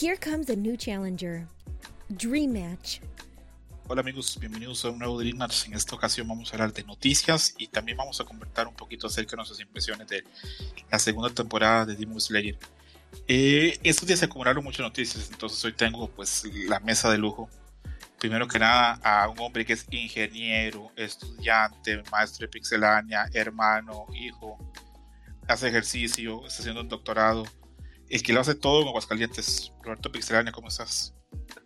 Here comes a new challenger. Dream Match. Hola amigos, bienvenidos a un nuevo Dream Match. En esta ocasión vamos a hablar de noticias y también vamos a comentar un poquito acerca de nuestras impresiones de la segunda temporada de Demon Slayer. Eh, estos días se acumularon muchas noticias, entonces hoy tengo pues la mesa de lujo. Primero que nada a un hombre que es ingeniero, estudiante, maestro de pixelania, hermano, hijo, hace ejercicio, está haciendo un doctorado, el que lo hace todo en Aguascalientes. Roberto Pixelania, ¿cómo estás?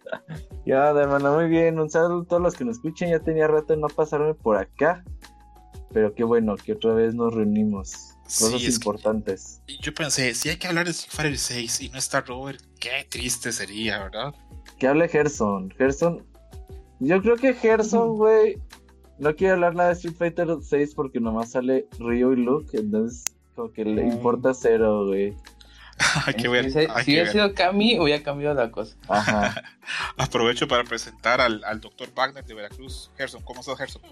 Ya, hermano, muy bien. Un saludo a todos los que nos escuchan. Ya tenía rato de no pasarme por acá. Pero qué bueno que otra vez nos reunimos. Cosas importantes. yo pensé, si hay que hablar de Street Fighter 6 y no está Robert, qué triste sería, ¿verdad? Que hable Gerson. Gerson. Yo creo que Gerson, güey, no quiere hablar nada de Street Fighter 6 porque nomás sale Ryo y Luke. Entonces, como que le importa cero, güey. hay que ver. Si, si hubiera sido Cami, hubiera cambiado la cosa. Ajá. Aprovecho para presentar al, al doctor Wagner de Veracruz. Gerson, ¿cómo estás, Gerson?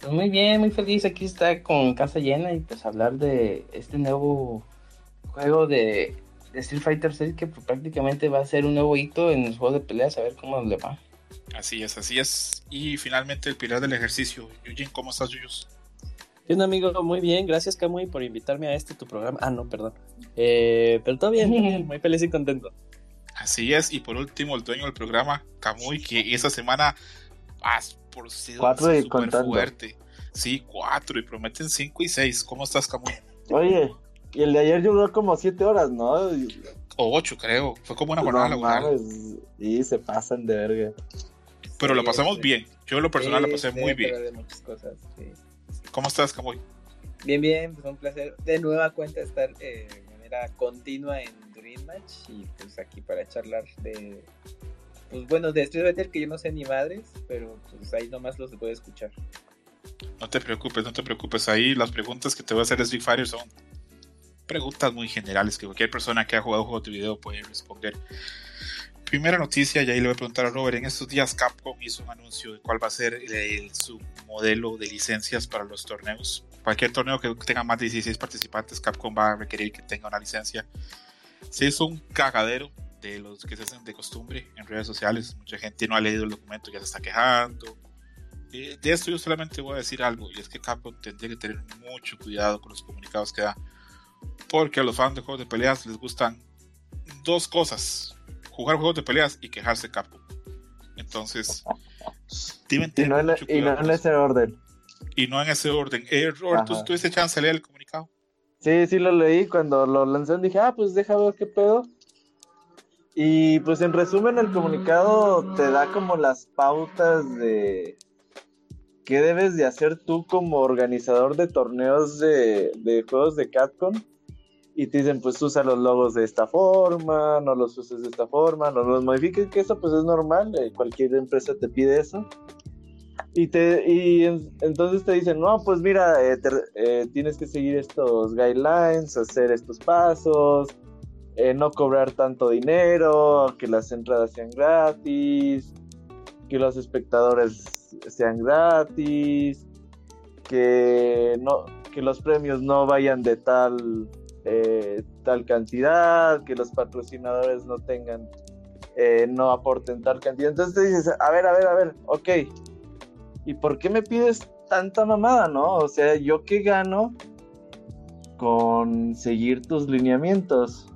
Pues muy bien, muy feliz. Aquí está con casa llena y pues hablar de este nuevo juego de, de Street Fighter 6 que pues, prácticamente va a ser un nuevo hito en los juegos de peleas, a ver cómo le va. Así es, así es. Y finalmente el pilar del ejercicio. Yuyin, ¿cómo estás, Yuyos? Bien, amigo, muy bien. Gracias, Camuy, por invitarme a este tu programa. Ah, no, perdón. Eh, pero todo bien, muy feliz y contento. Así es. Y por último, el dueño del programa, Camuy, que esta semana vas por sido Cuatro y súper contando. fuerte. Sí, cuatro y prometen cinco y seis. ¿Cómo estás, Camuy? Oye, y el de ayer duró como siete horas, ¿no? O ocho, creo. Fue como una No jornada laboral. mames, Y se pasan de verga. Pero lo Sí, pasamos sí. bien. Yo en lo personal lo Sí, pasé sí, muy bien. hablar de muchas cosas, sí. ¿Cómo estás, Camuy? Bien, bien, pues un placer de nueva cuenta estar eh, de manera continua en Dream Match y pues aquí para charlar de, pues bueno, de Street Fighter que yo no sé ni madres, pero pues ahí nomás los puedo escuchar. No te preocupes, no te preocupes. Ahí las preguntas que te voy a hacer de Street Fighter son preguntas muy generales que cualquier persona que ha jugado juegos de video puede responder. Primera noticia, y ahí le voy a preguntar a Robert. En estos días Capcom hizo un anuncio de cuál va a ser el- su modelo de licencias para los torneos. Cualquier torneo que tenga más de 16 participantes, Capcom va a requerir que tenga una licencia. Se hizo un cagadero de los que se hacen de costumbre en redes sociales. Mucha gente no ha leído el documento, ya se está quejando. Eh, de esto yo solamente voy a decir algo, y es que Capcom tendría que tener mucho cuidado con los comunicados que da, porque a los fans de juegos de peleas les gustan dos cosas, jugar juegos de peleas y quejarse Capcom. Entonces, deben Y tener no en, mucho y no en ese orden. Y no en ese orden. Eh, Robert, ¿tú tuviste chance de leer el comunicado? Sí, sí lo leí. Cuando lo lanzaron dije, ah, pues deja ver qué pedo. Y pues en resumen el comunicado te da como las pautas de qué debes de hacer tú como organizador de torneos de, de juegos de Capcom. Y te dicen, pues usa los logos de esta forma, no los uses de esta forma, no los modifiques, que eso pues es normal, eh, cualquier empresa te pide eso. Y, te, y en- entonces te dicen, no, pues mira, eh, te- eh, tienes que seguir estos guidelines, hacer estos pasos, eh, no cobrar tanto dinero, que las entradas sean gratis, que los espectadores sean gratis, que, no, que los premios no vayan de tal, eh, tal cantidad, que los patrocinadores no tengan, eh, no aporten tal cantidad. Entonces te dices, a ver, a ver, a ver, ok. ¿Y por qué me pides tanta mamada, no? O sea, ¿yo qué gano con seguir tus lineamientos?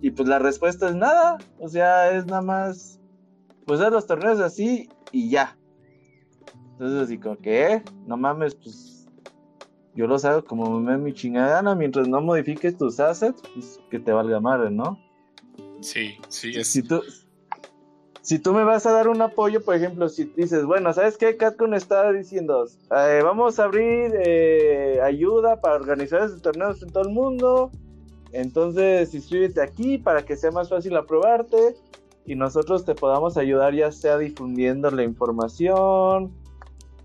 Y pues la respuesta es nada. O sea, es nada más, pues haz los torneos así y ya. Entonces así como que, "Eh, no mames, pues yo los hago como me mi chingada gana, mientras no modifiques tus assets, pues que te valga madre, ¿no? Sí, sí, es. Si tú, si tú me vas a dar un apoyo, por ejemplo, si dices, bueno, ¿sabes qué? Catcon está diciendo, eh, vamos a abrir eh, ayuda para organizar de torneos en todo el mundo. Entonces, inscríbete aquí para que sea más fácil aprobarte y nosotros te podamos ayudar ya sea difundiendo la información,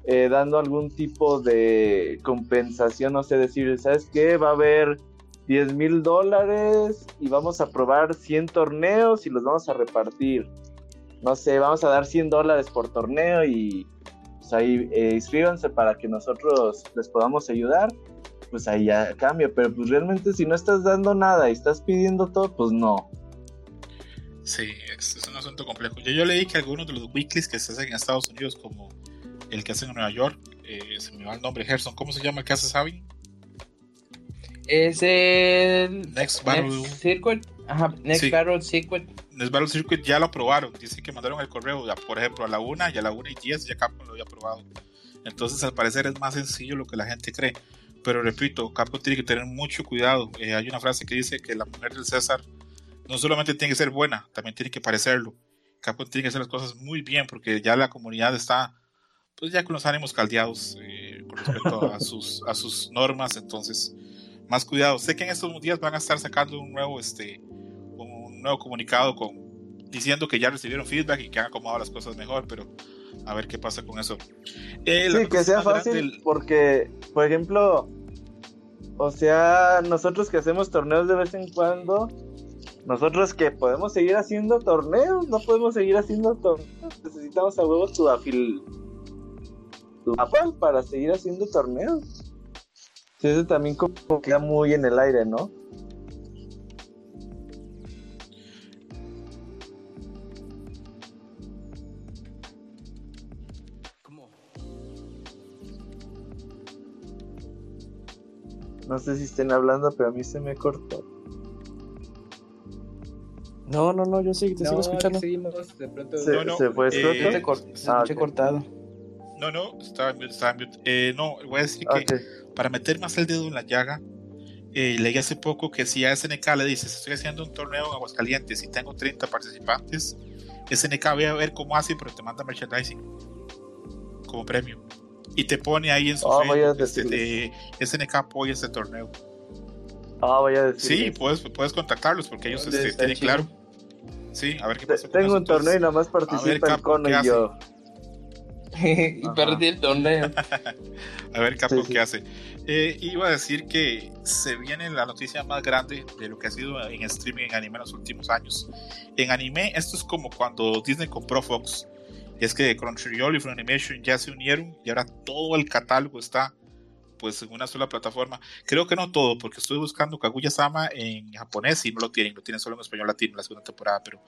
eh, dando algún tipo de compensación, no sé, decir, ¿sabes qué? Va a haber 10 mil dólares y vamos a probar 100 torneos y los vamos a repartir. No sé, vamos a dar 100 dólares por torneo y pues ahí eh, inscríbanse para que nosotros les podamos ayudar. Pues ahí ya cambia, pero pues realmente si no estás dando nada y estás pidiendo todo, pues no. Sí, es, un asunto complejo. Yo, yo leí que algunos de los weeklies que se hacen en Estados Unidos, como el que hacen en Nueva York, eh, se me va el nombre, Gerson, ¿cómo se llama el que hace Sabin? Es el Next Battle. Next Circuit. Ajá, Next Sí. Battle Circuit. Next Battle Circuit ya lo aprobaron. Dice que mandaron el correo, ya, por ejemplo, a la 1 y a la 1 y 10 ya Capcom lo había aprobado. Entonces, al parecer es más sencillo lo que la gente cree. Pero repito, Capcom tiene que tener mucho cuidado. Eh, hay una frase que dice que la mujer del César no solamente tiene que ser buena, también tiene que parecerlo. Capcom tiene que hacer las cosas muy bien porque ya la comunidad está pues ya con los ánimos caldeados eh, con respecto a sus, a sus normas. Entonces, más cuidado. Sé que en estos días van a estar sacando un nuevo, este, un nuevo comunicado con, diciendo que ya recibieron feedback y que han acomodado las cosas mejor, pero a ver qué pasa con eso. Eh, Sí, que sea fácil, del- porque, por ejemplo, o sea, nosotros que hacemos torneos de vez en cuando, nosotros que podemos seguir haciendo torneos, no podemos seguir haciendo torneos, necesitamos a huevo tu afil Apple para seguir haciendo torneos. Sí, eso también como queda muy en el aire, ¿no? No sé si estén hablando, pero a mí se me cortó. No, no, no, yo sí te sigo escuchando. seguimos, de pronto. Se, No, no, se fue eh, te se Ah, cortado. No, no, estaba mute, estaba mute. Eh, no, voy a decir que para meter más el dedo en la llaga, eh, leí hace poco que si a SNK le dices, estoy haciendo un torneo en Aguascalientes y tengo 30 participantes, SNK ve a ver cómo hace, pero te manda merchandising como premio. Y te pone ahí en su a Facebook, este, de SNK apoya este torneo. Ah, voy a decir. Sí, puedes, puedes contactarlos porque ellos ¿Dónde este, tienen chido? claro. Sí, a ver qué pasa. Tengo un torneo y nada más ver, participa el cono ¿qué y hace? y Ajá. perdí el torneo. A ver, Capcom, Sí, sí. ¿qué hace? Eh, iba a decir que se viene la noticia más grande de lo que ha sido en streaming en anime en los últimos años. En anime, esto es como cuando Disney compró Fox. Es que Crunchyroll y Funimation ya se unieron y ahora todo el catálogo está pues en una sola plataforma. Creo que no todo, porque estoy buscando Kaguya-sama en japonés y no lo tienen, lo tienen solo en español latino en la segunda temporada, pero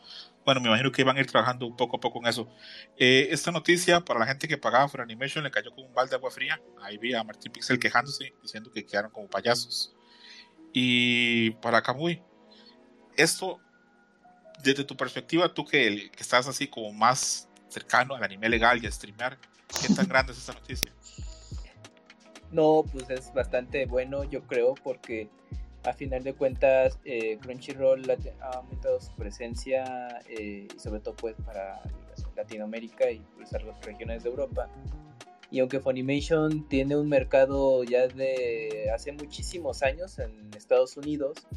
bueno, me imagino que van a ir trabajando un poco a poco en eso. Eh, esta noticia para la gente que pagaba por Animation le cayó como un balde de agua fría. Ahí vi a Martín Pixel quejándose, diciendo que quedaron como payasos. Y para Kamui, esto, desde tu perspectiva, tú que, estás así como más cercano al anime legal y a streamear, ¿qué tan grande es esta noticia? No, pues es bastante bueno, yo creo, porque a final de cuentas eh, Crunchyroll ha aumentado su presencia eh, y sobre todo pues para Latinoamérica y pues las regiones de Europa. Y aunque Funimation tiene un mercado ya de hace muchísimos años en Estados Unidos,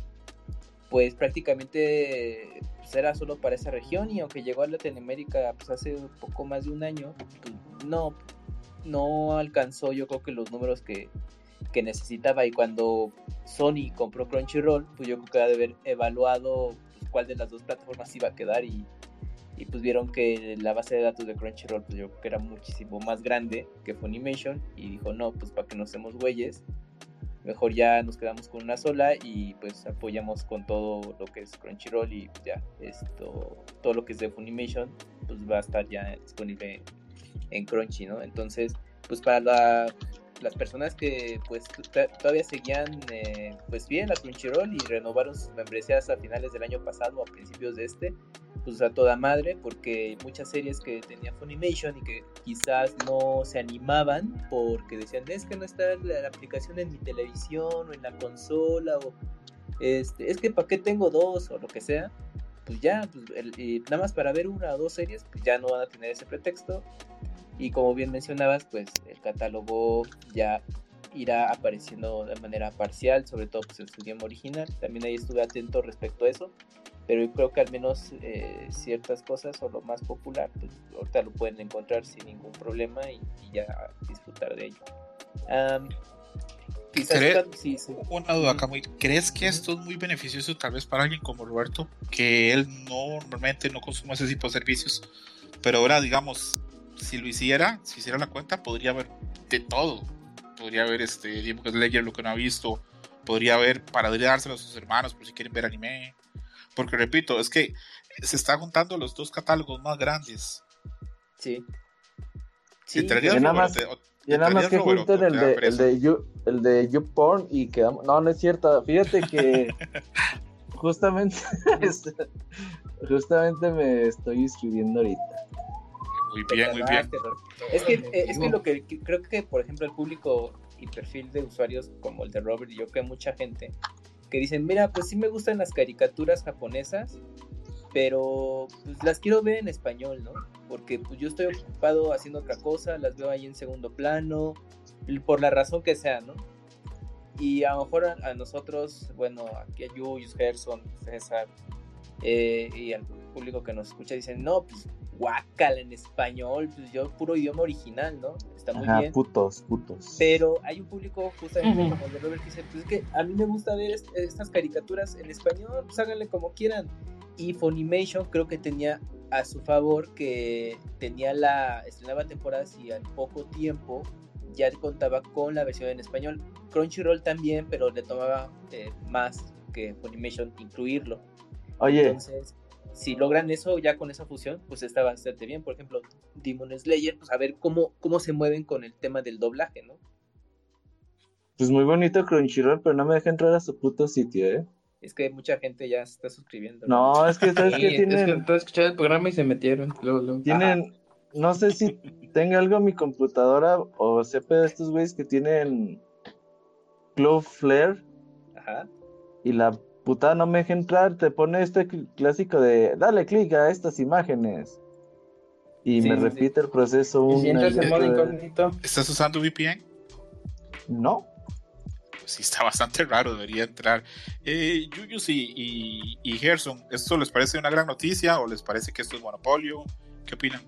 pues prácticamente pues, era solo para esa región y aunque llegó a Latinoamérica pues hace poco más de un año, pues, no, no alcanzó yo creo que los números que, que necesitaba. Y cuando Sony compró Crunchyroll, pues yo creo que ha de haber evaluado pues, cuál de las dos plataformas iba a quedar. Y, y pues vieron que la base de datos de Crunchyroll pues yo creo que era muchísimo más grande que Funimation. Y dijo no, pues para que no seamos güeyes, mejor ya nos quedamos con una sola y pues apoyamos con todo lo que es Crunchyroll y ya esto, todo lo que es de Funimation pues va a estar ya disponible en Crunchy, ¿no? Entonces, pues para la- las personas que pues todavía seguían eh, pues bien a Crunchyroll y renovaron sus membresías a finales del año pasado o a principios de este, pues a toda madre, porque muchas series que tenía Funimation y que quizás no se animaban porque decían, es que no está la, la aplicación en mi televisión o en la consola o este, es que para qué tengo dos o lo que sea, pues ya, pues, el- nada más para ver una o dos series, pues ya no van a tener ese pretexto. Y como bien mencionabas, pues el catálogo ya irá apareciendo de manera parcial, sobre todo pues, en su idioma original. También ahí estuve atento respecto a eso, pero yo creo que al menos eh, ciertas cosas o lo más popular, pues ahorita lo pueden encontrar sin ningún problema y, y ya disfrutar de ello. Am, quizás ¿Cree- cuando- sí, sí. Una duda acá, muy. ¿Crees que esto es muy beneficioso tal vez para alguien como Roberto, que él no normalmente no consume ese tipo de servicios, pero ahora digamos, si lo hiciera, si hiciera la cuenta, podría haber de todo. Podría haber este Demon Slayer lo que no ha visto, podría haber para dárselo a sus hermanos por si quieren ver anime. Porque repito, es que se está juntando los dos catálogos más grandes. Sí. Sí, yo nada más, yo nada más que junten el de, el de, you, el de YouPorn y quedamos. No, no es cierto. Fíjate que justamente, justamente me estoy inscribiendo ahorita. Muy bien, muy bien. Es que, es que lo que creo que, por ejemplo, el público y perfil de usuarios como el de Robert y yo, que hay mucha gente que dicen, mira, pues sí me gustan las caricaturas japonesas, pero pues las quiero ver en español, ¿no? Porque pues yo estoy ocupado haciendo otra cosa, las veo ahí en segundo plano, por la razón que sea, ¿no? Y a lo mejor a, nosotros, bueno, aquí a Yuyus, Gerson, César, eh, y al público que nos escucha dicen, no, pues guacal en español, pues yo puro idioma original, ¿no? Está muy Ajá, bien. putos, putos. Pero hay un público justamente como el de Robert que dice, pues es que a mí me gusta ver estas caricaturas en español, pues háganle como quieran. Y Funimation creo que tenía a su favor que tenía la estrenaba temporadas y al poco tiempo ya contaba con la versión en español. Crunchyroll también, pero le tomaba eh, más que Funimation incluirlo. Oye, Entonces, si logran eso ya con esa fusión, pues está bastante bien. Por ejemplo, Demon Slayer, pues a ver cómo, cómo se mueven con el tema del doblaje, ¿no? Pues muy bonito Crunchyroll, pero no me deja entrar a su puto sitio, ¿eh? Es que mucha gente ya se está suscribiendo. No, es que sabes que tienen. Es que el programa y se metieron. Tienen. No sé si tenga algo en mi computadora o sepa de estos güeyes que tienen Cloudflare. Ajá. Y la puta no me deja entrar, te pone este clásico de dale clic a estas imágenes. Y me repite el proceso una ¿Estás usando VPN? No. Pues sí, está bastante raro, debería entrar. Eh, Yuyus y, y, Gerson, ¿esto les parece una gran noticia o les parece que esto es monopolio? ¿Qué opinan?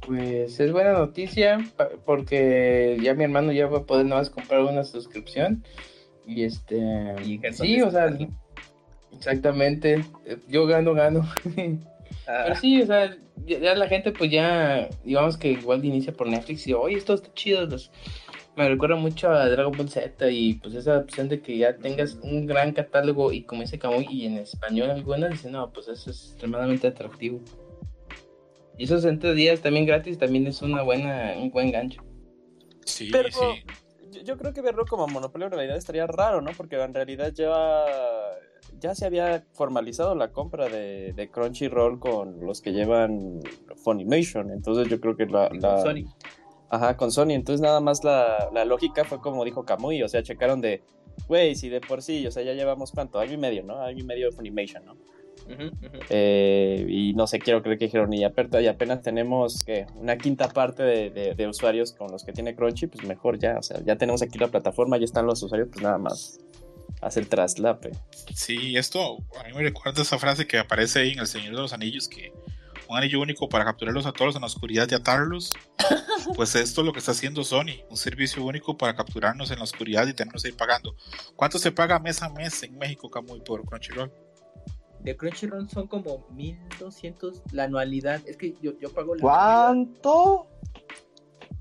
Pues es buena noticia porque ya mi hermano ya va a poder nada más comprar una suscripción y este. sí, o sea, exactamente. Yo gano, gano. Ah. Pero sí, o sea, ya, la gente, pues ya, digamos que igual inicia por Netflix y, oye, esto está chido. Me recuerda mucho a Dragon Ball Z y pues esa opción de que ya tengas un gran catálogo y como dice Camuy y en español algunas, dice, no, pues eso es extremadamente atractivo. Y esos 60 días también gratis también es una buena, un buen gancho. Sí, sí yo creo que verlo como monopolio en realidad estaría raro, ¿no? Porque en realidad ya, ya se había formalizado la compra de, de Crunchyroll con los que llevan Funimation. Entonces yo creo que la... Sony. Ajá, con Sony. Entonces nada más la, la lógica fue como dijo Kamui, o sea, checaron de, güey, si de por sí, o sea, ya llevamos cuánto, año y medio, ¿no? Año y medio de Funimation, ¿no? Eh, y no sé, quiero creer que dijeron, y, y apenas tenemos que una quinta parte de, usuarios con los que tiene Crunchy, pues mejor ya, o sea, ya tenemos aquí la plataforma, ya están los usuarios, pues nada más hacer traslape. Sí, esto a mí me recuerda esa frase que aparece ahí en El Señor de los Anillos, que un anillo único para capturarlos a todos en la oscuridad y atarlos. Pues esto es lo que está haciendo Sony, un servicio único para capturarnos en la oscuridad y tenernos ahí pagando. ¿Cuánto se paga mes a mes en México, Camuy, por Crunchyroll? de Crunchyroll son como 1200 la anualidad. Es que yo, yo pago la ¿Cuánto?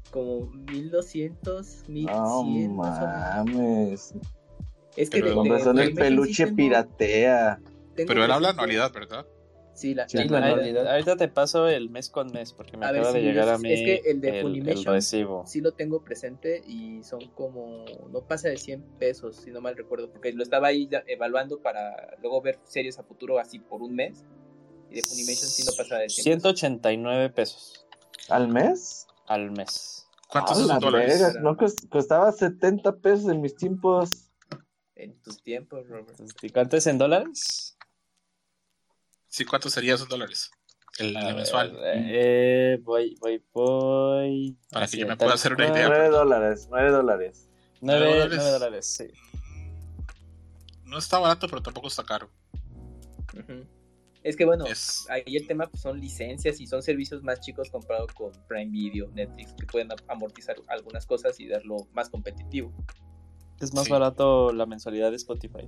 Como 1200, 1100. No mames. Es que Pero de, de, el peluche piratea. Pero él habla anualidad, ¿verdad? Sí, la, sí, ahorita, te paso el mes con mes porque me acaba de llegar a mí es que el de Funimation recibo. sí lo tengo presente y son como no pasa de 100 pesos si no mal recuerdo porque lo estaba ahí evaluando para luego ver series a futuro así por un mes y de Funimation sí no pasa de 100 189 pesos. ¿Al mes? Al mes. ¿Cuántos son dólares? no costaba 70 pesos en mis tiempos. En tus tiempos, Robert. ¿Y cuánto es en dólares? Sí, ¿cuánto sería esos dólares? El, mensual. Eh, voy, voy, voy. Para que yo me pueda hacer una idea. 9 dólares, 9 dólares. 9 dólares, sí. No está barato, pero tampoco está caro. Es que bueno, ahí el tema pues, son licencias y son servicios más chicos comparado con Prime Video, Netflix, que pueden amortizar algunas cosas y darlo más competitivo. Es más barato la mensualidad de Spotify.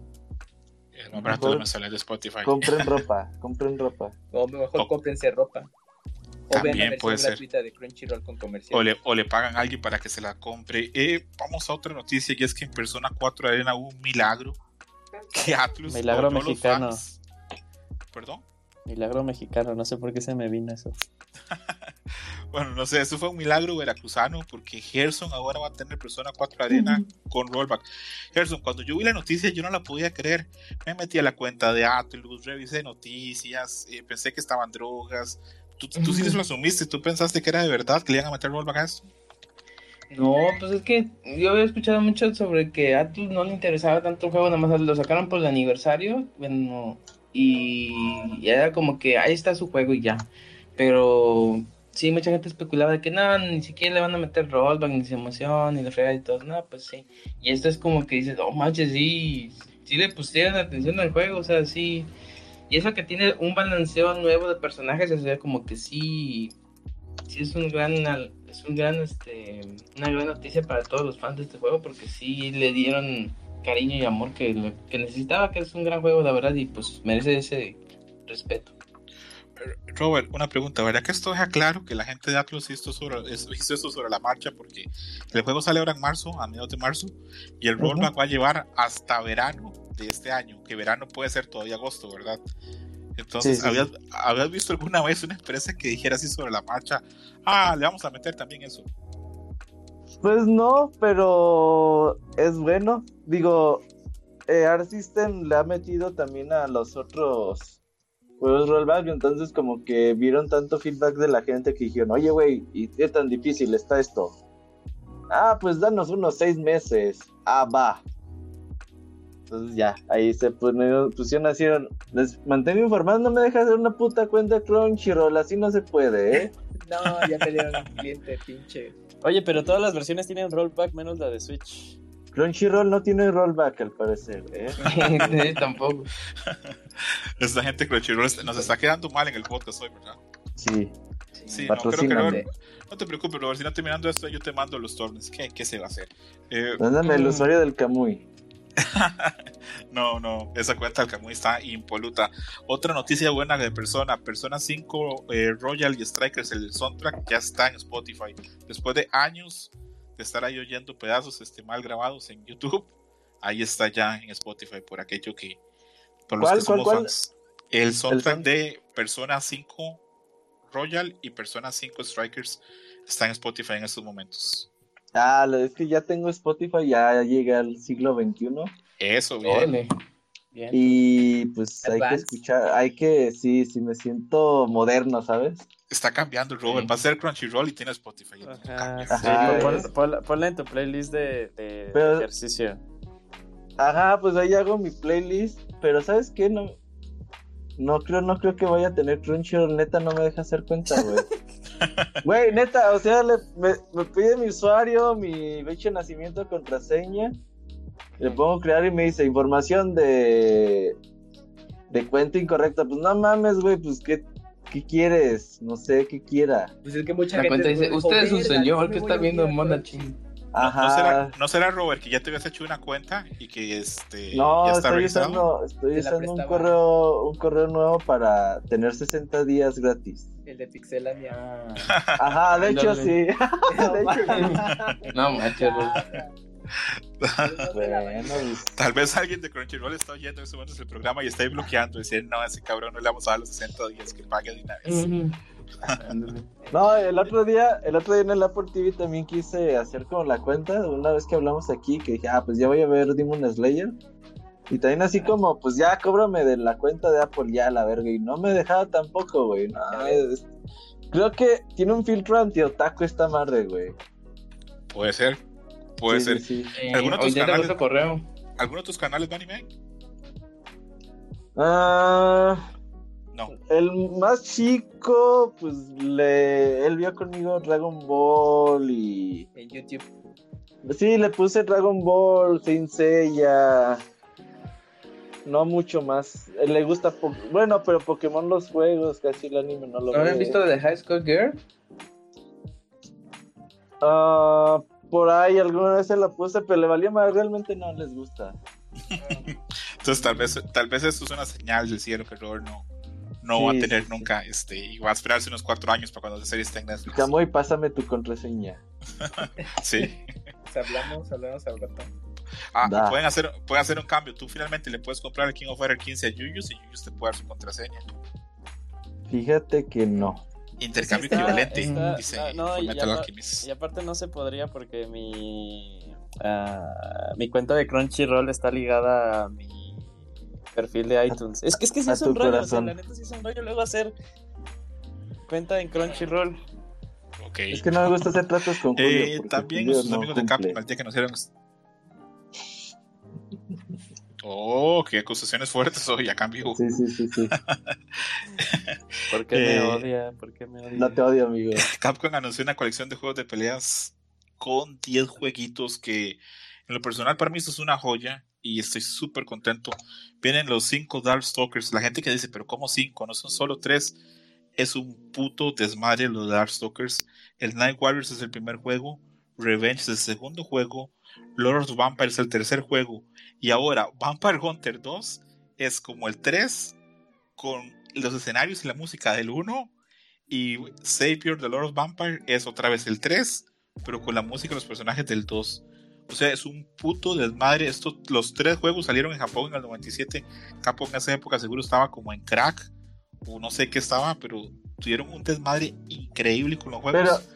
De Spotify. Compren ropa, compren ropa. O mejor oh. cómprense ropa. O vean la puede gratuita de Crunchyroll con comercial. O le, o le pagan a alguien para que se la compre. Eh, vamos a otra noticia y es que en Persona 4 hubo un milagro. Que Atlus. Milagro mexicano. ¿Perdón? Milagro mexicano, no sé por qué se me vino eso. bueno, no sé, eso fue un milagro veracruzano porque Gerson ahora va a tener Persona 4 Arena con rollback. Gerson, cuando yo vi la noticia yo no la podía creer. Me metí a la cuenta de Atlus, revisé noticias, eh, pensé que estaban drogas. Tú, tú sí lo asumiste, tú pensaste que era de verdad que le iban a meter rollback a esto. No, pues es que yo había escuchado mucho sobre que a Atlus no le interesaba tanto el juego, nada más lo sacaron por el aniversario, bueno, y, era como que ahí está su juego y ya. Pero sí, mucha gente especulaba de que no, ni siquiera le van a meter rollback, ni se emoción, ni la frega y todo. No, pues sí. Y esto es como que dices, oh manches, sí, sí le pusieron atención al juego, o sea, sí. Y eso que tiene un balanceo nuevo de personajes, o sea, como que sí, sí es un gran es un gran, este, una gran noticia para todos los fans de este juego porque sí le dieron cariño y amor que, que necesitaba, que es un gran juego, la verdad, y pues merece ese respeto. Robert, una pregunta, ¿verdad que esto deja claro que la gente de Atlus hizo, sobre, hizo esto sobre la marcha? Porque el juego sale ahora en marzo, a mediados de marzo, y el rollback va a llevar hasta verano de este año, que verano puede ser todavía agosto, ¿verdad? Entonces, ¿habías, ¿habías, visto alguna vez una empresa que dijera así sobre la marcha? Ah, le vamos a meter también eso. Pues no, pero es bueno. Digo, eh, Art System le ha metido también a los otros juegos rollback, entonces como que vieron tanto feedback de la gente que dijeron, oye, güey, ¿y qué tan difícil está esto? Ah, pues danos unos seis meses. Ah, va. Entonces ya, ahí se pusieron, así, les mantengo informado, no me dejas hacer una puta cuenta Crunchyroll, así no se puede, ¿eh? no, ya me dieron un cliente, pinche. Oye, pero todas las versiones tienen rollback menos la de Switch. Crunchyroll no tiene rollback al parecer, ¿eh? Tampoco. Esta gente Crunchyroll nos está quedando mal en el podcast hoy, ¿verdad? Sí. Sí, no, creo que no, no te preocupes, Robert, si no terminando esto yo te mando los torneos. ¿Qué, ¿Qué, se va a hacer? Eh, Mándame el usuario del Kamui. no, no, esa cuenta del Camuy está impoluta. Otra noticia buena de Persona, Persona 5 eh, Royal y Strikers, el soundtrack ya está en Spotify. Después de años de estar ahí oyendo pedazos este, mal grabados en YouTube, ahí está ya en Spotify por aquello que... Por los que somos El soundtrack de Persona 5 Royal y Persona 5 Strikers está en Spotify en estos momentos. Ah, es que ya tengo Spotify, ya llega al siglo XXI. Eso, bien. Y pues hay que escuchar, hay que, sí, sí, me siento moderno, ¿sabes? Está cambiando el Robert, va a ser Crunchyroll y tiene Spotify. Ajá, ponla, en tu playlist de, ejercicio. Ajá, pues ahí hago mi playlist, pero ¿sabes qué? No, no creo, no creo que vaya a tener Crunchyroll, neta, no me deja hacer cuenta, güey. Güey, neta, o sea, me, pide mi usuario, mi fecha de nacimiento, contraseña. Le pongo crear y me dice información de de cuenta incorrecta. Pues no mames, güey, pues qué, qué quieres, no sé qué quiera. Pues es que mucha gente dice, usted es un señor que está viendo Mona Ching. ¿No, será, Robert que ya te habías hecho una cuenta y que este no, ya está estoy usando, estoy usando un correo, un correo nuevo para tener 60 días gratis. El de Pixelania. Ah. Ajá, de hecho sí. de hecho, no, Tal vez alguien de Crunchyroll está oyendo en este momento el programa y está bloqueando y diciendo, no, ese cabrón no le vamos a dar los 60 días que pague de una vez. no, el otro día, el otro día en el Apple TV también quise hacer como la cuenta, una vez que hablamos aquí, que dije, ah, pues ya voy a ver Demon Slayer. Y también así como, pues ya cóbrame de la cuenta de Apple ya la verga. Y no me dejaba tampoco, güey. creo que tiene un filtro anti-otaku esta madre, güey. Puede ser. Puede ser. Sí, ¿Alguno, de tus canales, correo. ¿Alguno de tus canales de anime? Ah. No. El más chico, pues le, él vio conmigo Dragon Ball y. En YouTube. Sí, le puse Dragon Ball, Saint Seiya. No mucho más. Le gusta. Bueno, pero Pokémon los juegos, casi el anime no lo ¿No han visto de High School Girl? Ah por ahí alguna vez se la puse, pero le valía más, realmente no les gusta. Entonces tal vez, tal vez esto es una señal del cielo que Robert no, no va a tener nunca, este, y va a esperarse unos cuatro años para cuando la serie esté en Netflix. y pásame tu contraseña. sí. hablamos, hablamos al rato. Ah, pueden hacer, pueden hacer un cambio. Tú finalmente le puedes comprar el King of Fighters 15 a Yuyus y Yuyus te puede dar su contraseña. Fíjate que no. Intercambio equivalente, dice no, y, y, aparte no se podría porque mi uh, mi cuenta de Crunchyroll está ligada a mi perfil de iTunes. Es que es que si es un rollo, o sea, la neta sí es un rollo luego hacer cuenta en Crunchyroll. Okay. Es que no me gusta hacer tratos con Julio. Eh, también nuestros amigos de Capcom, día que nos dieron Oh, qué acusaciones fuertes hoy a cambio. Sí, sí, sí, sí. ¿Por qué me eh, odia? ¿Por qué me odia? No te odio, amigo. Capcom anunció una colección de juegos de peleas con 10 jueguitos que en lo personal para mí esto es una joya y estoy súper contento. Vienen los 5 Darkstalkers. La gente que dice, pero ¿cómo 5? No son solo 3. Es un puto desmadre los Darkstalkers. El Night Warriors es el primer juego. Revenge es el segundo juego. Lord of Vampire es el tercer juego. Y ahora, Vampire Hunter 2 es como el 3 con los escenarios y la música del 1. Y Savior The Lord of Vampire es otra vez el 3, pero con la música y los personajes del 2. O sea, es un puto desmadre. Estos, los tres juegos salieron en Japón en el 97. Japón en esa época seguro estaba como en crack. O no sé qué estaba, pero tuvieron un desmadre increíble con los juegos.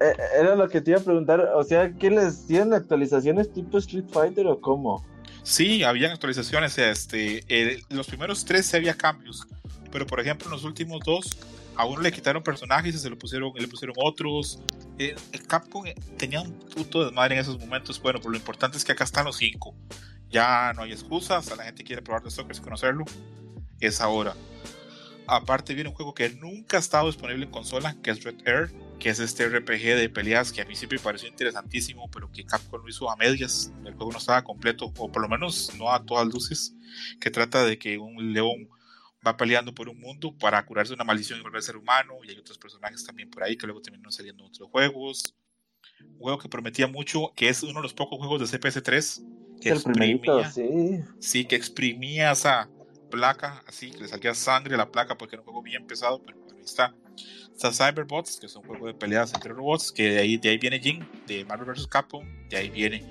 Era lo que te iba a preguntar. O sea, ¿qué les tienen actualizaciones tipo Street Fighter o cómo? Sí, habían actualizaciones. Este, los primeros tres sí había cambios, pero por ejemplo en los últimos dos a uno le quitaron personajes y se lo pusieron, le pusieron otros. Eh, Capcom eh, tenía un puto desmadre en esos momentos. Bueno, pero lo importante es que acá están los cinco. Ya no hay excusas. A la gente quiere probar de Soccer y conocerlo. Es ahora. Aparte viene un juego que nunca ha estado disponible en consola, que es Red Air que es este RPG de peleas que a mí siempre me pareció interesantísimo, pero que Capcom lo hizo a medias. El juego no estaba completo, o por lo menos no a todas luces, que trata de que un león va peleando por un mundo para curarse de una maldición y volver a ser humano, y hay otros personajes también por ahí que luego terminaron saliendo en otros juegos. Un juego que prometía mucho, que es uno de los pocos juegos de CPS3 que exprimía, sí. sí, que exprimía esa placa, así, que le salía sangre a la placa porque era un juego bien pesado, pero ahí está Está Cyberbots, que es un juego de peleas entre robots, que de ahí, de ahí viene Jin, de Marvel vs. Capcom, de ahí viene,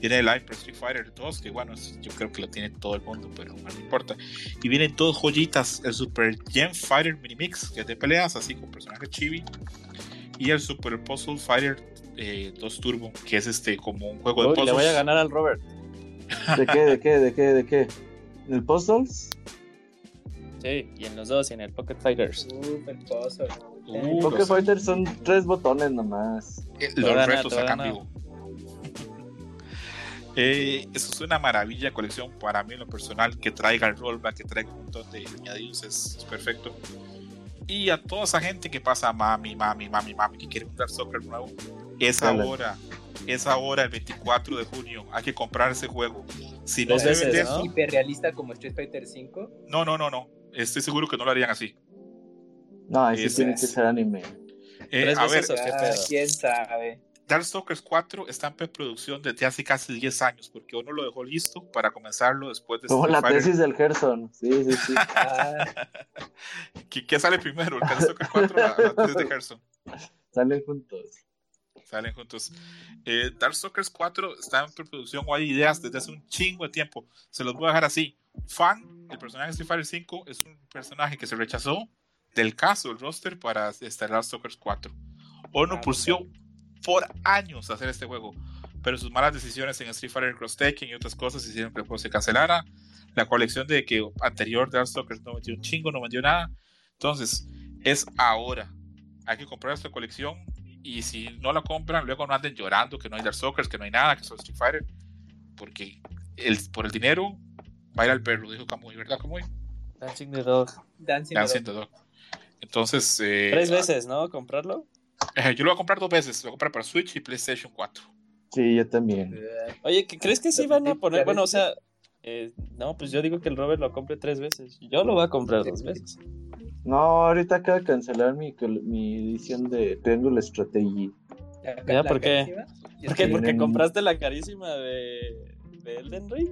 viene el Hyper Street Fighter 2, que bueno, yo creo que lo tiene todo el mundo, pero no importa. Y vienen dos joyitas, el Super Gen Fighter Mini Mix, que es de peleas, así con personajes chibi, y el Super Puzzle Fighter 2 eh, Turbo, que es este como un juego de puzzles. Le voy a ganar al Robert. ¿De qué, de qué, de qué, de qué? ¿El Puzzles? Sí, y en los dos, y en el Pocket Fighters. Uh, el puzzle. Uh, Poké Fighters son tres botones nomás. Eh, los retos a cambio. Eh, eso es una maravilla colección para mí en lo personal. Que traiga el rollback, que traiga un montón de añadidos, es, perfecto. Y a toda esa gente que pasa mami, mami, mami, mami, que quiere Dark Soccer nuevo, es ahora, es ahora el 24 de junio. Hay que comprar ese juego. Si no se vende eso, hiperrealista como Street Fighter 5. No, no, no, no. Estoy seguro que no lo harían así. No, ahí sí tiene que ser anime. Eh, a ver, ah, quién sabe. Darkstalkers 4 está en preproducción desde hace casi 10 años, porque uno lo dejó listo para comenzarlo después de. Como la tesis del Gerson. Sí, sí, sí. Ah. ¿Qué, sale primero? ¿El Darkstalkers 4 o la, tesis de Gerson? Salen juntos. Salen juntos. Eh, Darkstalkers 4 está en preproducción o hay ideas desde hace un chingo de tiempo. Se los voy a dejar así. Fan, el personaje de Street Fighter 5 es un personaje que se rechazó del caso, el roster para Star Stalkers 4. Ono ah, pulsó por años hacer este juego, pero sus malas decisiones en Street Fighter Cross Tekken y otras cosas hicieron que el juego se cancelara. La colección de que anterior de Stalkers no vendió un chingo, no vendió nada. Entonces, es ahora. Hay que comprar esta colección y si no la compran, luego no anden llorando que no hay Darkstalkers, que no hay nada, que son Street Fighter, porque el, por el dinero va a ir al perro, dijo Kamui, ¿verdad, Kamui? Dancing the Dog. Dancing, the dog. Entonces. Eh, Tres veces, ¿no? ¿Comprarlo? Eh, yo lo voy a comprar dos veces. Lo voy a comprar para Switch y PlayStation 4. Sí, yo también. Oye, ¿crees que sí van a poner? Bueno, o sea. Eh, no, pues yo digo que el Robert lo compre tres veces. Yo lo voy a comprar dos veces. No, ahorita acaba de cancelar mi, mi edición de Triangle Strategy. ¿Ya? ¿Por qué? ¿Por qué? Porque compraste la carísima de, de Elden Ring.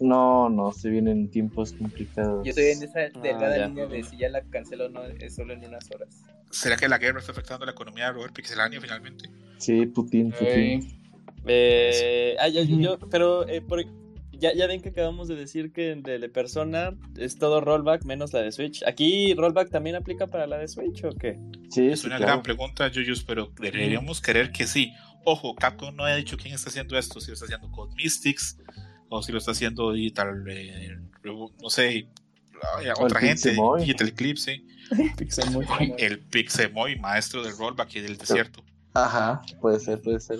No, no, se vienen tiempos complicados. Yo estoy en esa delgada línea de si ya la cancelo o no, es solo en unas horas. ¿Será que la guerra está afectando la economía de Robert Pixelania finalmente? Sí, Putin, Putin. Eh, ah, yo, yo, pero eh, por, ya, ya ven que acabamos de decir que de, de, Persona es todo rollback menos la de Switch. ¿Aquí rollback también aplica para la de Switch o qué? Sí, es una gran pregunta, Yuyus, pero deberíamos querer que sí. Ojo, Capcom no ha dicho quién está haciendo esto, si lo está haciendo Code Mystics o si lo está haciendo Digital, eh, no sé, otra gente, Digital Eclipse. el Pixemoy, maestro del rollback y del desierto. Ajá, puede ser, puede ser.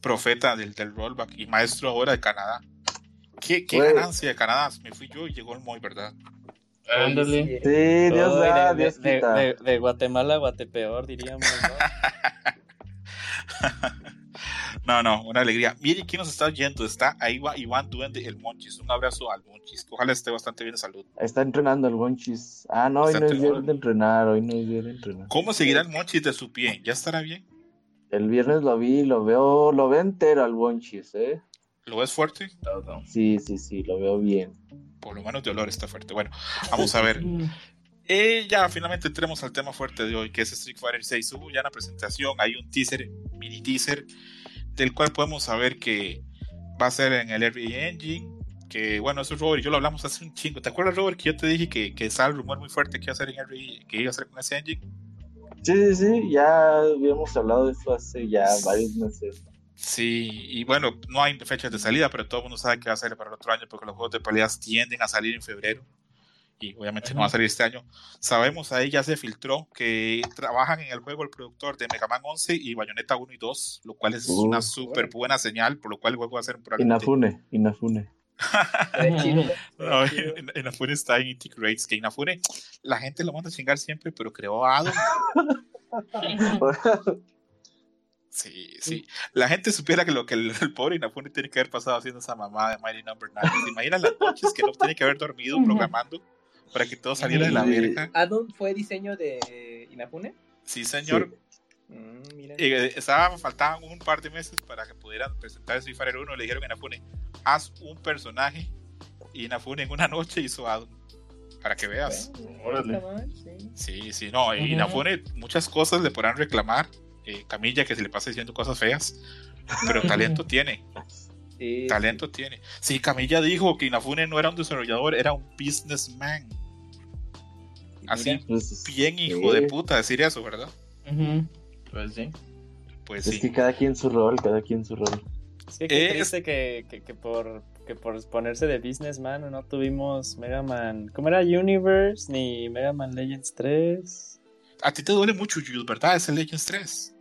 Profeta del, del rollback y maestro ahora de Canadá. Qué, qué ganancia de Canadá. Me fui yo y llegó el Moy, ¿verdad? Ándale. Sí, Dios da, Dios quita. De, de, Guatemala a Guatepeor, diríamos, ¿no? no, una alegría. Mire quién nos está oyendo. Está ahí va Iván Duende, el Monchis. Un abrazo al Monchis. Ojalá esté bastante bien de salud. Está entrenando el Monchis. Ah, no, hoy no es día de entrenar. Hoy no es día de entrenar. ¿Cómo seguirá el Monchis de su pie? ¿Ya estará bien? El viernes lo vi, lo veo, lo veo entero al Monchis, ¿eh? ¿Lo ves fuerte? Sí, sí, sí, lo veo bien. Por lo menos de olor está fuerte. Bueno, vamos a ver. Eh, ya finalmente entremos al tema fuerte de hoy, que es Street Fighter 6. Hubo ya una presentación, hay un teaser, mini teaser, del cual podemos saber que va a ser en el RE Engine. Que bueno, eso es Robert yo lo hablamos hace un chingo. ¿Te acuerdas, Robert, que yo te dije que, que estaba el rumor muy fuerte que iba a ser en RE, que iba a ser con ese engine? Sí, sí, sí, ya habíamos hablado de eso hace ya varios meses. Sí, y bueno, no hay fechas de salida, pero todo el mundo sabe que va a ser para el otro año porque los juegos de peleas tienden a salir en febrero y obviamente no va a salir este año. Sabemos ahí ya se filtró que trabajan en el juego el productor de Mega Man 11 y Bayonetta 1 y 2, lo cual es una súper buena señal, por lo cual el juego va a ser un Inafune, Inafune. no, Inafune está en Integrates, que Inafune la gente lo manda a chingar siempre, pero creó a Adam. Sí, sí. La gente supiera que lo que el, pobre Inafune tiene que haber pasado haciendo esa mamada de Mighty Number 9. ¿Se imaginan las noches que no tiene que haber dormido programando para que todo saliera de la verga? ¿Adam fue diseño de Inafune? Sí, señor. Mm, eh, estaba, faltaban un par de meses para que pudieran presentar Street Fighter 1. Le dijeron a Inafune, haz un personaje. Y Inafune en una noche hizo Adam. Para que veas. sí. sí, no. Inafune muchas cosas le podrán reclamar eh, Camilla que se le pasa diciendo cosas feas, pero talento tiene. Talento tiene. Sí, Camilla dijo que Inafune no era un desarrollador, era un businessman. Así, pues, bien hijo de puta decir eso, ¿verdad? Pues sí. Pues es que cada quien su rol, cada quien su rol. Sí, que triste que, que, por, que por ponerse de businessman no tuvimos Mega Man. ¿Cómo era Universe? Ni Mega Man Legends 3. A ti te duele mucho, Jules, ¿verdad? Es el Legends 3.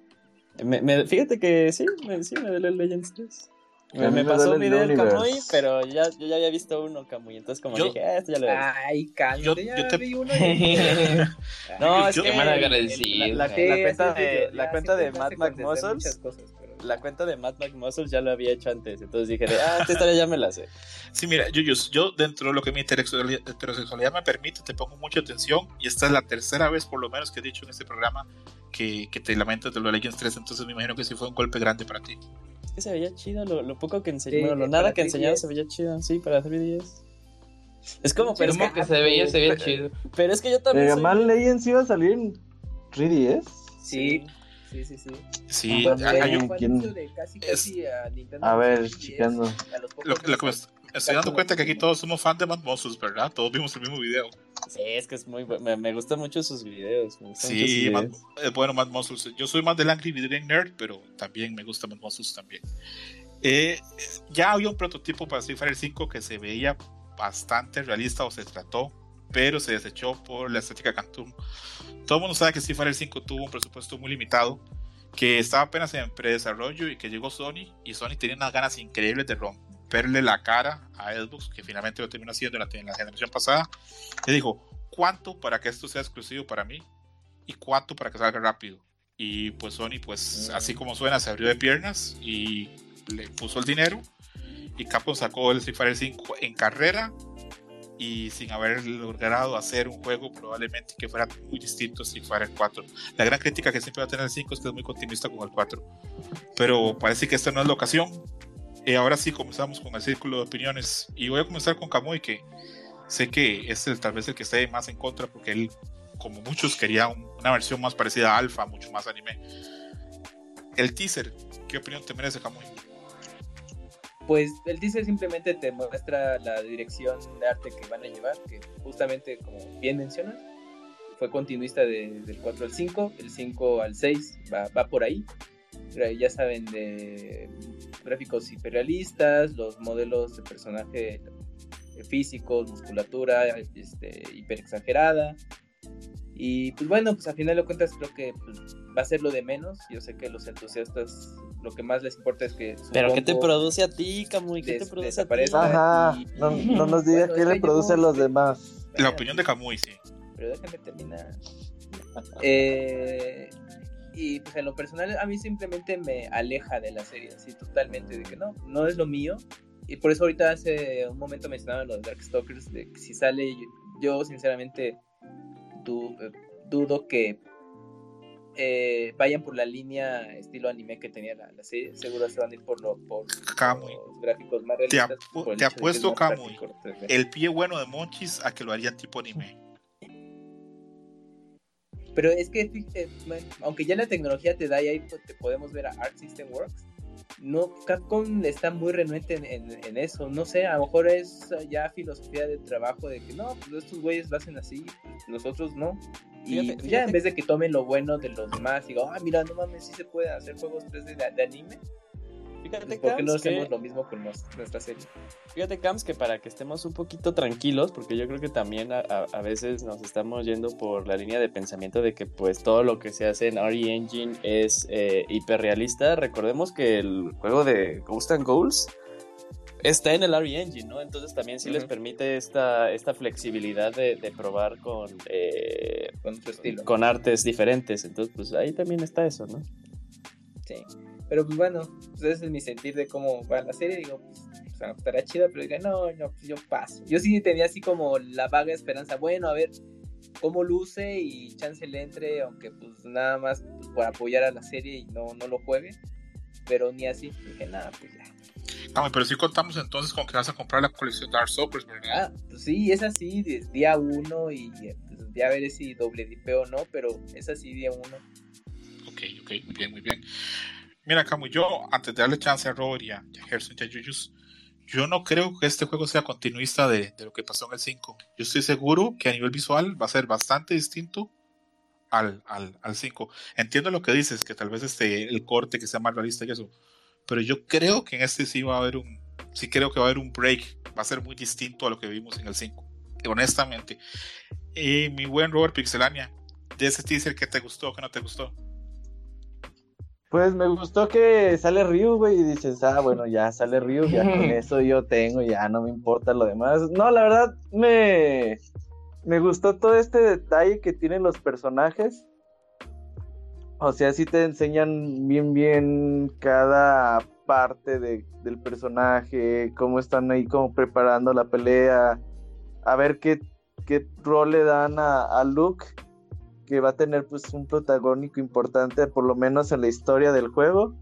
Me, fíjate que sí, me, sí me duele el Legends 3. Me, pasó un video del Kamui, pero ya, yo ya había visto uno Kamui, entonces como dije, ah, esto ya lo veo. Ay, Kamui, yo, ya te... vi uno. no, es que me la, la, cuenta de, la cuenta de Mad Max Muscles, la cuenta de Mad Max Muscles ya lo había hecho antes, entonces dije, ah, esta historia ya me la sé. Sí, mira, yo, yo, yo dentro de lo que mi heterosexualidad me permite, te pongo mucha atención y esta es la tercera vez por lo menos que he dicho en este programa que, que te lamentas de lo de Legends 3, entonces me imagino que sí fue un golpe grande para ti. Es que se veía chido, lo, lo poco que enseñó, lo nada que enseñaba se veía chido, sí, para 3DS. Es como, pero es que, que, se veía, se veía chido. Pero es que yo también. Mega Man Legends iba a salir en 3DS. Sí. Sí, sí, sí. Sí, hay un... A, ver, chicando. Lo, lo, que estoy dando cuenta que aquí todos somos fans de Mad Muscles, ¿verdad? Todos vimos el mismo video. Sí, es que es muy me, me gustan mucho sus videos. sí, es bueno Mad Muscles. Yo soy más del Angry Video Nerd, pero también me gusta Mad Muscles también. Eh, ya había un prototipo para Street Fighter 5 que se veía bastante realista o se trató, pero se desechó por la estética Cantum. Todo el mundo sabe que Street Fighter 5 tuvo un presupuesto muy limitado, que estaba apenas en predesarrollo y que llegó Sony y Sony tenía unas ganas increíbles de romper verle la cara a Xbox, que finalmente lo terminó haciendo en la, generación pasada, le dijo, ¿cuánto para que esto sea exclusivo para mí? ¿Y cuánto para que salga rápido? Y pues Sony, pues así como suena, se abrió de piernas y le puso el dinero. Y Capcom sacó el Street Fighter 5 en carrera y sin haber logrado hacer un juego probablemente que fuera muy distinto a Street Fighter 4. La gran crítica que siempre va a tener el 5 es que es muy continuista con el 4. Pero parece que esta no es la ocasión. Y ahora sí comenzamos con el círculo de opiniones. Y voy a comenzar con Kamui, que sé que es tal vez el que esté más en contra, porque él, como muchos, quería una versión más parecida a Alpha, mucho más anime. El teaser, ¿qué opinión te merece, Kamui? pues el teaser simplemente te muestra la dirección de arte que van a llevar, que justamente como bien mencionas, fue continuista del 4 al 5, el 5 al 6 va, va por ahí. Ya saben, de gráficos hiperrealistas, los modelos de personaje físicos, musculatura este, hiper exagerada. Y pues bueno, pues a final de cuentas creo que pues, va a ser lo de menos. Yo sé que los entusiastas lo que más les importa es que. Pero ¿qué te produce a ti, Camuy? ¿Qué te produce a ti? Ajá, no, no, nos digas qué le produce a los demás. La opinión de Camuy, sí. Pero déjame terminar. eh, y pues en lo personal a mí simplemente me aleja de la serie, así totalmente, de que no, no es lo mío. Y por eso ahorita hace un momento mencionaba lo de Darkstalkers, de que si sale, yo, sinceramente eh, dudo que eh, vayan por la línea estilo anime que tenía la, serie. Seguro se van a ir por, lo, por, los gráficos más realistas. Te, apuesto, Kamui, el pie bueno de Monchis a que lo harían tipo anime. Pero es que, eh, aunque ya la tecnología te da y ahí pues, te podemos ver a Art System Works, no, Capcom está muy renuente en, eso. No sé, a lo mejor es ya filosofía de trabajo de que no, pues estos güeyes lo hacen así, nosotros no. Y ya en vez de que tomen lo bueno de los demás, digo, ah, mira, no mames, sí se puede hacer juegos 3D de anime Fíjate, ¿Por qué no hacemos lo mismo con nuestra serie? Fíjate, Camps, que para que estemos un poquito tranquilos, porque yo creo que también a, a, veces nos estamos yendo por la línea de pensamiento de que pues todo lo que se hace en RE Engine es eh, hiperrealista. Recordemos que el juego de Ghost and Goals está en el RE Engine, ¿no? Entonces también sí les permite esta, esta flexibilidad de, de probar con, eh, con, con artes diferentes. Entonces, pues ahí también está eso, ¿no? Sí. Pero pues bueno, pues ese es mi sentir de cómo va la serie. Digo, pues, o sea, estará chido, pero diga, no, no, pues yo paso. Yo sí tenía así como la vaga esperanza, bueno, a ver cómo luce y chance le entre, aunque pues nada más pues, por apoyar a la serie y no, no lo juegue. Pero ni así, dije, nada, pues ya. Ah, pero sí contamos entonces con que vas a comprar la colección Dark Souls, ¿verdad? Ah, pues sí, es así, día uno y pues, ya veré si doble dipeo o no, pero es así día uno. Ok, ok, muy bien, muy bien. Mira, Camu, yo, antes de darle chance a Robert y a, Gerson y a Yuyus, yo no creo que este juego sea continuista de, lo que pasó en el 5. Yo estoy seguro que a nivel visual va a ser bastante distinto al, al, 5. Entiendo lo que dices, que tal vez este, el corte que sea más realista y eso, pero yo creo que en este sí va a haber un, sí creo que va a haber un break, va a ser muy distinto a lo que vimos en el 5, honestamente. Y mi buen Robert Pixelania, de ese teaser, ¿qué te gustó, qué no te gustó? Pues me gustó que sale Ryu, güey, y dices, ah, bueno, ya sale Ryu, ya con eso yo tengo, ya no me importa lo demás. No, la verdad, me, me gustó todo este detalle que tienen los personajes. O sea, sí te enseñan bien, bien cada parte del personaje, cómo están ahí, como preparando la pelea, a ver qué, qué rol le dan a, a Luke que va a tener pues un protagónico importante por lo menos en la historia del juego.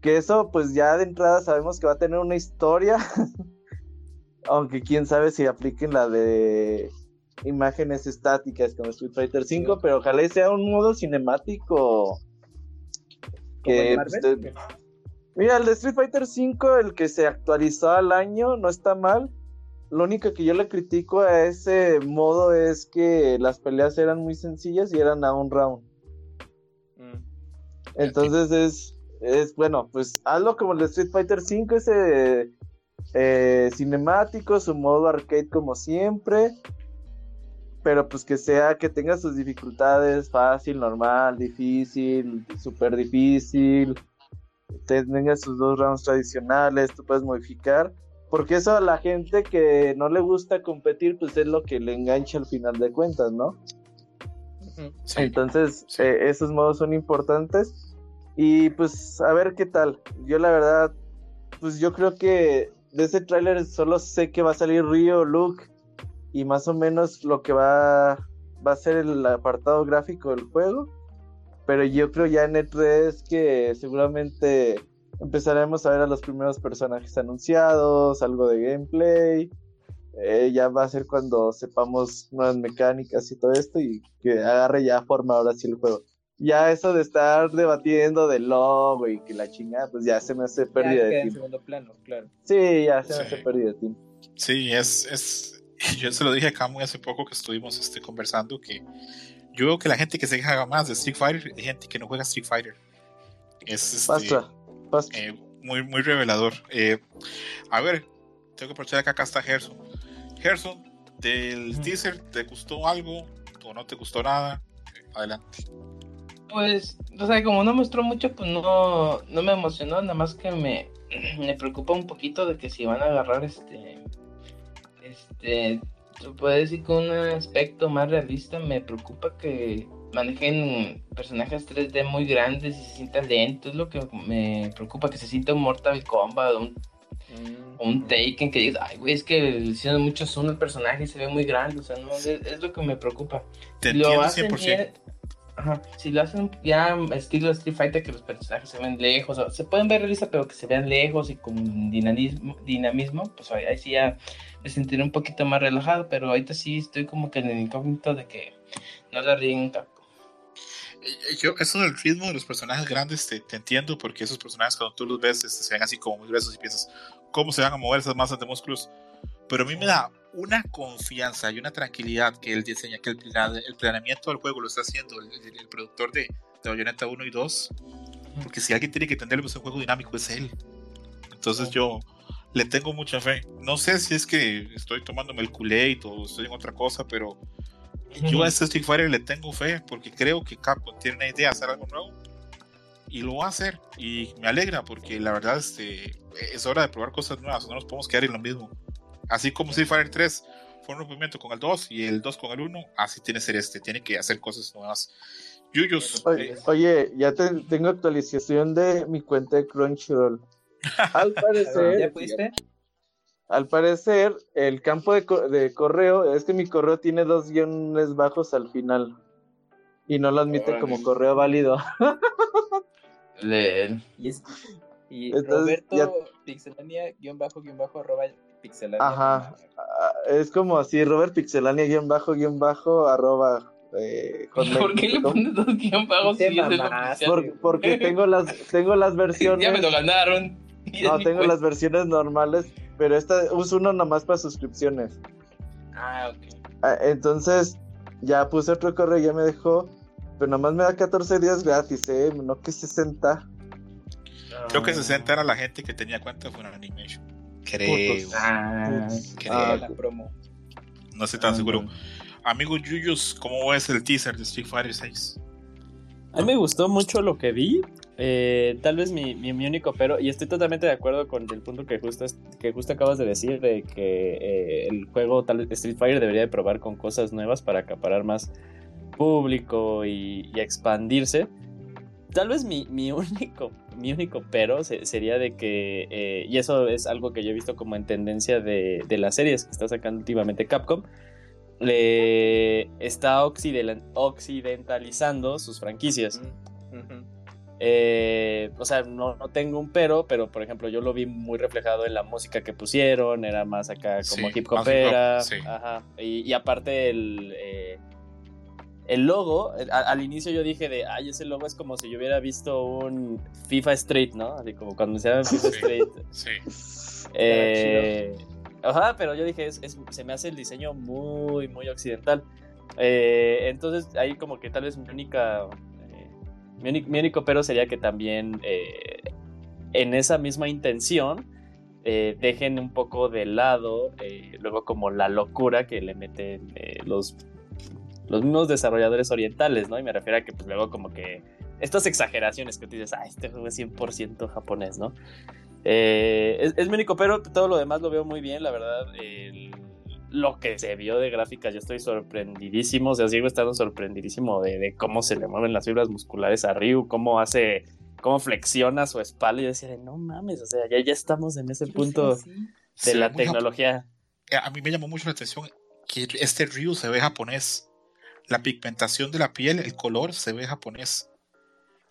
Que eso pues ya de entrada sabemos que va a tener una historia. Aunque quién sabe si apliquen la de imágenes estáticas como Street Fighter V, pero ojalá sea un modo cinemático. Que, pues, mira, el de Street Fighter V, el que se actualizó al año, no está mal lo único que yo le critico a ese modo es que las peleas eran muy sencillas y eran a un round. Mm. Entonces es, es, bueno, pues hazlo como el Street Fighter V, ese eh, cinemático, su modo arcade como siempre. Pero pues que sea, que tenga sus dificultades, fácil, normal, difícil, súper difícil. Tenga sus dos rounds tradicionales, tú puedes modificar porque eso a la gente que no le gusta competir, pues es lo que le engancha al final de cuentas, ¿no? Entonces, eh, esos modos son importantes. Y pues, a ver qué tal. Yo la verdad, pues yo creo que de ese tráiler solo sé que va a salir Rio, Luke y más o menos lo que va, va a ser el apartado gráfico del juego. Pero yo creo ya en E3 que seguramente empezaremos a ver a los primeros personajes anunciados, algo de gameplay. Eh, ya va a ser cuando sepamos nuevas mecánicas y todo esto y que agarre ya forma ahora sí el juego. ya eso de estar debatiendo del logo y que la chingada, pues ya se me hace pérdida de tiempo. en segundo plano, claro. Sí, ya se me hace pérdida de tiempo. Sí, es, es, yo se lo dije a Camu hace poco que estuvimos este, conversando que yo veo que la gente que se queja más de Street Fighter es gente que no juega Street Fighter. Es este, eh, muy, muy revelador. Eh, a ver, tengo que aprovechar que acá está Gerson. Gerson, del teaser, ¿te gustó algo o no te gustó nada? Adelante. Pues, o sea, como no mostró mucho, pues no, no me emocionó, nada más que me, me preocupa un poquito de que si van a agarrar este, este, se puede decir con un aspecto más realista, me preocupa que manejen personajes 3D muy grandes y se sientan lentos, es lo que me preocupa, que se sienta un Mortal Kombat o un, mm. un Taken, que digas, ay, güey, es que le hicieron mucho zoom al personaje y se ve muy grande, o sea, no, es, lo que me preocupa. Te lo entiendo 100%. Ajá. Si lo hacen ya estilo Street Fighter, que los personajes se ven lejos, o se pueden ver realistas, pero que se vean lejos y con dinamismo, dinamismo pues ahí, sí ya me sentiré un poquito más relajado, pero ahorita sí estoy como que en el incógnito de que no la ríen eh, yo, eso del ritmo de los personajes grandes te, entiendo, porque esos personajes cuando tú los ves este, se ven así como muy gruesos y piensas, ¿cómo se van a mover esas masas de músculos? Pero a mí me da una confianza y una tranquilidad que él diseña, que el, el planeamiento del juego lo está haciendo el, productor de, de, Bayonetta 1 y 2. Porque si alguien tiene que entender pues, un juego dinámico es él. Entonces yo le tengo mucha fe. No sé si es que estoy tomándome el culé o estoy en otra cosa, pero yo a este Street Fighter le tengo fe porque creo que Capcom tiene una idea de hacer algo nuevo y lo va a hacer. Y me alegra porque la verdad este, es hora de probar cosas nuevas. No nos podemos quedar en lo mismo. Así como Street Fighter 3 fue un rompimiento con el 2 y el 2 con el 1, así tiene que ser este, tiene que hacer cosas nuevas. Yuyos. Eh, oye, ya tengo actualización de mi cuenta de Crunchyroll. Al parecer. ¿Ya pudiste? Al parecer, el campo de, de, correo, es que mi correo tiene dos guiones bajos al final. Y no lo admite como correo válido. Y, es, y Roberto Pixelania guion bajo guion bajo arroba Pixelania. Ajá. Ah, es como así, Robert Pixelania guion bajo guion bajo arroba. Eh, ¿Por qué le pones dos guion bajos porque tengo las, tengo las versiones. ya me lo ganaron. No, tengo las versiones normales, pero esta uso uno nada más para suscripciones. Ah, ok. Ah, entonces, ya puse otro correo, ya me dejó. Pero nada más me da 14 días gratis, ¿eh? No que 60. Creo que 60 era la gente que tenía cuenta con Animation. Creo. Ah, creo. Ah, la promo. No estoy tan seguro. Amigo Yuyos, ¿cómo ves el teaser de Street Fighter 6? A mí me gustó mucho lo que vi. Eh, tal vez mi, mi, único pero, y estoy totalmente de acuerdo con el punto que justo, que justo acabas de decir, de que eh, el juego tal Street Fighter debería de probar con cosas nuevas para acaparar más público y, expandirse. Tal vez mi, mi, único, mi único pero sería de que, eh, y eso es algo que yo he visto como en tendencia de, de las series que está sacando últimamente Capcom, le está occidentalizando sus franquicias. Eh, o sea, no, no, tengo un pero, pero por ejemplo, yo lo vi muy reflejado en la música que pusieron, era más acá como hip hopera. Y, aparte el, eh, el logo, al inicio yo dije de, ay, ese logo es como si yo hubiera visto un FIFA Street, ¿no? Así como cuando se llama FIFA Street. Sí. Eh, ajá, pero yo dije, se me hace el diseño muy, muy occidental. Eh, entonces ahí como que tal vez mi única, eh, mi, único pero sería que también en esa misma intención dejen un poco de lado luego como la locura que le meten los los mismos desarrolladores orientales, ¿no? Y me refiero a que pues luego como que estas exageraciones que tú dices, ah, este juego es 100% japonés, ¿no? Eh, es, mi único, pero todo lo demás lo veo muy bien, la verdad. Lo que se vio de gráficas, yo estoy sorprendidísimo, o sea, sigo estando sorprendidísimo de, cómo se le mueven las fibras musculares a Ryu, cómo hace, cómo flexiona su espalda y decía, no mames, o sea, ya, ya estamos en ese punto de la tecnología. A mí me llamó mucho la atención que este Ryu se ve japonés la pigmentación de la piel, el color se ve japonés.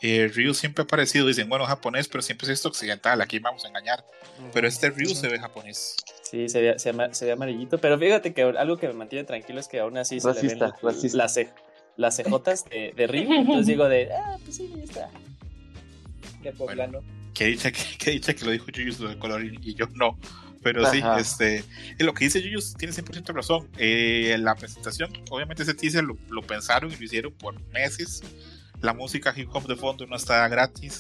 Eh, Ryu siempre ha parecido, dicen, bueno, japonés, pero siempre es esto occidental, aquí vamos a engañar. Pero este Ryu se ve japonés. Sí, se ve, se, ve, amarillito, pero fíjate que algo que me mantiene tranquilo es que aún así se le ven la ceja. las cejotas de, de Rick. Entonces digo de, ah, pues sí, está. De poblano. Bueno, que dicha que, que, dicha que lo dijo Yuyus lo de color y, yo no. Pero sí, este, lo que dice Yuyus tiene 100% razón. Eh, la presentación, obviamente ese teaser lo, lo, pensaron y lo hicieron por meses. La música hip hop de fondo no está gratis.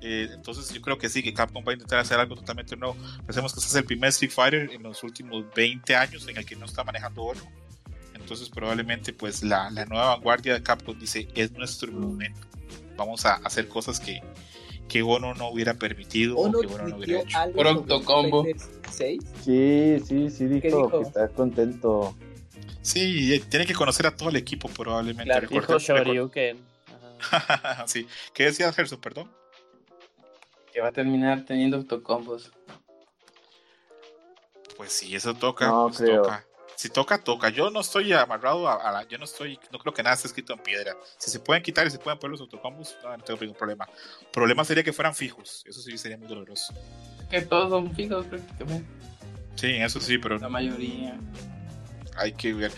Eh, entonces yo creo que sí, que Capcom va a intentar hacer algo totalmente nuevo. Pensemos que este es el primer Street Fighter en los últimos 20 años en el que no está manejando oro. Entonces probablemente pues la, la nueva vanguardia de Capcom dice es nuestro momento. Vamos a hacer cosas que, que Ono no hubiera permitido o que Ono no hubiera hecho. Por combo. Sí, sí, sí, dijo, dijo, que está contento. Sí, tiene que conocer a todo el equipo probablemente. Claro, dijo Shoryuken. sí. ¿Qué decía Gerson, perdón? Que va a terminar teniendo autocombos. Pues sí, eso toca. No, pues toca si toca, toca. Yo no estoy amarrado a, la. Yo no estoy. No creo que nada esté escrito en piedra. Si se pueden quitar y se pueden poner los autocombos, no, no tengo ningún problema. El problema sería que fueran fijos. Eso sí sería muy doloroso. Que todos son fijos prácticamente. Sí, eso sí, pero. La mayoría. Hay que ver.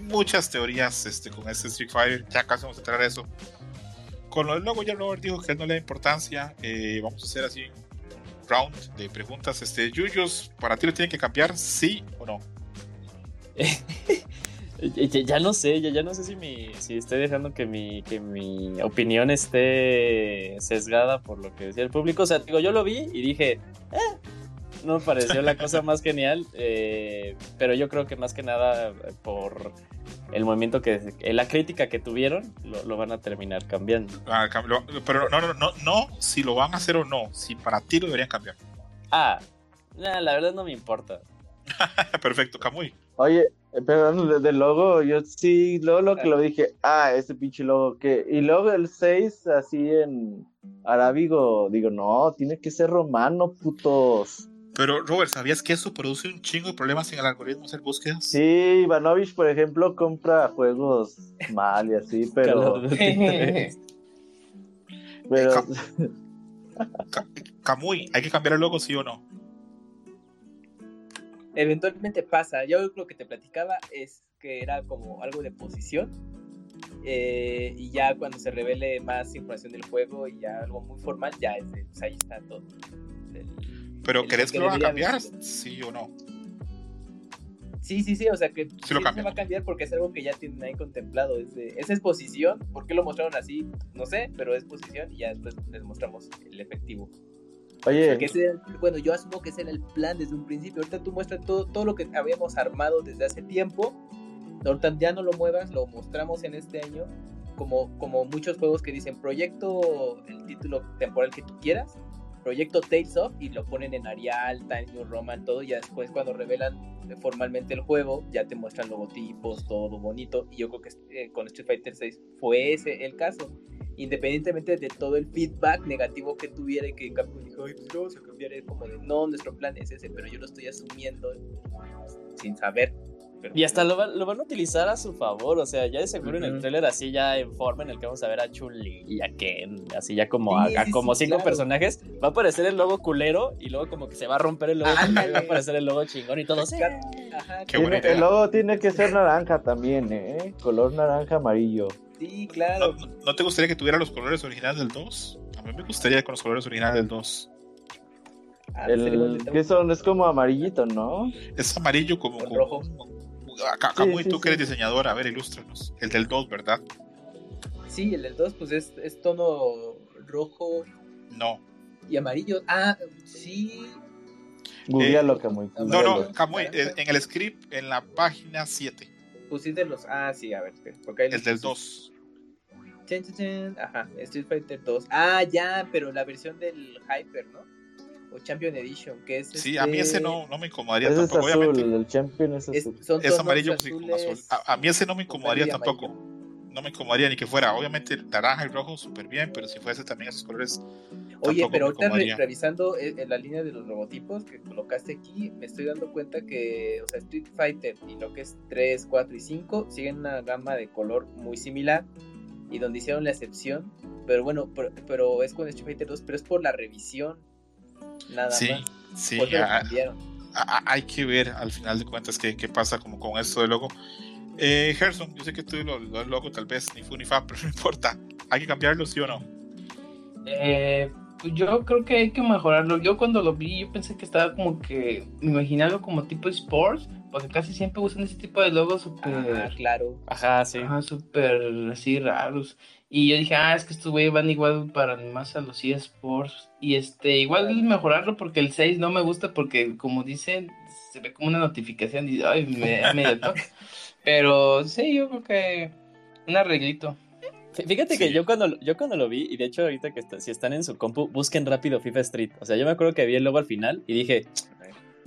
Muchas teorías este, con este Street Fighter. Ya casi vamos a entrar a eso. Con lo del logo, ya Robert dijo que no le da importancia. Eh, vamos a hacer así un round de preguntas. Este, Yuyos, ¿para ti lo tiene que cambiar? ¿Sí o no? ya, no sé, ya, ya no sé si, mi, si estoy dejando que mi, que mi opinión esté sesgada por lo que decía el público. O sea, digo, yo lo vi y dije, eh, no me pareció la cosa más genial, eh, pero yo creo que más que nada por el movimiento que, la crítica que tuvieron, lo, van a terminar cambiando. Ah, pero no, no, no, no, si lo van a hacer o no, si para ti lo deberían cambiar. Ah, la verdad no me importa. Perfecto, Camuy. Oye, perdón, del logo, yo sí, luego lo que lo dije, ah, ese pinche logo que. Y luego el 6, así en arábigo, digo, no, tiene que ser romano, putos. Pero, Robert, ¿sabías que eso produce un chingo de problemas en el algoritmo hacer búsquedas? Sí, Ivanovich, por ejemplo, compra juegos mal y así, pero. pero. Camuy, ¿hay que cambiar el logo, sí o no? eventualmente pasa. Yo lo que te platicaba es que era como algo de posición. Eh, y ya cuando se revele más información del juego y ya algo muy formal, ya es de, pues ahí está todo. Pero ¿crees que, lo van a cambiar? Sí o no. Sí, sí, sí, o sea que sí, se va a cambiar porque es algo que ya tienen ahí contemplado. Es de, esa es posición. ¿Por qué lo mostraron así? No sé, pero es posición y ya después les mostramos el efectivo. Oye. bueno, yo asumo que ese era el plan desde un principio. Ahorita tú muestras todo, todo lo que habíamos armado desde hace tiempo. Ahorita ya no lo muevas, lo mostramos en este año. Como, como muchos juegos que dicen proyecto, el título temporal que tú quieras, proyecto Tales of, y lo ponen en Arial, Time New Roman, todo. Y ya después, cuando revelan formalmente el juego, ya te muestran logotipos, todo bonito. Y yo creo que eh, con Street Fighter 6 fue ese el caso independientemente de todo el feedback negativo que tuviera y que Capcom dijo, ay, pues vamos a cambiar, es como de, no, nuestro plan es ese, pero yo lo estoy asumiendo sin saber. Y hasta lo, lo, van a utilizar a su favor, o sea, ya de seguro en el trailer así ya en forma en el que vamos a ver a Chun-Li y a Ken, así ya como, como cinco personajes, va a aparecer el logo culero y luego como que se va a romper el logo y va a aparecer el logo chingón y todo. el logo tiene que ser naranja también, ¿eh? Color naranja amarillo. Sí, claro. ¿No, te gustaría que tuviera los colores originales del 2? A mí me gustaría con los colores originales del 2. Ah, el, que son, es como amarillito, ¿no? Es amarillo como, rojo. Acá, sí, tú que eres diseñador, a ver, ilústranos. El del 2, ¿verdad? Sí, el del 2, pues es, es tono rojo. No. Y amarillo. Ah, sí. Googlealo, eh, No, no, Camuy, eh, en el script, en la página 7 pusiste los. Ah, sí, a ver. Porque el del 2. Ajá, Street Fighter 2. Ah, ya, pero la versión del Hyper, ¿no? O Champion Edition, que es. Sí, a mí ese este no, no me incomodaría ese tampoco, es azul, obviamente. El Champion es azul. Es, es amarillo pues, azul. A, a, mí ese no me incomodaría tampoco. No me incomodaría ni que fuera, obviamente, naranja y rojo súper bien, pero si fuese también esos colores Oye, pero ahorita revisando en eh, la línea de los logotipos que colocaste aquí, me estoy dando cuenta que, o sea, Street Fighter y lo que es 3, 4 y 5 siguen una gama de color muy similar y donde hicieron la excepción, pero bueno, pero, es con Street Fighter 2, pero es por la revisión, nada sí, más. Sí, sí, hay que ver al final de cuentas qué, qué pasa como con esto de logo. Eh, Gerson, yo sé que tú lo, lo loco, tal vez ni fu ni fa, pero no importa. ¿Hay que cambiarlo, sí o no? Eh, pues yo creo que hay que mejorarlo. Yo cuando lo vi, yo pensé que estaba como que me imaginaba como tipo sports, porque casi siempre usan ese tipo de logos súper. Ah, claro. Ajá, sí. Ajá, súper así raros. Y yo dije, ah, es que estos güeyes van igual para más a los eSports. Y este, igual mejorarlo porque el 6 no me gusta porque, como dicen, se ve como una notificación y ay, me da medio toque. Pero sí, yo creo que un arreglito. Fíjate que yo cuando, yo cuando lo vi, y de hecho ahorita que si están en su compu, busquen rápido FIFA Street. O sea, yo me acuerdo que vi el logo al final y dije,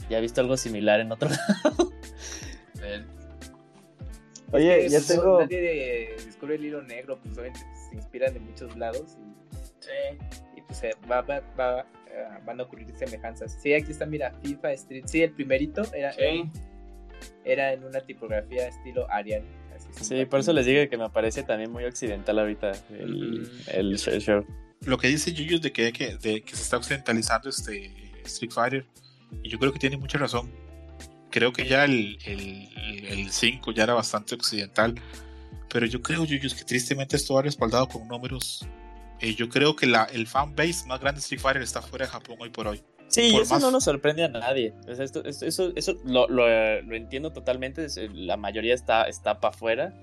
ya he visto algo similar en otro lado. Oye, ya tengo... Nadie descubre el hilo negro, pues obviamente se inspiran de muchos lados y, sí. y pues va, va, va, uh, van a ocurrir semejanzas. Sí, aquí está, mira, FIFA Street. Sí, el primerito era, sí. era en una tipografía estilo Arial. Sí, por eso les digo que me parece también muy occidental ahorita el, el show. Lo que dice Yuyu de que, que, de que se está occidentalizando este Street Fighter, y yo creo que tiene mucha razón. Creo que ya el, el, el 5 ya era bastante occidental, pero yo creo, Yuyu, que tristemente esto va respaldado con números. Eh, yo creo que la, el fanbase más grande de Street Fighter está fuera de Japón hoy por hoy. Sí, por eso más... no nos sorprende a nadie. Esto, esto, eso eso lo, lo, lo, entiendo totalmente. La mayoría está, está para afuera.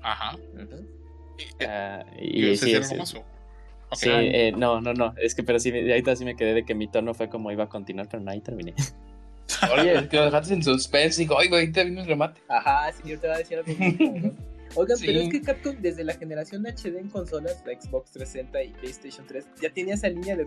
Ajá. Uh -huh. uh, y, sí, sí, sí. Okay. sí eh, no, no, no. Es que, pero sí, ahorita sí me quedé de que mi tono fue como iba a continuar, pero no, ahí terminé. Oye, que lo dejaste en suspense. Digo, oiga, ahorita vino el remate. Ajá, señor, te va a decir algo. Oigan, sí. pero es que Capcom desde la generación HD en consolas, la Xbox 360 y PlayStation 3, ya tenía esa línea de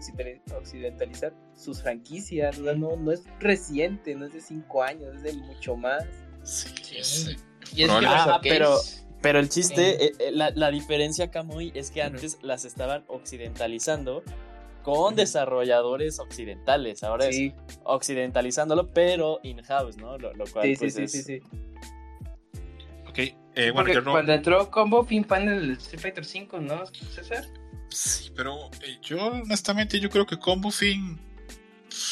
occidentalizar sus franquicias. ¿no? No, no es reciente, no es de 5 años, es de mucho más. Sí, sí. Y es que ah, pero, pero el chiste, eh, la, la, diferencia, Kamui, es que antes uh -huh. las estaban occidentalizando con desarrolladores occidentales. Ahora sí. es occidentalizándolo, pero in-house, ¿no? Lo, lo cual sí, pues, sí, es... sí, sí, sí. Ok, eh, bueno, yo no... Cuando entró Combo Fin Fan del Street Fighter 5, ¿no, César? Sí, pero eh, yo honestamente yo creo que Combo Fin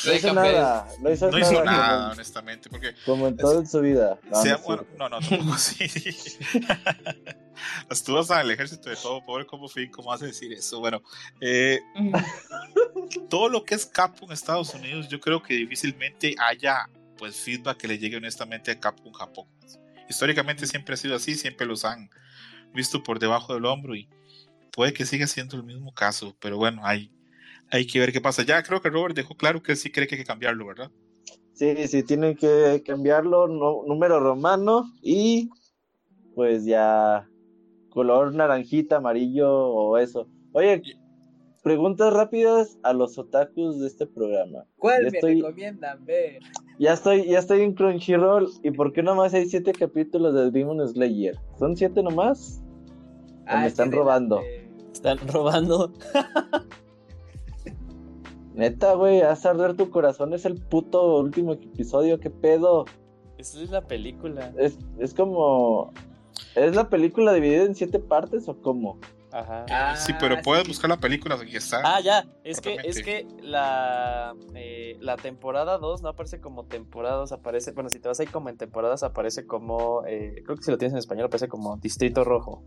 no hizo nada, no hizo, no nada, hizo nada, como, honestamente, porque como en toda su vida. No, sea, no, bueno, no, no, tampoco así. Tú vas al ejército de todo, pobre Combo Fin, ¿cómo a decir eso? Bueno, eh, todo lo que es Capcom en Estados Unidos, yo creo que difícilmente haya pues feedback que le llegue honestamente a Capcom Japón. Históricamente siempre ha sido así, siempre los han visto por debajo del hombro y puede que siga siendo el mismo caso, pero bueno, hay, hay que ver qué pasa. Ya creo que Robert dejó claro que sí cree que hay que cambiarlo, ¿verdad? Sí, sí, tienen que cambiarlo, no, número romano y pues ya color naranjita, amarillo o eso. Oye, preguntas rápidas a los otakus de este programa. ¿Cuál ya me estoy... recomiendan ver? Ya estoy, ya estoy en Crunchyroll. ¿Y por qué nomás hay siete capítulos de Demon Slayer? ¿Son siete nomás? ¿O ah, me están robando? Están robando. Neta, güey, haz arder tu corazón. Es el puto último episodio. ¿Qué pedo? Esa es la película. Es, es como. ¿Es la película dividida en siete partes o cómo? Ajá. Ah, sí, pero puedes sí. buscar la película, aquí está. Ah, ya, es que, es que la, eh, la temporada 2 no aparece como temporada 2, aparece, bueno, si te vas ahí como en temporadas, aparece como, eh, creo que si lo tienes en español, aparece como Distrito Rojo.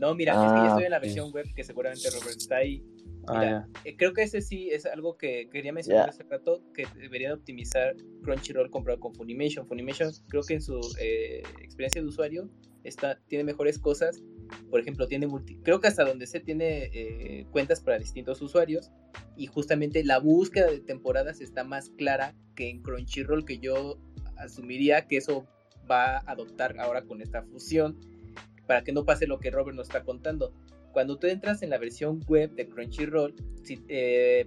No, mira, ah, es que ya estoy en la versión web que seguramente Robert está ahí. Mira, ah, eh, creo que ese sí es algo que quería mencionar yeah. hace rato, que deberían optimizar Crunchyroll comprado con Funimation. Funimation creo que en su eh, experiencia de usuario está, tiene mejores cosas. Por ejemplo, tiene multi, creo que hasta donde se tiene eh, cuentas para distintos usuarios y justamente la búsqueda de temporadas está más clara que en Crunchyroll, que yo asumiría que eso va a adoptar ahora con esta fusión para que no pase lo que Robert nos está contando. Cuando tú entras en la versión web de Crunchyroll, si, eh,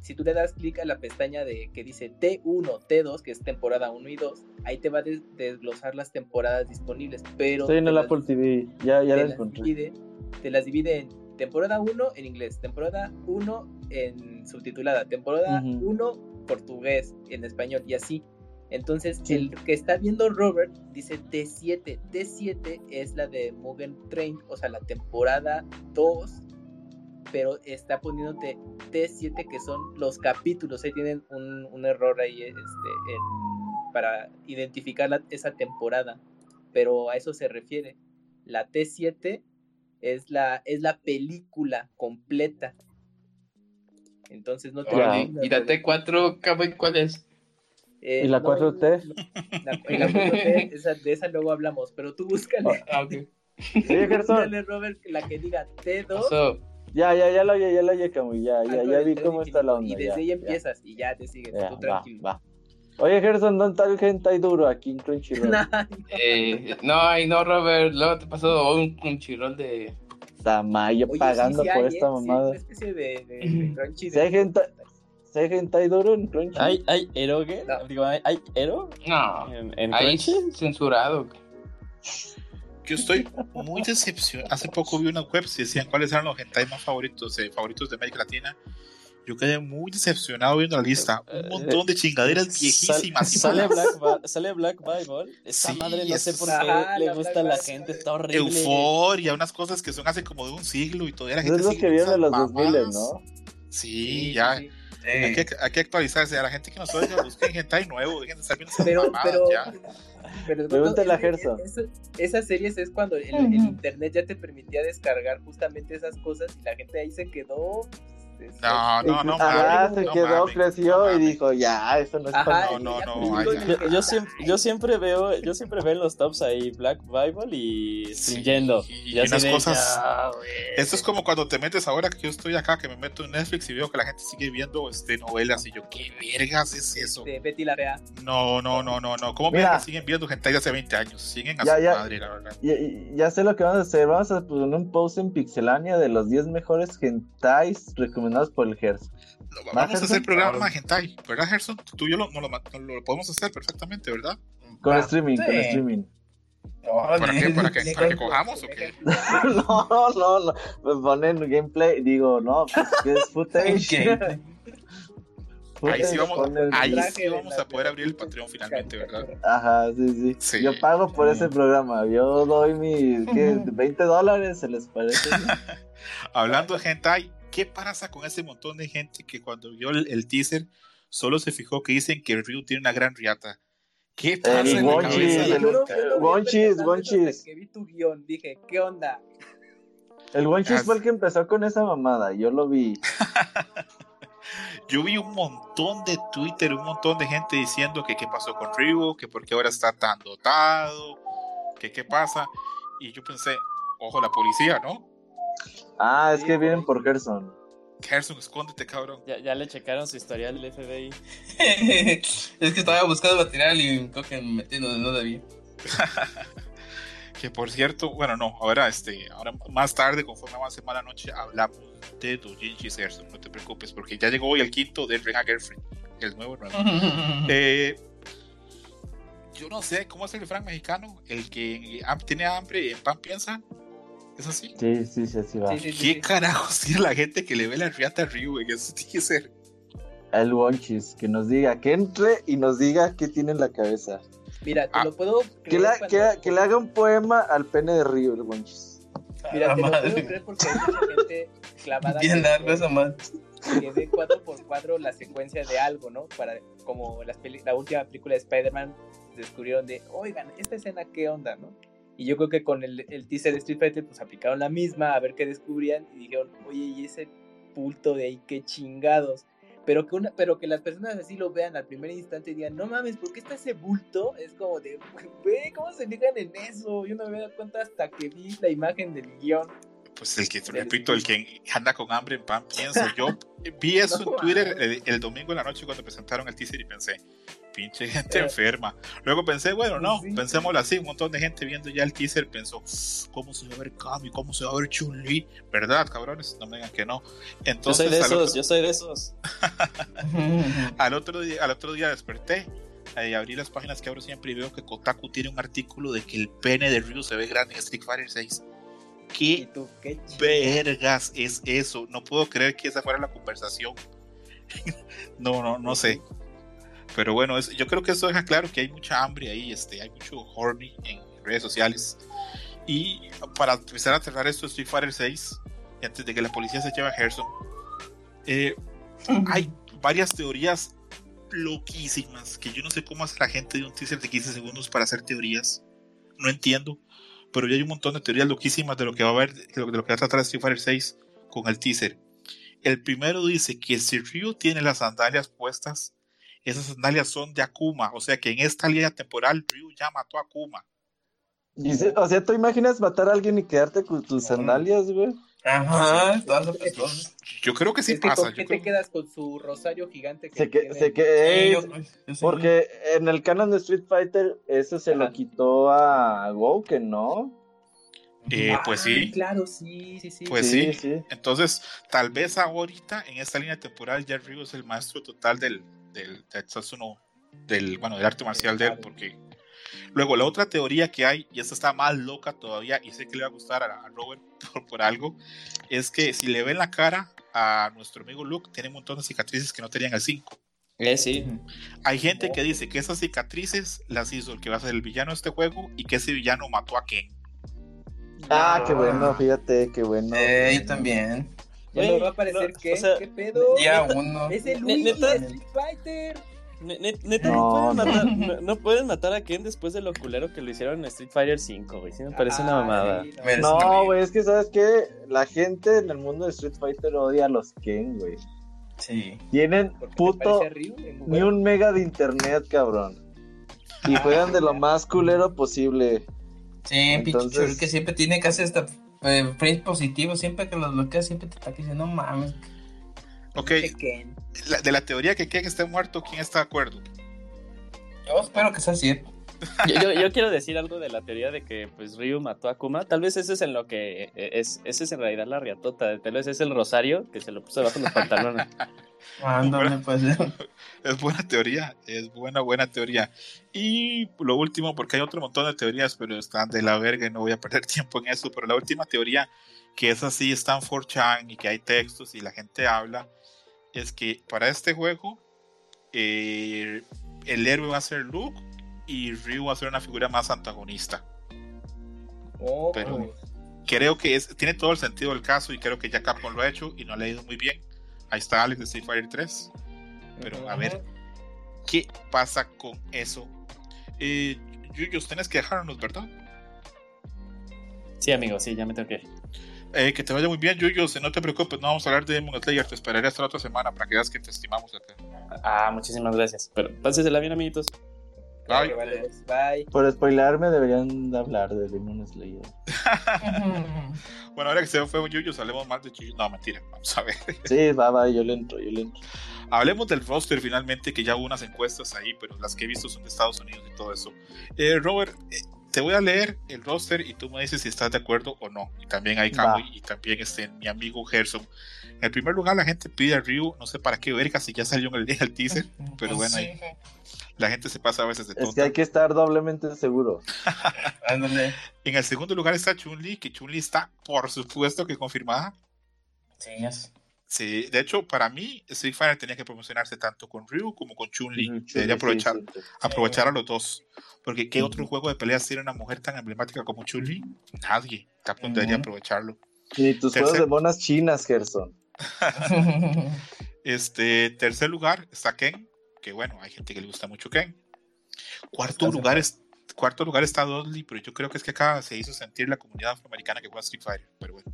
si tú le das clic a la pestaña de que dice T1, T2, que es temporada 1 y 2, ahí te va a des desglosar las temporadas disponibles. Pero Estoy en el Apple TV, ya, ya las encontré. Divide, te las divide en temporada 1 en inglés, temporada 1 en subtitulada, temporada uh -huh. 1 portugués en español y así. Entonces, sí. el que está viendo Robert dice T7. T7 es la de Mugen Train, o sea, la temporada 2, pero está poniéndote T7 que son los capítulos. Ahí tienen un, un error ahí este, en, para identificar esa temporada, pero a eso se refiere. La T7 es la, es la película completa. Entonces no te ¿Y la T4 cuál es? Eh, ¿Y la 4T? La, 4T, esa, de esa luego hablamos, pero tú búscale. Ah, okay. Sí, búscale, Robert, la que diga T2. Ya, ya, ya lo oye, ya lo oye, Camuy, ya, ya, ya vi cómo está la onda. Y desde ahí empiezas y ya te sigues, tú tranquilo. Va, Oye, Gerson, ¿dónde está el hentai duro aquí en Crunchyroll? eh, no, ay, no, Robert, luego te pasó un Crunchyroll de... Tamayo pagando por esta mamada. Sí, una especie de, de, de Crunchy. ¿Sí hay hentai, ¿sí hay hentai duro en Crunchy? ¿Hay, hay eroge? No. Digo, ¿hay, ¿hay ero? No, en, en Crunchy. censurado. Yo estoy muy decepcionado. Hace poco vi una web y decían cuáles eran los hentai más favoritos, eh, favoritos de América Latina yo quedé muy decepcionado viendo la lista. Un eh, montón de chingaderas viejísimas. sale, Black, sale Black Bible. Esa madre no sé por qué le gusta a la gente, está horrible. Euforia, unas cosas que son hace como de un siglo y todavía la gente. Es lo que viene de los 2000, ¿no? Sí, ya. Hay, que, hay, que, actualizarse. A la gente que nos oiga, busquen hentai nuevo, dejen de estar viendo pero, pero, ya. Pero Pregúntale a Gerson. esas series es cuando el, el, internet ya te permitía descargar justamente esas cosas y la gente ahí se quedó no, no, no. Ah, se quedó, creció y dijo, ya, eso no es para No, no, no. Yo, siempre, yo siempre veo, yo siempre veo en los tops ahí Black Bible y Stringendo. y, unas cosas. esto es como cuando te metes ahora que yo estoy acá, que me meto en Netflix y veo que la gente sigue viendo este, novelas y yo, ¿qué vergas es eso? De Betty la Rea. No, no, no, no, no. ¿Cómo Mira, siguen viendo gente de hace 20 años? Siguen a ya, su ya, madre, la verdad. Ya, ya, sé lo que vamos a hacer. Vamos a poner un post en Pixelania de los 10 mejores hentais recomendados por el Gerson. vamos a hacer programa Magentai, ¿verdad, Gerson? Tú y yo lo, no lo, lo, podemos hacer perfectamente, ¿verdad? Con streaming, con streaming. ¿Para, qué, ¿Para, qué, ¿Para que cojamos o qué? no, no, no. Pues ponen gameplay. Digo, no, pues que es footage. ahí sí vamos, ahí sí vamos a poder abrir el Patreon finalmente, ¿verdad? Ajá, sí, sí. Yo pago por ese programa. Yo doy mis ¿qué, 20 dólares, ¿se les parece? Hablando de hentai, ¿qué pasa con ese montón de gente que cuando vio el, teaser solo se fijó que dicen que Ryu tiene una gran riata? ¿Qué pasa el en la cabeza? Wonchis, Wonchis. Que vi tu guion, dije, ¿qué onda? El Wonchis fue el que empezó con esa mamada, yo lo vi. yo vi un montón de Twitter, un montón de gente diciendo que qué pasó con Ryu, que por qué ahora está tan dotado, que qué pasa. Y yo pensé, ojo la policía, ¿no? Ah, es que vienen por Gerson. Gerson, escóndete, cabrón. Ya, ya le checaron su historial del FBI. es que estaba buscando material y creo que me metí donde no debía. que por cierto, bueno, no, ahora este, ahora más tarde, conforme avance la noche, hablamos de Dojinshi Gerson, no te preocupes, porque ya llegó hoy el quinto de Reha Girlfriend, el nuevo nuevo. eh, yo no sé cómo es el refrán mexicano, el que tiene hambre y en pan piensa. ¿Es así? Sí, sí, sí, así va. ¿Qué carajos tiene la gente que le ve la riata a Ryu, güey? Eso tiene que ser. El Wonchis, que nos diga, que entre y nos diga qué tiene en la cabeza. Mira, te ah. lo puedo que, que, le haga un poema al pene de Ryu, el Wonchis. Mira, te lo puedo creer porque hay mucha gente clavada. Bien largo esa madre. Que ve cuadro por cuadro la secuencia de algo, ¿no? Para, como las la última película de Spider-Man descubrieron de, oigan, esta escena, ¿qué onda, no? Y yo creo que con el, el teaser de Street Fighter, pues aplicaron la misma, a ver qué descubrían, y dijeron, oye, y ese pulto de ahí, qué chingados. Pero que, una, pero que las personas así lo vean al primer instante y digan, no mames, ¿por qué está ese bulto? Es como de, güey, ¿cómo se fijan en eso? Yo no me había dado cuenta hasta que vi la imagen del guion. Pues el que, repito, el que anda con hambre en pan piensa. Yo vi eso en Twitter el, el, domingo en la noche cuando presentaron el teaser y pensé, pinche gente enferma. Luego pensé, bueno, no, pensémoslo así, un montón de gente viendo ya el teaser pensó, ¿cómo se va a ver Kami? ¿Cómo se va a ver Chun-Li? ¿Verdad, cabrones? No me digan que no. Entonces, yo soy de esos, yo soy de esos. al, otro día, al otro día desperté y abrí las páginas que abro siempre y veo que Kotaku tiene un artículo de que el pene de Ryu se ve grande en Street Fighter 6. ¿Qué, ¿Qué vergas es eso? No puedo creer que esa fuera la conversación. no, no, no sé. Pero bueno, yo creo que eso deja claro que hay mucha hambre ahí, este, hay mucho horny en redes sociales. Y para empezar a cerrar esto, Street Fighter 6, y antes de que la policía se lleve a Gerson, eh, hay varias teorías loquísimas que yo no sé cómo hace la gente de un teaser de 15 segundos para hacer teorías. No entiendo. Pero ya hay un montón de teorías loquísimas de lo que va a haber, de lo, que va a tratar Street Fighter 6 con el teaser. El primero dice que si Ryu tiene las sandalias puestas, esas sandalias son de Akuma. O sea que en esta línea temporal Ryu ya mató a Akuma. o sea, ¿tú imaginas matar a alguien y quedarte con tus sandalias, güey? Ajá, yo creo que sí pasa. ¿Por qué te quedas con su rosario gigante? Que se que, porque en el canon de Street Fighter, eso se lo quitó a Woken, ¿no? Eh, pues sí. Claro, sí, sí, sí. Pues sí, Entonces, tal vez ahorita, en esta línea temporal, ya Ryu es el maestro total del, del, del, del, bueno, del arte marcial de él, porque Luego, la otra teoría que hay, y esta está más loca todavía, y sé que le va a gustar a, Robert por, algo, es que si le ven la cara a nuestro amigo Luke, tiene un montón de cicatrices que no tenían el 5. Eh, sí. Hay gente que dice que esas cicatrices las hizo el que va a ser el villano de este juego y que ese villano mató a Ken. Ah, qué bueno, fíjate, qué bueno. Eh, yo también. Ya va a aparecer Ken, ¿qué pedo? Ya uno. Es el Luigi de Street Fighter. Neta, no, no, pueden matar, a Ken después de lo culero que lo hicieron en Street Fighter 5, güey. Sí me parece una mamada. No, güey, es que sabes que la gente en el mundo de Street Fighter odia a los Ken, güey. Sí. Tienen puto ni un mega de internet, cabrón. Y juegan de lo más culero posible. Sí, Entonces... que siempre tiene casi hasta eh, positivo, siempre que los bloqueas siempre te está diciendo, no mames. Ok. de la teoría que Ken está muerto, ¿quién está de acuerdo? Yo espero que sea cierto. yo, quiero decir algo de la teoría de que pues Ryu mató a Kuma. Tal vez ese es en lo que e, es, ese es en realidad la riatota. Tal vez es el rosario que se lo puso debajo de los pantalones. pues. Es buena teoría, es buena, buena teoría. Y lo último, porque hay otro montón de teorías, pero están de la verga y no voy a perder tiempo en eso. Pero la última teoría, que es así, está en 4chan y que hay textos y la gente habla, es que para este juego eh, el héroe va a ser Luke y Ryu va a ser una figura más antagonista. Oh, Pero creo que es, tiene todo el sentido del caso y creo que ya Capcom lo ha hecho y no le ha ido muy bien. Ahí está Alex de Street Fighter 3. Pero a ver, ¿qué pasa con eso? Eh, Yuyos, tenés que dejarnos, ¿verdad? Sí, amigo, sí, ya me tengo que eh, que te vaya muy bien, Yuyo. Si no te preocupes, no vamos a hablar de Demon Slayer. Te esperaré hasta la otra semana para que veas que te estimamos acá. Ah, muchísimas gracias. Pero pásesela bien, amiguitos. Bye. Bye. Por spoilarme, deberían de hablar de Demon Slayer. bueno, ahora que se fue Yuyo, salemos más de Yuyo. No, mentira. Vamos a ver. sí, va, va, yo le entro, yo le entro. Hablemos del roster finalmente, que ya hubo unas encuestas ahí, pero las que he visto son de Estados Unidos y todo eso. Eh, Robert, eh, te voy a leer el roster y tú me dices si estás de acuerdo o no. Y también hay Kamui y también este, mi amigo Gerson. En primer lugar, la gente pide a Ryu, no sé para qué verga, si ya salió en el, el teaser, pero bueno, ahí, la gente se pasa a veces de todo. Es que hay que estar doblemente seguro. en el segundo lugar está Chun-Li, que Chun-Li está, por supuesto, que confirmada. Sí, Sí, de hecho, para mí, Street Fighter tenía que promocionarse tanto con Ryu como con Chun-Li. Debería aprovechar, aprovechar a los dos. Porque ¿qué otro juego de peleas tiene una mujer tan emblemática como Chun-Li? Nadie. Capcom debería aprovecharlo. Y tus juegos de monas chinas, Gerson. este, tercer lugar está Ken, que bueno, hay gente que le gusta mucho Ken. Cuarto lugar es cuarto lugar está Dudley, pero yo creo que es que acá se hizo sentir la comunidad afroamericana que juega Street Fighter, pero bueno.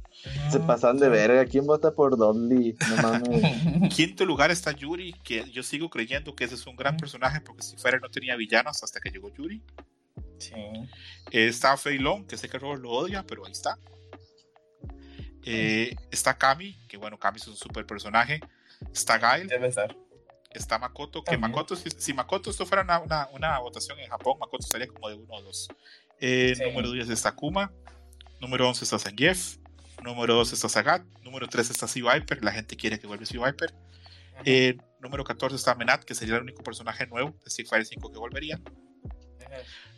Se pasan de verga, ¿quién vota por Dudley? No Quinto lugar está Yuri, que yo sigo creyendo que ese es un gran personaje porque Street Fighter no tenía villanos hasta que llegó Yuri. Sí. está Fei Long, que sé que Robert lo odia, pero ahí está. Eh, está Kami, que bueno, Kami es un super personaje. Está Gail. Debe estar está Makoto, que Makoto, si, Makoto esto fuera una, una, votación en Japón, Makoto estaría como de uno o dos. Eh, número 10 está Kuma, número 11 está Zangief, número 12 está Sagat, número 13 está Sea Viper, la gente quiere que vuelva Sea Viper. Eh, número 14 está Menat, que sería el único personaje nuevo de Street Fighter 5 que volvería.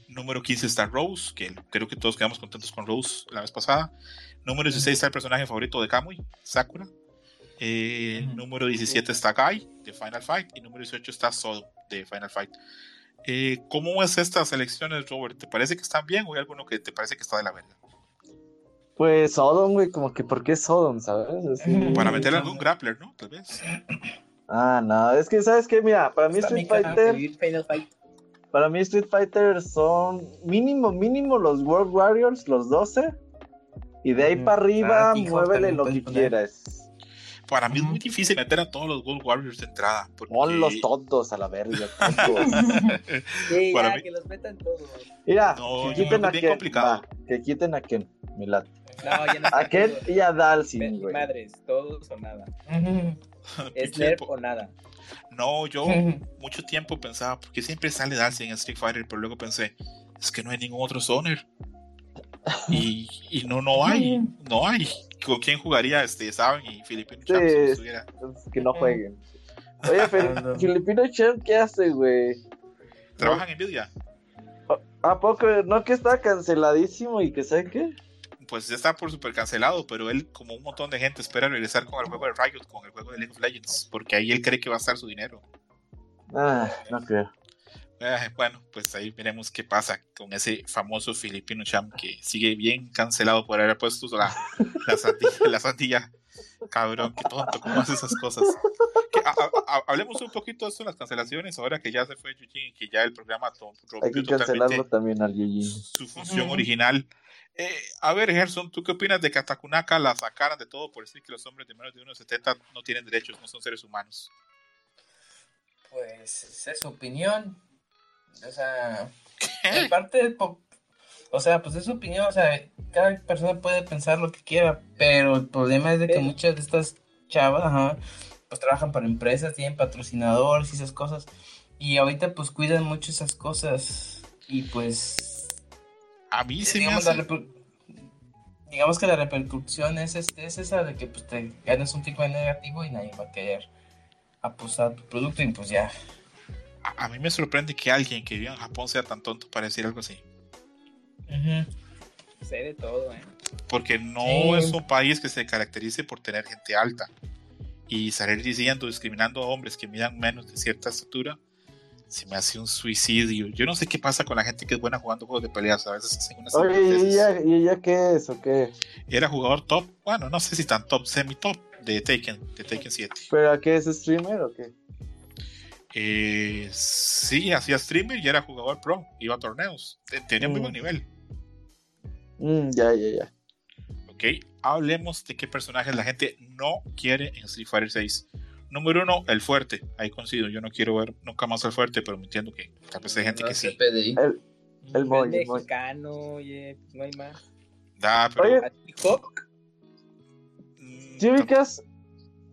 Número 15 está Rose, que creo que todos quedamos contentos con Rose la vez pasada. Número 16 está el personaje favorito de Kamui, Sakura. Eh, número 17 está Guy de Final Fight y número 18 está Sodom de Final Fight. Eh, ¿Cómo es estas elecciones, Robert? ¿Te parece que están bien o hay alguno que te parece que está de la verga? Pues Sodom, güey, como que ¿por qué Sodom, sabes? Para meter algún grappler, ¿no? Tal vez. Ah, no, es que, ¿sabes qué? Mira, para mí Street Fighter. Para mí Street Fighter son mínimo, mínimo los World Warriors, los 12. Y de ahí para arriba, ah, muévele lo que quieras. Para mí es muy difícil meter a todos los World Warriors de entrada. Porque... Ponlos todos a la verga. sí, para mí... que los metan todos. Mira, que quiten a Ken. que quiten a Ken, mi No, ya no a Ken y a Dalsin, güey. Madres, todos o nada. es Nerf o nada. No, yo mucho tiempo pensaba, porque siempre sale Darcy en Street Fighter, pero luego pensé, es que no hay ningún otro Zoner. Y, y no, no hay, no hay. ¿Con quién jugaría este, saben? Y Filipino Champ si Que no jueguen. Oye, Filipino Champ, ¿qué hace, güey? ¿Trabajan en Nvidia? ¿A poco? ¿No que está canceladísimo y que sé qué? pues ya está por super cancelado, pero él, como un montón de gente, espera regresar con el juego de Riot, con el juego de League of Legends, porque ahí él cree que va a estar su dinero. Ah, no creo. Eh, bueno, pues ahí veremos qué pasa con ese famoso filipino champ que sigue bien cancelado por haber puesto la, la, santilla, Cabrón, qué tonto, ¿cómo hace esas cosas? hablemos un poquito de eso, las cancelaciones, ahora que ya se fue Yujin y que ya el programa Hay que cancelarlo también al Su función original. Eh, a ver, Gerson, ¿tú qué opinas de que a la sacaran de todo por decir que los hombres de menos de 1,70 no tienen derechos, no son seres humanos? Pues esa es su opinión. O sea, en parte, o sea, pues es su opinión, o sea, cada persona puede pensar lo que quiera, pero el problema es de que muchas de estas chavas, pues trabajan para empresas, tienen patrocinadores y esas cosas, y ahorita pues cuidan mucho esas cosas, y pues a mí sí digamos, digamos que la repercusión es, es, esa de que pues, te ganas un tipo de negativo y nadie va a querer apostar tu producto y pues ya. A, mí me sorprende que alguien que vive en Japón sea tan tonto para decir algo así. Sé de todo, ¿eh? Porque no es un país que se caracterice por tener gente alta. Y salir diciendo, discriminando a hombres que midan menos de cierta estatura, se me hace un suicidio. Yo no sé qué pasa con la gente que es buena jugando juegos de peleas. A veces hacen unas. Oye, ¿y ella, ¿y ella qué es o qué? Era jugador top, bueno, no sé si tan top, semi-top de Taken, de Taken 7. ¿Pero a qué es streamer o qué? Eh, sí, hacía streamer y era jugador pro, iba a torneos. Tenía muy buen mm. nivel. Mm, ya, ya, ya. Ok, hablemos de qué personajes la gente no quiere en Street Fighter 6. Número uno, el fuerte. Ahí coincido. Yo no quiero ver nunca más al fuerte, pero me entiendo que tal vez hay gente que sí. El, el, mexicano, oye, no hay más. Da, pero... Oye, mm, ¿Sí ubicas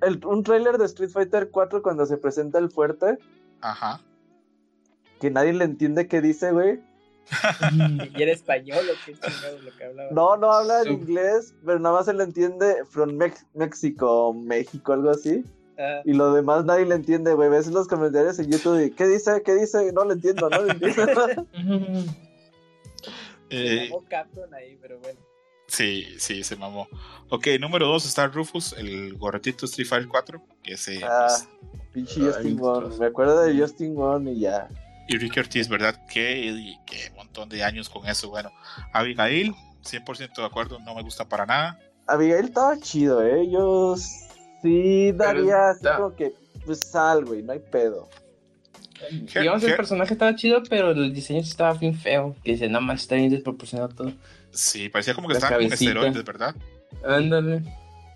el, un tráiler de Street Fighter 4 cuando se presenta el fuerte? Ajá. Que nadie le entiende qué dice, güey. ¿Y era español o qué chingado lo que hablaba? No, no habla en inglés, pero nada más se le entiende from México, México, algo así. Y lo demás nadie le entiende, güey. Ves los comentarios en YouTube y ¿qué dice? ¿Qué dice? No lo entiendo, no lo entiendo. eh, ahí, pero bueno. Sí, sí, se mamó. Ok, número dos está Rufus, el gorretito Street Fighter 4. Que se. Ah, pues, pinche Justin Wong. Me acuerdo de Justin Wong y ya. Y Ricky Ortiz, ¿verdad? Qué, qué montón de años con eso. Bueno, Abigail, 100% de acuerdo, no me gusta para nada. Abigail estaba chido, ¿eh? Ellos Sí, daría así como que, pues sal, güey, no hay pedo. Digamos, el personaje estaba chido, pero el diseño estaba bien feo. Que dice, nada más está bien desproporcionado todo. Sí, parecía como que estaba con esteroides, ¿verdad? Ándale.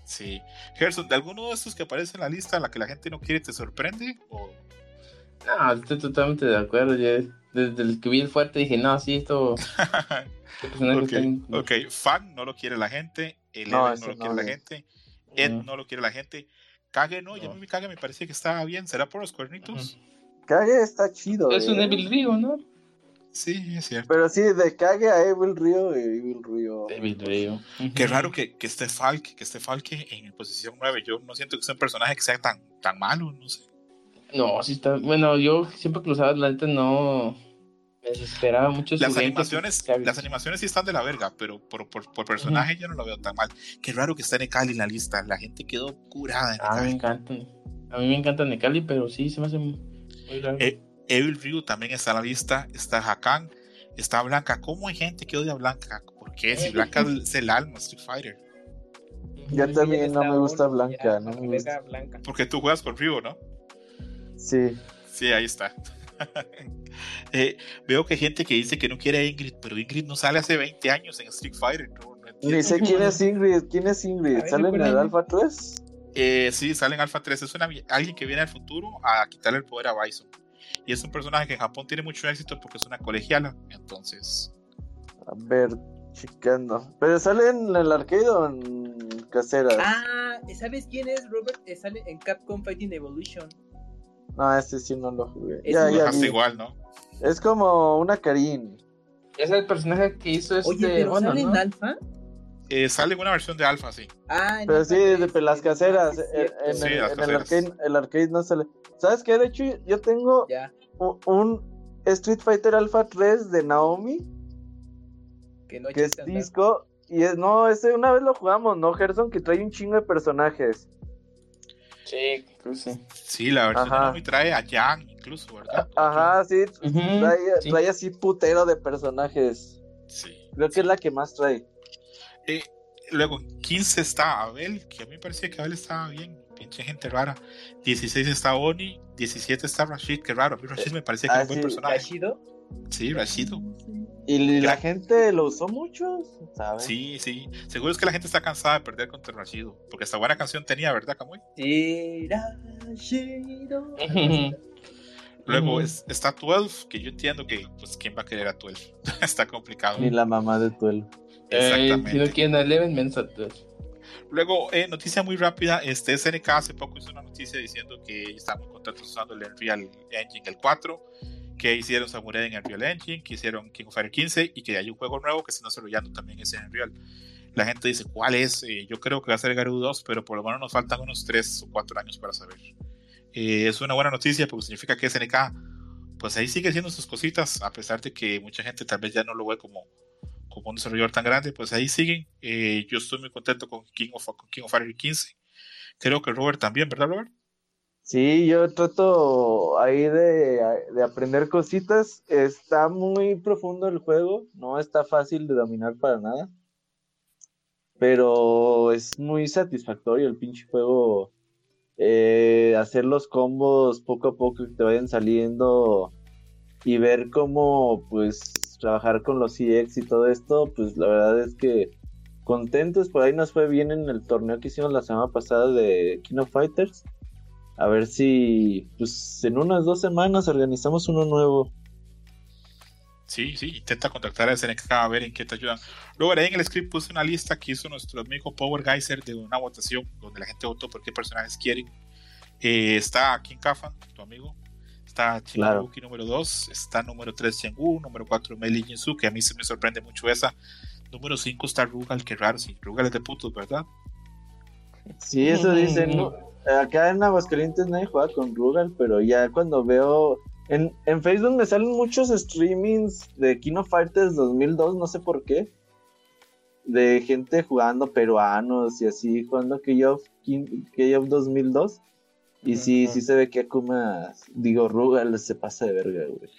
Sí. Gerson, ¿de alguno de estos que aparece en la lista, la que la gente no quiere, te sorprende? ¿O... No, estoy totalmente de acuerdo. desde el que vi el fuerte dije, no, sí, esto. okay. ok, fan no lo quiere la gente. El no, no lo quiere la gente. Ed no lo quiere la gente. Kage no, y a mí mi Kage me parece que está bien. ¿Será por los cuernitos? Kage está chido. Es un eh. Evil Rio, ¿no? Sí, es cierto. Pero sí, de Kage a Evil Rio, Evil Rio. Evil Rio. Qué raro que, que esté Falk, que esté Falk en posición 9. Yo no siento que sea un personaje que sea tan, tan malo, no sé. No, sí está. Bueno, yo siempre que lo usaba, la neta no me desesperaba mucho. Las animaciones, las animaciones sí están de la verga, pero por, por, por personaje yo no lo veo tan mal. Qué raro que está Nekali en la lista. La gente quedó curada en Ah, me encanta. A mí me encanta Nekali, pero sí, se me hace muy raro. Eh, Evil Ryu también está en la lista. Está Hakan, está Blanca. ¿Cómo hay gente que odia a Blanca? ¿Por qué? Si Blanca es el alma Street Fighter. Ya también no me gusta Blanca, no me gusta. Blanca. Porque tú juegas con Ryu, ¿no? Sí. Sí, ahí está. Eh, veo que hay gente que dice que no quiere a Ingrid, pero Ingrid no sale hace 20 años en Street Fighter. Ni sé quién es Ingrid. ¿Quién es Ingrid? ¿Sale en el Alpha 3? Eh, sí, sale en Alpha 3. Es una, alguien que viene al futuro a quitarle el poder a Bison. Y es un personaje que en Japón tiene mucho éxito porque es una colegiala. Entonces. A ver, chicando. ¿Pero sale en el arcade o en casera? Ah, ¿sabes quién es, Robert? Eh, sale en Capcom Fighting Evolution. No, este sí no lo jugué. Es ya, ya, igual, ¿no? Es como una Karin. Es el personaje que hizo este. Oye, pero ¿sale en alfa? Eh, sale una versión de alfa, sí. Ah, pero sí, de las caseras. en, el, arcade, el arcade no sale. ¿Sabes qué? De hecho, yo tengo un, Street Fighter Alpha 3 de Naomi. Que, no que es disco. Y es, no, ese una vez lo jugamos, ¿no, Gerson? Que trae un chingo de personajes. Sí, sí. Sí, la versión de Naomi trae a Jan, incluso, ¿verdad? Ajá, sí. trae, así putero de personajes. Sí. Creo que es la que más trae. Eh, luego, 15 está Abel, que a mí me parecía que Abel estaba bien, pinche gente rara. 16 está Oni, 17 está Rashid, que raro. A mí Rashid me parecía que era un buen personaje. ¿Rashido? Sí, Rashido. ¿Y la gente lo usó mucho? ¿sabes? Sí, sí. Seguro es que la gente está cansada de perder contra Rashido. Porque esta buena canción tenía, ¿verdad, Camuy? Sí, Rashido. Luego está 12, que yo entiendo que, pues, ¿quién va a querer a 12? está complicado. Ni la mamá de 12. Exactamente. Luego, eh, noticia muy rápida, este SNK hace poco hizo una noticia diciendo que están muy contentos usando el Unreal Engine el 4, que hicieron Samurai en el Unreal Engine, que hicieron King of Fire 15 y que hay un juego nuevo que se está desarrollando también ese Unreal. La gente dice, ¿cuál es? Eh, yo creo que va a ser Garou 2, pero por lo menos nos faltan unos 3 o 4 años para saber. Eh, es una buena noticia porque significa que SNK, pues ahí sigue haciendo sus cositas, a pesar de que mucha gente tal vez ya no lo ve como como un desarrollador tan grande, pues ahí siguen. Eh, yo estoy muy contento con King of, King of Fire 15. Creo que Robert también, ¿verdad, Robert? Sí, yo trato ahí de, de, aprender cositas. Está muy profundo el juego, no está fácil de dominar para nada. Pero es muy satisfactorio el pinche juego. Eh, hacer los combos poco a poco que te vayan saliendo y ver cómo pues trabajar con los CX y todo esto, pues la verdad es que contentos, por ahí nos fue bien en el torneo que hicimos la semana pasada de King of Fighters. A ver si pues en unas dos semanas organizamos uno nuevo. Sí, sí, intenta contactar a SNK a ver en qué te ayudan. Luego ahí en el script puse una lista que hizo nuestro amigo Power Geyser de una votación donde la gente votó por qué personajes quieren. Eh, está King Kafan, tu amigo, está Chingabuki número 2, está número 3 Chenggu, número 4 Meli Jinsu, que a mí se me sorprende mucho esa. Número 5 está Rugal, que raro, sí, Rugal es de putos, ¿verdad? Sí, eso dicen. Acá en Aguascalientes nadie juega con Rugal, pero ya cuando veo. En, en Facebook me salen muchos streamings de Kino Fighters 2002, no sé por qué. De gente jugando peruanos y así, jugando K-Off 2002. Y sí, sí se ve que Akuma, digo, Rugal se pasa de verga, güey.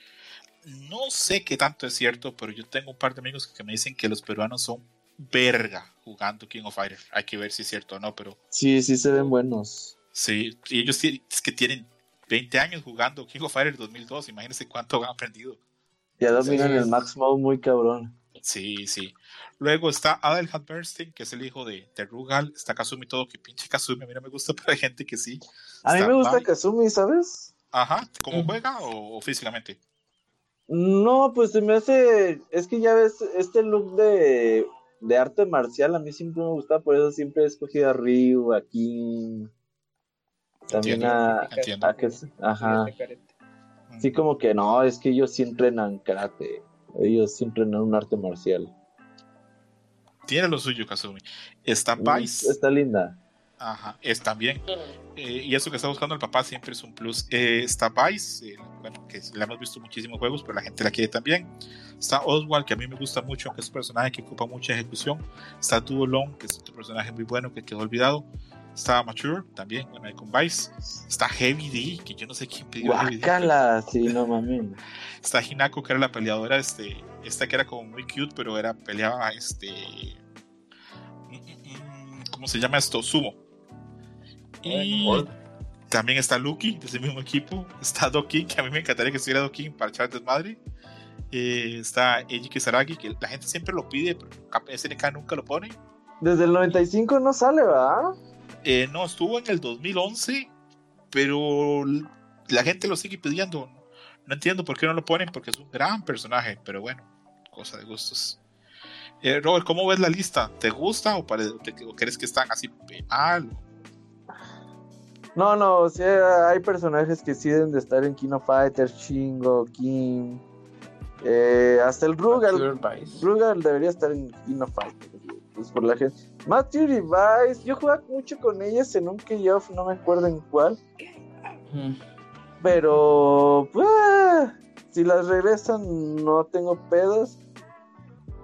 No sé qué tanto es cierto, pero yo tengo un par de amigos que me dicen que los peruanos son verga jugando King of Fighters. Hay que ver si es cierto o no, pero. Sí, sí se ven buenos. Sí, y ellos es que tienen 20 años jugando King of Fighters 2002. Imagínense cuánto han aprendido. Ya dominan el Max Mode muy cabrón. Sí, sí. Luego está Adelhard Bernstein, que es el hijo de, de, Rugal. Está Kazumi todo, que pinche Kazumi. A mí no me gusta, pero hay gente que sí. A mí me gusta Kazumi, ¿sabes? Ajá. ¿Cómo juega o, físicamente? No, pues se me hace. Es que ya ves, este look de, de arte marcial a mí siempre me gusta, por eso siempre he escogido a Ryu, a King. También a, a, que, Ajá. Sí, como que no, es que ellos sí entrenan karate. Ellos sí entrenan un arte marcial tiene lo suyo Kazumi. Está Vice. Está linda. Ajá, es también. Eh, y eso que está buscando el papá siempre es un plus. Eh, está Vice, bueno, que le hemos visto muchísimos juegos, pero la gente la quiere también. Está Oswald, que a mí me gusta mucho, que es un personaje que ocupa mucha ejecución. Está Duo Long, que es otro personaje muy bueno que quedó olvidado. Está Mature, también, ahí con Vice. Está Heavy D, que yo no sé quién pidió Heavy D. sí, no mami. Está Hinako, que era la peleadora, este, esta que era como muy cute, pero era peleaba este ¿cómo se llama esto? Sumo. Y También está Lucky, de ese mismo equipo. Está Doki, que a mí me encantaría que estuviera Doki para echar desmadre. Eh, está Eiji Kisaragi, que la gente siempre lo pide, pero SNK nunca lo pone. Desde el 95 no sale, ¿verdad? Eh, no, estuvo en el 2011, pero la gente lo sigue pidiendo. No entiendo por qué no lo ponen, porque es un gran personaje, pero bueno, cosa de gustos. Eh, Robert, ¿cómo ves la lista? ¿Te gusta o, crees que están así mal? No, no, o sea, hay personajes que sí deben de estar en Kino Fighters, Shingo, Kim, eh, hasta el Rugal. Rugal debería estar en Kino Fighters, pues por la gente. Matthew Device, yo jugaba mucho con ellas en un K-Off, no me acuerdo en cuál. Pero, pues, si las regresan, no tengo pedos.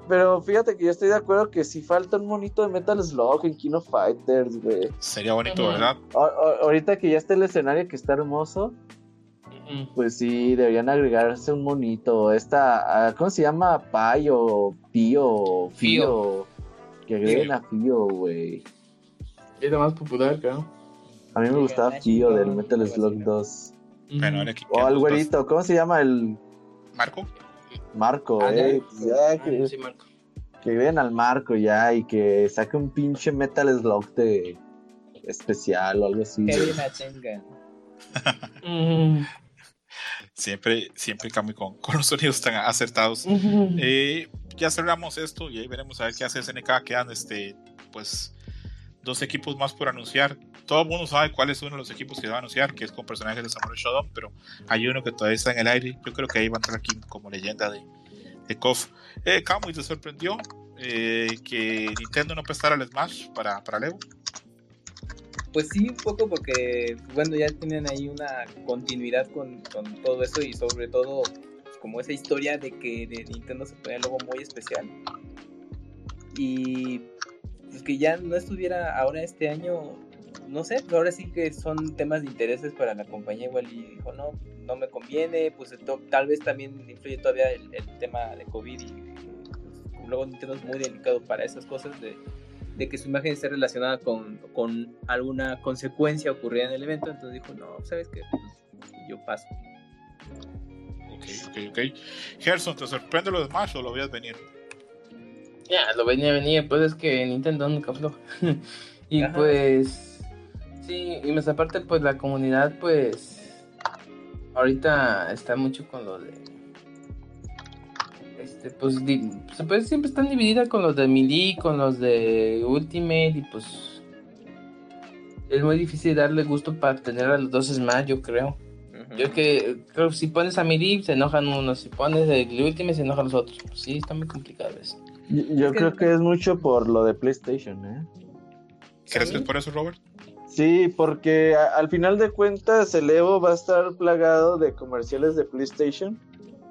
Pero fíjate que yo estoy de acuerdo que si falta un monito de Metal Slug en Kino Fighters, güey. Sería bonito, ¿verdad? ahorita que ya está el escenario que está hermoso, pues sí, deberían agregarse un monito. Esta, ah, ¿cómo se llma? Payo, Pío, Fío. Que agreguen a Fío, güey. Es más popular, claro. A mí me gustaba Fío del Metal Slug 2. o al güerito, ¿cómo se llama el. Marco? Marco, ah, eh. Ya, que, que vean al Marco ya y que saque un pinche Metal Slug de especial o algo así. siempre, siempre cambio con, con, los sonidos tan acertados. Eh, ya cerramos esto y ahí veremos a ver qué hace SNK. Quedan este, pues, dos equipos más por anunciar. Todo el mundo sabe cuál es uno de los equipos que va a anunciar, que es con personajes de Samurai Shodown, pero hay uno que todavía está en el aire. Yo creo que ahí va a entrar aquí como leyenda de, de KOF. Eh, Kamui te sorprendió eh, que Nintendo no prestara el Smash para, para. Pues sí, un poco porque, bueno, ya tienen ahí una continuidad con, con todo eso y sobre todo como esa historia de que de Nintendo se pone algo muy especial. Y pues que ya no estuviera ahora este año, no sé, pero ahora sí que son temas de intereses para la compañía igual y dijo, no, no me conviene, pues tal vez también influye todavía el, tema de COVID y pues, luego Nintendo es muy delicado para esas cosas de de que su imagen esté relacionada con, con alguna consecuencia ocurrida en el evento, entonces dijo, no, ¿sabes qué? Pues, yo paso. Ok, ok, ok. Gerson, ¿te sorprende lo de Smash o lo veías venir? Ya, lo venía a venir, pues es que Nintendo nunca habló. y pues, sí, y más aparte, pues la comunidad, pues, ahorita está mucho con lo de este, pues, pues, siempre están divididas con los de Melee, con los de Ultimate y pues es muy difícil darle gusto para tener a los dos Smash, yo creo. Yo que creo que si pones a Melee se enojan unos, si pones el Ultimate se enojan los otros. Sí, está muy complicado eso. Yo, creo que es mucho por lo de PlayStation, ¿eh? ¿Crees que es por eso, Robert? Sí, porque al final de cuentas el Evo va a estar plagado de comerciales de PlayStation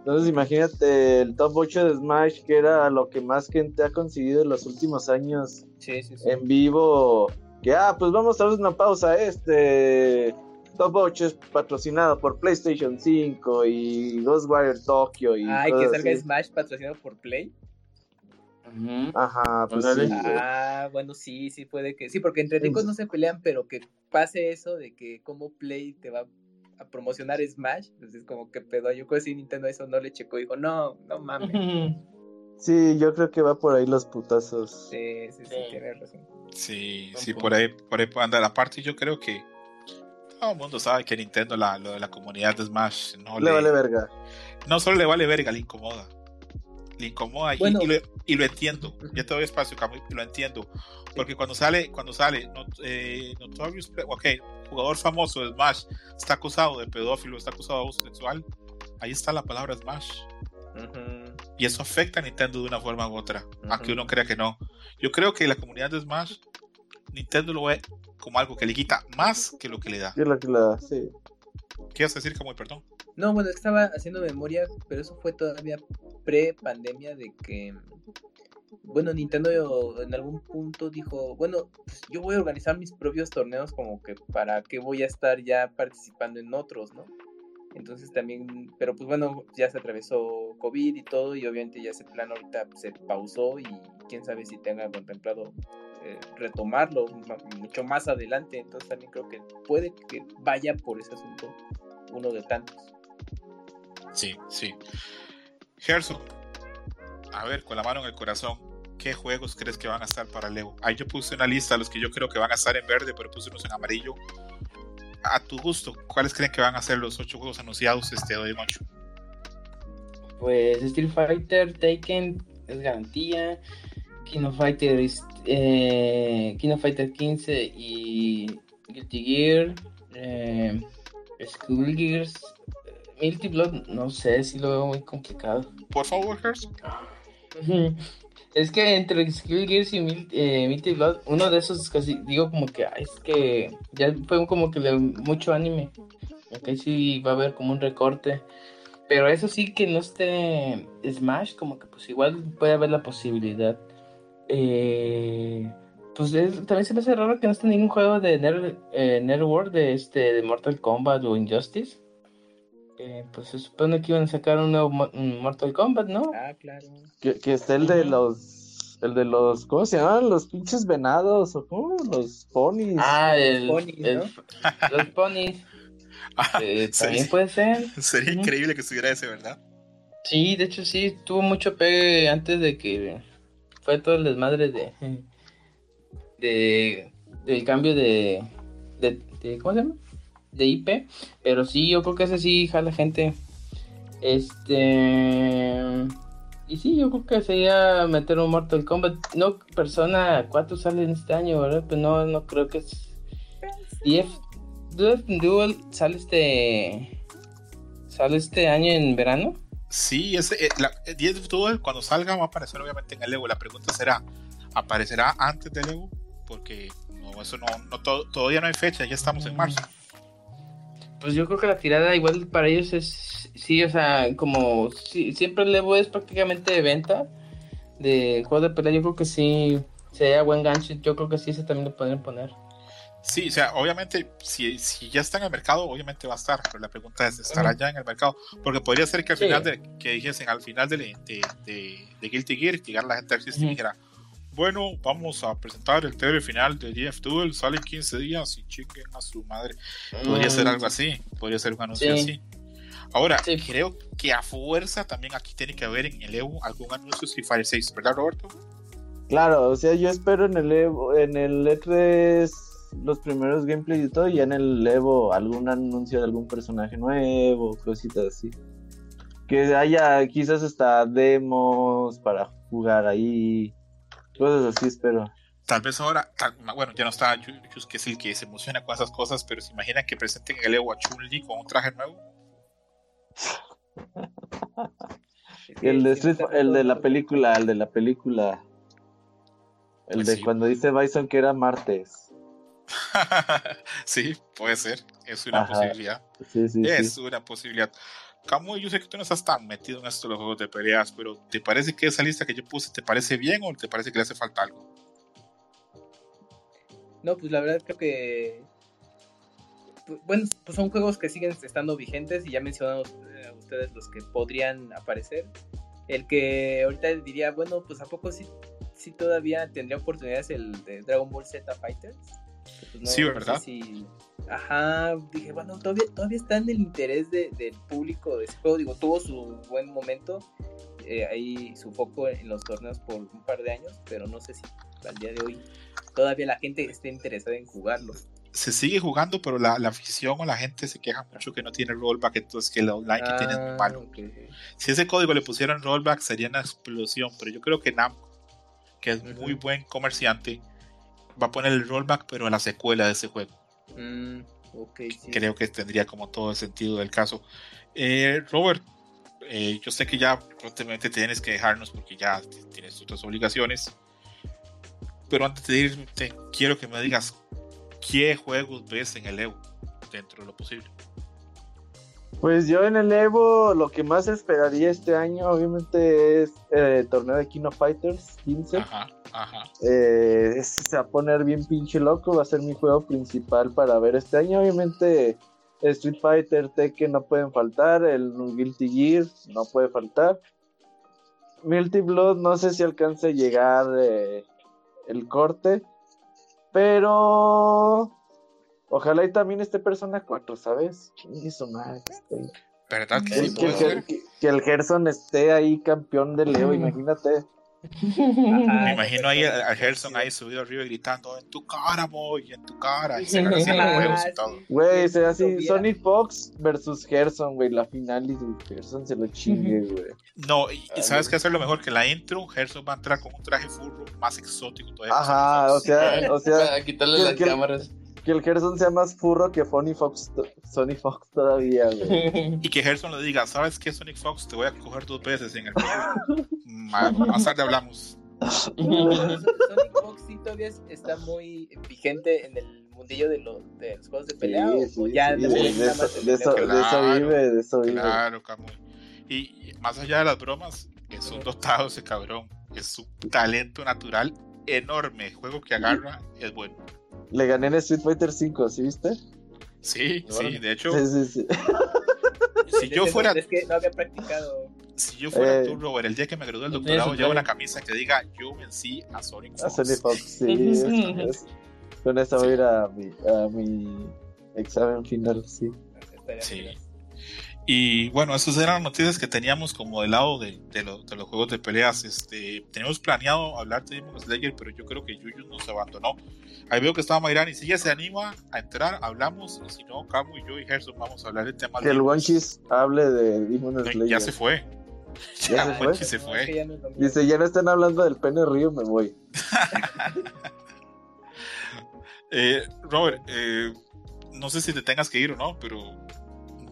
entonces imagínate el top 8 de Smash, que era lo que más gente ha conseguido en los últimos años en vivo. Que, ah, pues vamos a hacer una pausa. Este top 8 es patrocinado por PlayStation 5 y Ghostwire Tokyo. Y Ay, que salga Smash patrocinado por Play. Ajá, pues sí. Ah, bueno, sí, sí puede que. Sí, porque entre ricos no se pelean, pero que pase eso de que como Play te va a promocionar Smash. Entonces, como que pedo. Yo creo que si Nintendo eso no le checó. Dijo, no, no mames. Sí, yo creo que va por ahí los putazos. Sí, sí, sí, tienes razón. Sí, sí, por ahí, por ahí puede andar. Aparte, yo creo que todo el mundo sabe que Nintendo, la, lo de la comunidad de Smash, no le, vale verga. No solo le vale verga, le incomoda. Le incomoda y, lo, entiendo. Ya te doy espacio, lo entiendo. Porque cuando sale, cuando sale, no, eh, Notorious, ok, jugador famoso de Smash está acusado de pedófilo, está acusado de abuso sexual, ahí está la palabra Smash. Y eso afecta a Nintendo de una forma u otra, aunque uno crea que no. Yo creo que la comunidad de Smash, Nintendo lo ve como algo que le quita más que lo que le da. Que lo que le da, sí. ¿Qué vas a decir, como perdón? No, bueno, estaba haciendo memoria, pero eso fue todavía pre-pandemia de que bueno, Nintendo en algún punto dijo, bueno, pues, yo voy a organizar mis propios torneos como que para que voy a estar ya participando en otros, ¿no? Entonces también, pero pues bueno, ya se atravesó COVID y todo y obviamente ya ese plan ahorita se pausó y quién sabe si tenga contemplado eh, retomarlo mucho más adelante. Entonces también creo que puede que vaya por ese asunto uno de tantos. Sí, sí. Gerson, a ver, con la mano en el corazón, ¿qué juegos crees que van a estar para Leo? Ahí yo puse una lista de los que yo creo que van a estar en verde, pero puse unos en amarillo. A tu gusto, ¿cuáles creen que van a ser los ocho juegos anunciados este 8? Pues Street Fighter, Taken es garantía. King of Fighter, eh, King of Fighter 15 y Guilty Gear, eh, School Gears, Multi Blood, no sé si lo veo muy complicado. Por favor, Hers. Es que entre Skill Gears y Mil, eh, Blood, uno de esos casi digo como que es que ya fue como que de mucho anime. Ok, sí va a haber como un recorte. Pero eso sí que no esté Smash, como que pues igual puede haber la posibilidad. Eh, pues también se me hace raro que no esté ningún juego de Nerd, eh, World de este de Mortal Kombat o Injustice. Eh, pues se supone que iban a sacar un nuevo Mortal Kombat, ¿no? Ah, claro. Que, que está el de los. El de los. ¿Cómo se llaman? Los pinches venados. ¿O cómo? Los ponis. Ah, el, los ponis. Ah, eh, también puede ser. Sería increíble que estuviera ese, ¿verdad? Sí, de hecho sí, tuvo mucho pegue antes de que fue todo el desmadre de. de del cambio de, de ¿cómo se llama? de IP, pero sí, yo creo que ese sí jala gente. Este. Y sí, yo creo que sería meter un Mortal Kombat. No, Persona 4 sale en este año, ¿verdad? Pues no, no creo que es. DF, Duel sale este. ¿Sale este año en verano? Sí, ese, eh, la, Duel cuando salga va a aparecer obviamente en el Evo. La pregunta será: ¿aparecerá antes del Evo? Porque no, eso no, no todavía no hay fecha, ya estamos en marzo. Pues yo creo que la tirada igual para ellos es, sí, o sea, como siempre el Evo es prácticamente de venta de juegos de pelea, yo creo que sí, sería buen gancho, yo creo que sí, se también lo podrían poner. Sí, o sea, obviamente, si, si ya está en el mercado, obviamente va a estar, pero la pregunta es, ¿estará ya en el mercado? Porque podría ser que al final, de, que dijesen, al final de, de, de, Guilty Gear, llegar la gente al y dijera, bueno, vamos a presentar el trailer final de GF Duel, sale en 15 días y chiquen a su madre. Podría ser mm. algo así, podría ser un anuncio así. Ahora, creo que a fuerza también aquí tiene que haber en el Evo algún anuncio de Fire 6, ¿verdad, Roberto? Claro, o sea, yo espero en el Evo, en el E3 los primeros gameplays y todo, y en el Evo algún anuncio de algún personaje nuevo, cositas así. Que haya quizás hasta demos para jugar ahí Cosas así espero. Tal vez ahora, bueno, ya no está Yus, que es el que se emociona con esas cosas, pero se imaginan que presenten el Evo a Chun-Li con un traje nuevo. el de el de la película, el de la película. El pues de cuando dice Bison que era martes. sí, puede ser. Es una posibilidad. es una posibilidad. Camuy, yo sé que tú no estás tan metido en esto de los juegos de peleas, pero ¿te parece que esa lista que yo puse te parece bien o te parece que le hace falta algo? No, pues la verdad creo que. Pues, bueno, pues son juegos que siguen estando vigentes y ya mencionaron eh, ustedes los que podrían aparecer. El que ahorita diría, bueno, pues a poco sí, sí todavía tendría oportunidades el de Dragon Ball Z Fighters. Pues sí, ¿verdad? Ajá, dije, bueno, todavía, todavía está en el interés del público de ese juego. Digo, tuvo su buen momento, eh, ahí su foco en los torneos por un par de años, pero no sé si al día de hoy todavía la gente esté interesada en jugarlo. Se sigue jugando, pero la, afición o la gente se queja mucho que no tiene rollback, entonces que el online que tiene es muy malo. Ah, si ese código le pusieran rollback sería una explosión, pero yo creo que Namco, que es muy buen comerciante, va a poner el rollback, pero en la secuela de ese juego. Mm, Creo que tendría como todo el sentido del caso. Eh, Robert, eh, yo sé que ya prontamente tienes que dejarnos porque ya tienes otras obligaciones. Pero antes de irte, quiero que me digas qué juegos ves en el Evo dentro de lo posible. Pues yo en el Evo lo que más esperaría este año obviamente es el torneo de Kino Fighters 15. Ajá. Ajá. Eh, se va a poner bien pinche loco, va a ser mi juego principal para ver este año. Obviamente Street Fighter, Tekken no pueden faltar, el Guilty Gear no puede faltar. Multi Blood no sé si alcance a llegar eh, el corte. Pero ojalá y también esté Persona 4, ¿sabes? Eso, madre, ¿Verdad que, sí, que, el Gerson esté ahí campeón de Leo, imagínate. Me imagino ahí a, Gerson ahí subido arriba gritando en tu cara, boy, en tu cara. Y se Güey, se así Sonic Fox versus Gerson, güey, la final y Gerson se lo chingue, güey. No, y, sabes qué hacer lo mejor que la intro, Gerson va a entrar con un traje furro más exótico todavía. Ajá, o sea, o sea, para quitarle las cámaras que el Gerson sea más furro que Sonic Fox, Sonic Fox todavía, güey. Y que Gerson le diga, ¿sabes qué, Sonic Fox? Te voy a coger dos veces en el Más tarde hablamos. Sonic Fox sí todavía está muy vigente en el mundillo de los, de los juegos de pelea. Sí, ya de, eso, vive, de eso vive. Claro, Camuy. Y más allá de las bromas, es un dotado ese cabrón. Es un talento natural enorme. juego que agarra es bueno. Le gané en Street Fighter 5, ¿sí viste? Sí, sí, de hecho. Sí, sí, sí. Si yo fuera. Es que no había practicado. Si yo fuera eh, tú, Robert, el día que me gradué del doctorado, llevo una camisa que diga yo vencí a Sonic Fox. A Sonic Fox, sí. con eso voy a ir a mi, a mi examen final, sí. Sí. Y bueno, esas eran las noticias que teníamos como del lado de, de, los juegos de peleas. Este, teníamos planeado hablar de Demon Slayer, pero yo creo que Yuyu nos abandonó. Ahí veo que estaba Mayran y si ella se anima a entrar, hablamos. Y si no, Camu y yo y Gerson vamos a hablar del tema. Que el Wanchis hable de Demon Slayer. Ya se fue. Ya, se fue. Se fue. Dice, ya no están hablando del pene río, me voy. eh, Robert, eh, no sé si te tengas que ir o no, pero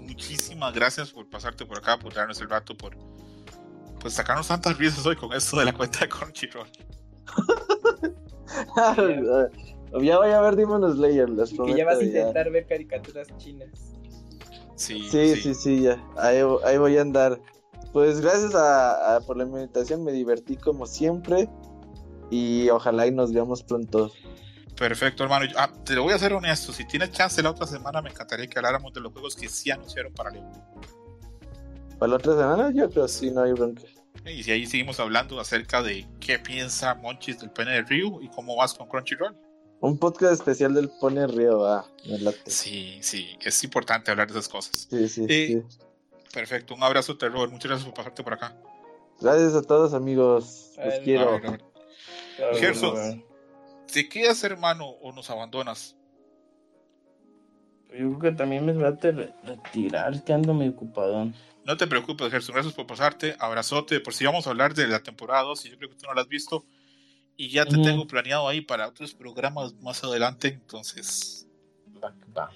muchísimas gracias por pasarte por acá, por darnos el rato, por pues sacarnos tantas risas hoy con esto de la cuenta de Crunchyroll. ya voy a ver Demon Slayer, les prometo. Que ya vas a intentar ver caricaturas chinas. Sí, sí, sí, sí, ya. Ahí, voy a andar. Pues gracias a, por la invitación, me divertí como siempre. Y ojalá y nos veamos pronto. Perfecto, hermano. Ah, te lo voy a ser honesto. Si tienes chance la otra semana, me encantaría que habláramos de los juegos que sí anunciaron para León. ¿Para la otra semana? Yo creo que sí, no hay bronca. Y si ahí seguimos hablando acerca de qué piensa Monchis del Pene de Río y cómo vas con Crunchyroll. Un podcast especial del Pone Río, va. sí, sí, es importante hablar de esas cosas. Sí, sí, sí. Perfecto, un abrazo, Terror. Muchas gracias por pasarte por acá. Gracias a todos, amigos. Los quiero. Gerson, ¿Te quedas, hermano, o nos abandonas? Yo creo que también me va a retirar, que ando medio ocupadón. No te preocupes, Gerson, gracias por pasarte. Abrazote, por si vamos a hablar de la temporada 2, y yo creo que tú no la has visto. Y ya te tengo planeado ahí para otros programas más adelante, entonces. Va, va.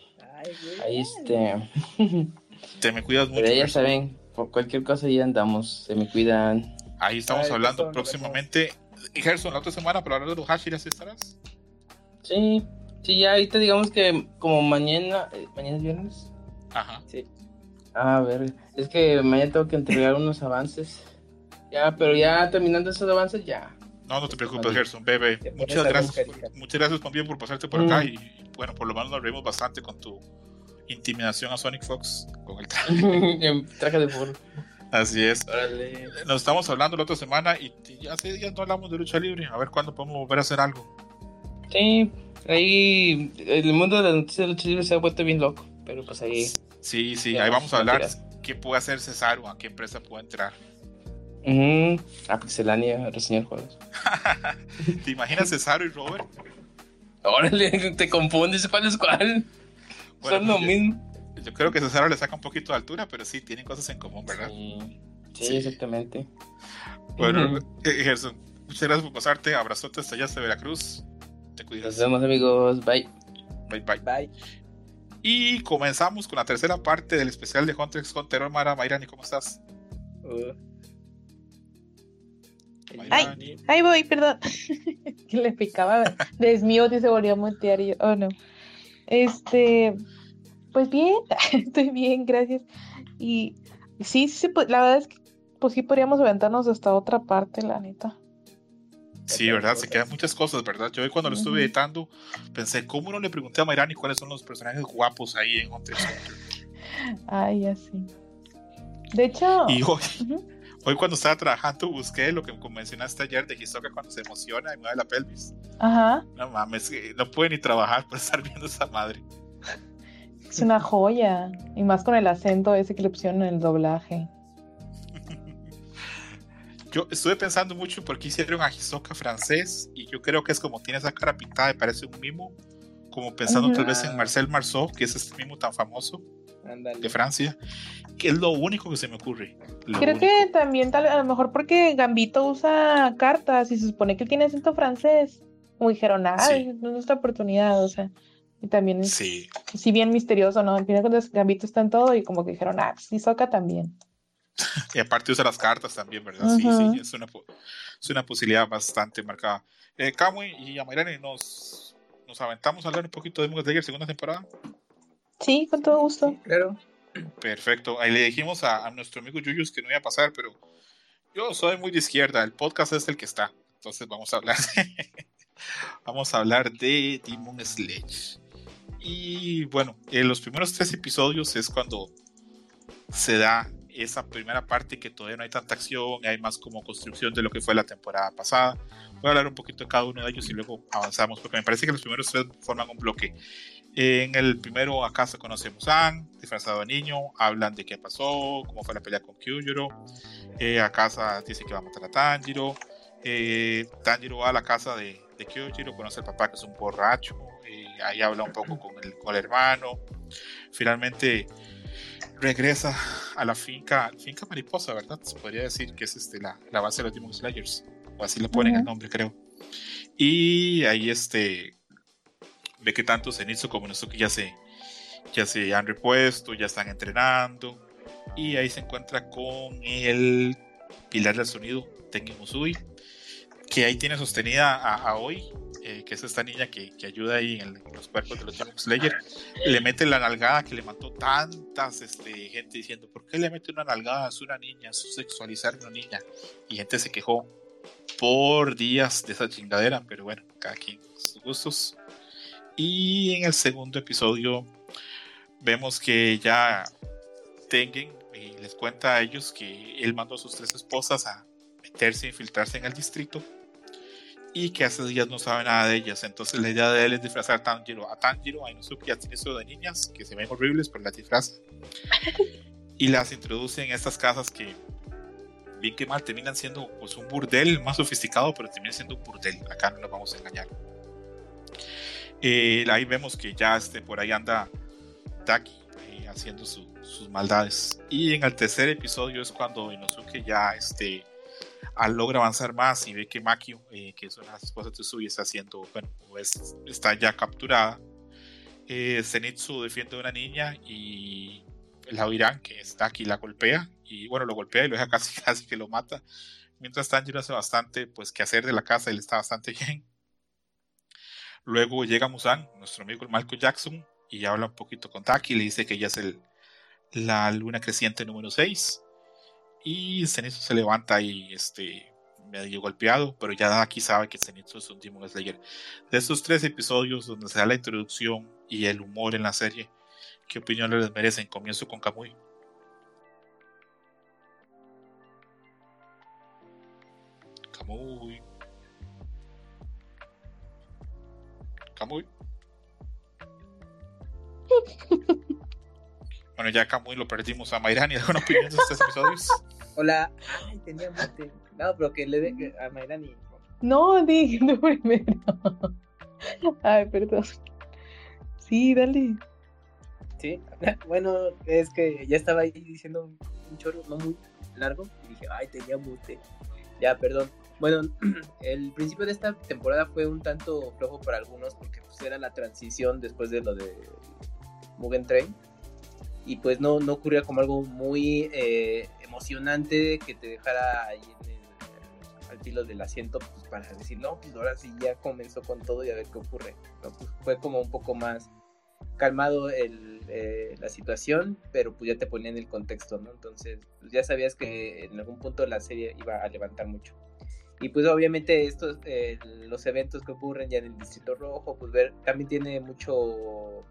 Ahí este. te me cuidas mucho. Pero ya saben, por cualquier cosa ya andamos, se me cuidan. Ahí estamos hablando próximamente Gerson, la otra semana para hablar de los Hashiras estarás. Sí, sí, ya ahorita digamos que como mañana, eh, mañana es viernes. Ajá. Sí. A ver, es que mañana tengo que entregar unos avances. Ya, pero ya terminando esos avances, ya. No, no te preocupes, Gerson, bebé. Muchas gracias, muchas gracias también por pasarte por acá y bueno, por lo menos nos reímos bastante con tu intimidación a Sonic Fox con el traje. traje de fútbol. Así es. Nos estamos hablando la otra semana y ya hace días no hablamos de lucha libre. A ver cuándo podemos volver a hacer algo. Sí, ahí el mundo de las noticias de lucha libre se ha vuelto bien loco, pero pues ahí. Sí, sí, ahí vamos a hablar qué puede hacer Cesaro, a qué empresa puede entrar. Uh Ah, Pixelania, reseñar juegos. ¿Te imaginas Cesaro y Robert? Órale, te confundes cuál es cuál. Son lo mismo yo creo que Cesaro le saca un poquito de altura, pero sí, tienen cosas en común, ¿verdad? Sí, exactamente. Bueno, eh, Gerson, muchas gracias por pasarte. Abrazote hasta allá, hasta Veracruz. Te cuidas. Nos vemos, amigos. Bye. Bye, bye. Bye. Y comenzamos con la tercera parte del especial de Hunter x Hunter. Mara, Mayrani, ¿cómo estás? Uh. Ay, ahí voy, perdón. que le picaba desmío y se volvió a mutear y yo, oh no. Este, pues bien, estoy bien, gracias. Y sí, sí, la verdad es que pues sí podríamos aventarnos hasta otra parte, la neta. Sí, ¿verdad? Se quedan muchas cosas, ¿verdad? Yo cuando lo estuve editando pensé, ¿cómo no le pregunté a Mayrani cuáles son los personajes guapos ahí en Hunter Ay, así. De hecho... Y hoy, Hoy cuando estaba trabajando busqué lo que mencionaste ayer de Hisoka cuando se emociona y mueve la pelvis. Ajá. No mames, no puede ni trabajar por estar viendo esa madre. Es una joya. Y más con el acento ese que le pusieron en el doblaje. Yo estuve pensando mucho por qué hicieron a Hisoka francés y yo creo que es como tiene esa cara pintada y parece un mimo, como pensando tal vez en Marcel Marceau, que es este mimo tan famoso de Francia, que es lo único que se me ocurre. Creo que también tal, a lo mejor porque Gambito usa cartas y se supone que él tiene acento francés. Como dijeron, ah, es nuestra oportunidad, o sea. Y también es, sí. si bien misterioso, ¿no? Al final cuando Gambito está en todo y como que dijeron, ah, sí, Soca también. y aparte usa las cartas también, ¿verdad? Sí, sí, es una, es una posibilidad bastante marcada. Eh, Kamui y Amairani, ¿nos, ¿nos aventamos a hablar un poquito de Mugen Slayer segunda temporada? Sí, con todo gusto. claro. Perfecto. Ahí le dijimos a, nuestro amigo Yuyus que no iba a pasar, pero yo soy muy de izquierda. El podcast es el que está. Entonces vamos a hablar de, vamos a hablar de Demon Sledge. Y bueno, en los primeros tres episodios es cuando se da esa primera parte que todavía no hay tanta acción, hay más como construcción de lo que fue la temporada pasada. Voy a hablar un poquito de cada uno de ellos y luego avanzamos, porque me parece que los primeros tres forman un bloque. En el primero acá se conocemos a Anne, disfrazado de niño, hablan de qué pasó, cómo fue la pelea con Kyujiro. Eh, a casa dice que va a matar a Tanjiro. Eh, Tanjiro va a la casa de, de Kyujiro, conoce al papá que es un borracho. Ahí habla un poco con el, con el hermano. Finalmente regresa a la finca, finca mariposa, ¿verdad? Se podría decir que es este, la, la base de los Demon Slayers, o así le ponen el nombre, creo. Y ahí este, ve que tanto Zenitsu como Nosuke ya se, ya se han repuesto, ya están entrenando, y ahí se encuentra con el pilar del sonido, Tengen Musui, que ahí tiene sostenida a, a Hoy, eh, que es esta niña que, que ayuda ahí en, los cuerpos de los Demon Slayer, le mete la nalgada que le mató tantas este, gente diciendo, ¿por qué le mete una nalgada? Es una niña, es sexualizar una niña. Y gente se quejó por días de esa chingadera, pero bueno, cada quien sus gustos. Y en el segundo episodio vemos que ya Tengen y les cuenta a ellos que él mandó a sus tres esposas a meterse, infiltrarse en el distrito y que hace días no sabe nada de ellas. Entonces la idea de él es disfrazar a Tanjiro, a Tanjiro, a Inosuke, a eso de niñas que se ven horribles, pero las disfraza. y las introduce en estas casas que, bien que mal, terminan siendo pues, un burdel más sofisticado, pero terminan siendo un burdel. Acá no nos vamos a engañar. Eh, ahí vemos que ya este, por ahí anda Taki eh, haciendo sus maldades. Y en el tercer episodio es cuando Inosuke ya este, logra avanzar más y ve que Makio, eh, que es una esposas de Tsui, está haciendo, bueno, está ya capturada. Eh, Zenitsu defiende a una niña y la Oiran, que está aquí, la golpea y bueno, lo golpea y lo deja casi, casi que lo mata. Mientras Tanjiro hace bastante, pues, que hacer de la casa, él está bastante bien. Luego llega Musan, nuestro amigo Malcolm Jackson, y habla un poquito con Taki, le dice que ella es el, la luna creciente número 6 y Zenitsu se levanta y este, medio golpeado, pero ya aquí sabe que Zenitsu es un Demon Slayer. De estos tres episodios donde se da la introducción y el humor en la serie, ¿qué opinión les merecen? Comienzo con Kamui. Kamui. Kamui. Bueno, ya Kamui lo perdimos a Mayrani. ¿Alguna opinión de estos episodios? Hola. Ay, tenía muerte. No, pero que le dé a Mayrani. No, díganlo primero. Ay, perdón. Sí, dale. Sí, bueno, es que ya estaba ahí diciendo un chorro no muy largo y dije, ay, tenía mute. Ya, perdón. Bueno, el principio de esta temporada fue un tanto flojo para algunos porque pues, era la transición después de lo de Mugen Train y pues no, no ocurría como algo muy eh, emocionante que te dejara ahí en el, al filo del asiento pues, para decir, no, pues ahora sí ya comenzó con todo y a ver qué ocurre. Pues, fue como un poco más calmado el, eh, la situación, pero pues ya te ponía en el contexto, ¿no? Entonces pues, ya sabías que en algún punto la serie iba a levantar mucho. Y pues obviamente estos, eh, los eventos que ocurren ya en el Distrito Rojo, pues ver, también tiene mucho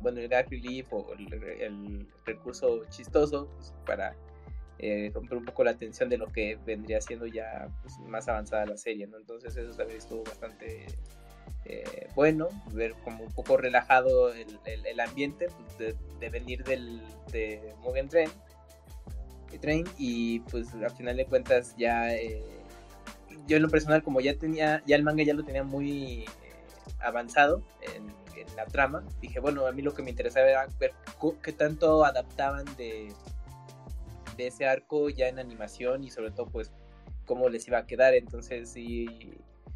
bueno, el gag relief o el, recurso chistoso pues, para eh, romper un poco la tensión de lo que vendría siendo ya pues, más avanzada la serie, ¿no? Entonces eso también estuvo bastante eh, bueno, ver como un poco relajado el, el, ambiente pues, de, venir del, de Mugen Train, Train y pues al final de cuentas ya eh, yo en lo personal como ya tenía, ya el manga ya lo tenía muy avanzado en, la trama, dije bueno, a mí lo que me interesaba era ver qué tanto adaptaban de de ese arco ya en animación y sobre todo pues cómo les iba a quedar. Entonces sí,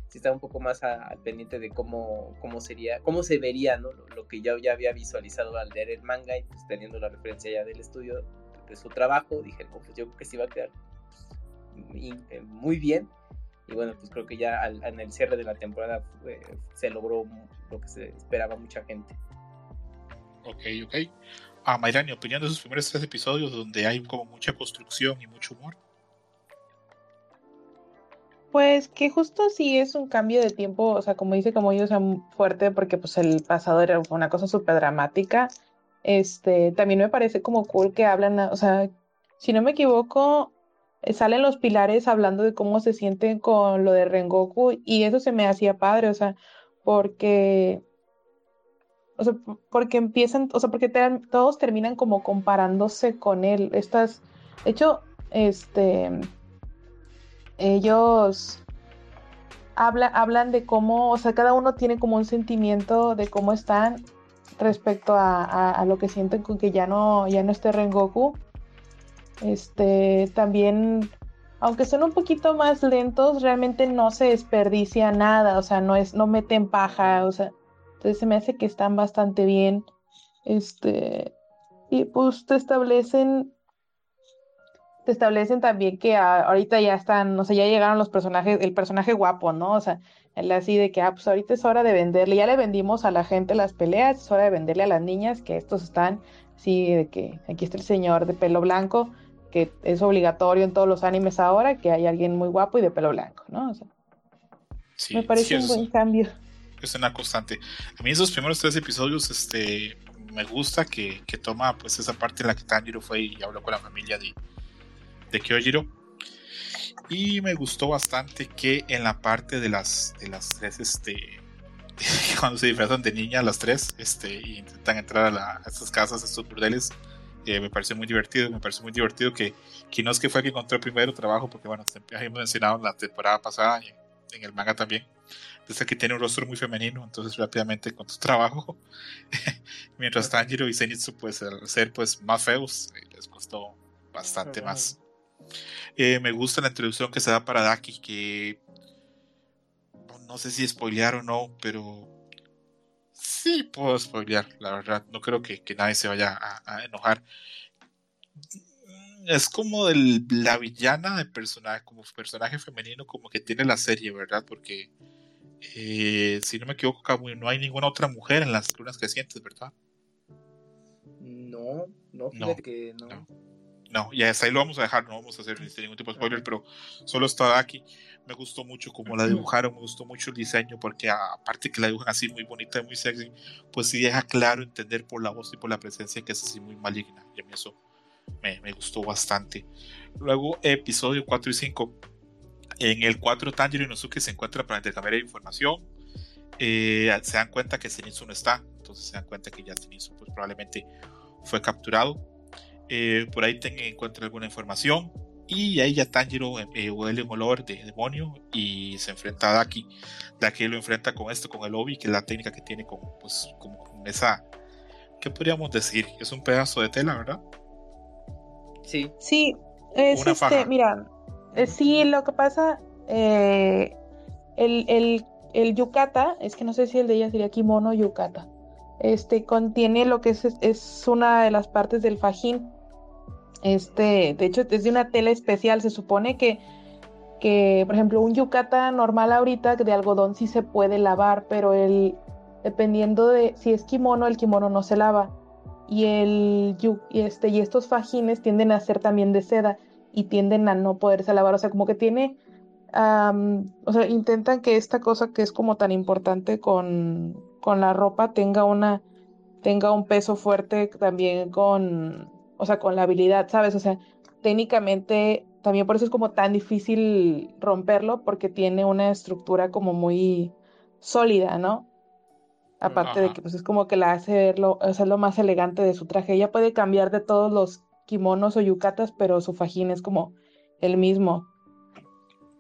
sí estaba un poco más al pendiente de cómo, cómo sería, cómo se vería ¿no? lo, que ya, ya había visualizado al leer el manga y pues teniendo la referencia ya del estudio de su trabajo, dije, pues yo creo que sí iba a quedar pues, eh, muy bien. Y bueno, pues creo que ya en el cierre de la temporada se logró lo que se esperaba mucha gente. Ok, ok a Mayrani, opinión de esos primeros tres episodios donde hay como mucha construcción y mucho humor. Pues que justo sí es un cambio de tiempo, o sea, como dice como ellos, sea, fuerte porque pues el pasado era una cosa súper dramática. Este, también me parece como cool que hablan, o sea, si no me equivoco, eh, salen los pilares hablando de cómo se sienten con lo de Rengoku y eso se me hacía padre, o sea, porque o sea, porque empiezan, o sea, porque todos terminan como comparándose con él. Estas, de hecho, este, ellos habla, hablan de cómo, o sea, cada uno tiene como un sentimiento de cómo están respecto a, lo que sienten con que ya no, ya no esté Rengoku. Este, también, aunque son un poquito más lentos, realmente no se desperdicia nada, o sea, no es, no meten paja, o sea, entonces se me hace que están bastante bien. Este, y pues te establecen, te establecen también que ahorita ya están, o sea, ya llegaron los personajes, el personaje guapo, ¿no? O sea, el así de que, ah, pues ahorita es hora de venderle, ya le vendimos a la gente las peleas, es hora de venderle a las niñas que estos están, sí, de que aquí está el señor de pelo blanco, que es obligatorio en todos los animes ahora, que hay alguien muy guapo y de pelo blanco, ¿no? O sea, me parece un buen cambio es una constante. A mí esos primeros tres episodios, este, me gusta que, que toma pues esa parte en la que Tanjiro fue y habló con la familia de, de Kyojiro. Y me gustó bastante que en la parte de las, de las tres, este, cuando se disfrazan de niña las tres, este, y intentan entrar a, la, a estas casas, a estos burdeles, eh, me parece muy divertido, me parece muy divertido que, que no es que fue encontró el primero trabajo, porque bueno, hemos mencionado en la temporada pasada, en, en el manga también, desde que tiene un rostro muy femenino, entonces rápidamente con tu trabajo, mientras Tanjiro y Zenitsu pues al ser pues más feos, eh, les costó bastante más. Eh, me gusta la introducción que se da para Daki, que no sé si spoilear o no, pero sí puedo spoilear, la verdad, no creo que, nadie se vaya a, enojar. Es como el, la villana de personaje, como personaje femenino, como que tiene la serie, ¿verdad? Porque eh, si no me equivoco, no hay ninguna otra mujer en las lunas crecientes, ¿verdad? No, no, fíjate que no. no. ya hasta ahí lo vamos a dejar, no vamos a hacer ningún tipo de spoiler, pero solo está aquí. Me gustó mucho cómo la dibujaron, me gustó mucho el diseño, porque aparte que la dibujan así muy bonita y muy sexy, pues sí deja claro entender por la voz y por la presencia que es así muy maligna. Y a mí eso me, me gustó bastante. Luego, episodio 4 y 5 en el 4, Tanjiro y Inosuke se encuentran para intercambiar información. Eh, se dan cuenta que Zenitsu no está, entonces se dan cuenta que ya Zenitsu pues, probablemente fue capturado. Eh, por ahí encuentra alguna información y ahí ya Tanjiro eh, huele un olor de demonio y se enfrenta a Daki. Daki lo enfrenta con esto, con el Obi, que es la técnica que tiene con, pues, con esa, ¿qué podríamos decir? Es un pedazo de tela, ¿verdad? Sí. Sí, es este, mira, eh, sí, lo que pasa, eh, el, el, el, yukata, es que no sé si el de ella sería kimono o yukata, este contiene lo que es, es una de las partes del fajín. Este, de hecho, es de una tela especial. Se supone que, que, por ejemplo, un yukata normal ahorita de algodón sí se puede lavar, pero el, dependiendo de si es kimono, el kimono no se lava. Y, el, y, este, y estos fajines tienden a ser también de seda y tienden a no poderse lavar. O sea, como que tiene, o sea, intentan que esta cosa que es como tan importante con, con la ropa tenga una, tenga un peso fuerte también con, o sea, con la habilidad, ¿sabes? O sea, técnicamente también por eso es como tan difícil romperlo, porque tiene una estructura como muy sólida, ¿no? Aparte de que pues es como que la hace verlo, o sea, lo más elegante de su traje. Ella puede cambiar de todos los kimonos o yucatas, pero su fajín es como el mismo.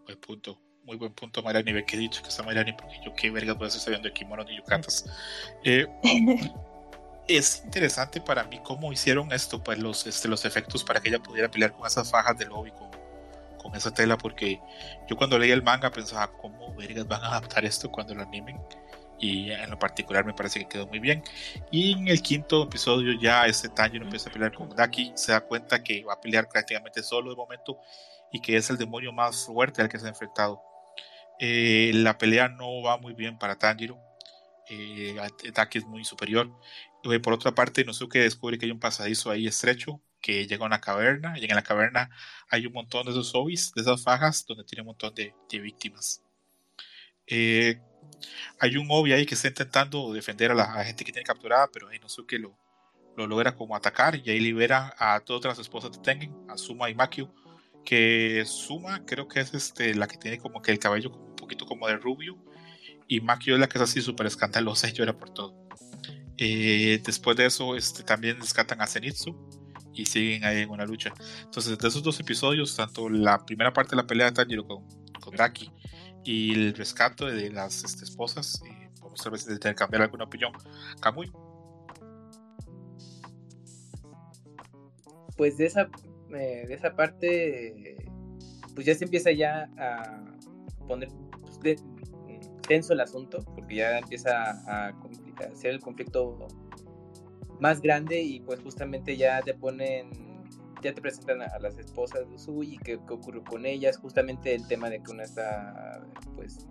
Buen punto, muy buen punto, Mariani. Ve que he dicho que está Mariani, porque yo qué verga puedo estar viendo de kimonos ni yucatas. Eh, es interesante para mí cómo hicieron esto, pues los, este, los efectos para que ella pudiera pelear con esas fajas de lobby, con, con esa tela, porque yo cuando leí el manga pensaba, ¿cómo vergas van a adaptar esto cuando lo animen? Y en lo particular me parece que quedó muy bien. Y en el quinto episodio ya este Tanjiro empieza a pelear con Daki, se da cuenta que va a pelear prácticamente solo de momento y que es el demonio más fuerte al que se ha enfrentado. Eh, la pelea no va muy bien para Tanjiro. Eh, Daki es muy superior por otra parte, Inosuke descubre que hay un pasadizo ahí estrecho que llega a una caverna y en la caverna hay un montón de esos obis, de esas fajas, donde tiene un montón de, víctimas. Eh, hay un obi ahí que está intentando defender a la gente que tiene capturada, pero Inosuke lo, lo logra como atacar y ahí libera a todas las esposas de Tengen, a Suma y Makio, que Suma creo que es este, la que tiene como que el cabello un poquito como de rubio y Makio es la que es así súper escandalosa y llora por todo. Eh, después de eso, este, también rescatan a Zenitsu y siguen ahí en una lucha. Entonces, de esos dos episodios, tanto la primera parte de la pelea de Tanjiro con, con Daki y el rescate de las este, esposas, eh, vamos a ver si cambiar alguna opinión. Kamui. Pues de esa, eh, de esa parte, pues ya se empieza ya a poner pues, tenso el asunto, porque ya empieza a ser el conflicto más grande y pues justamente ya te ponen, ya te presentan a, las esposas de Usui y qué, ocurrió con ellas, justamente el tema de que una está pues,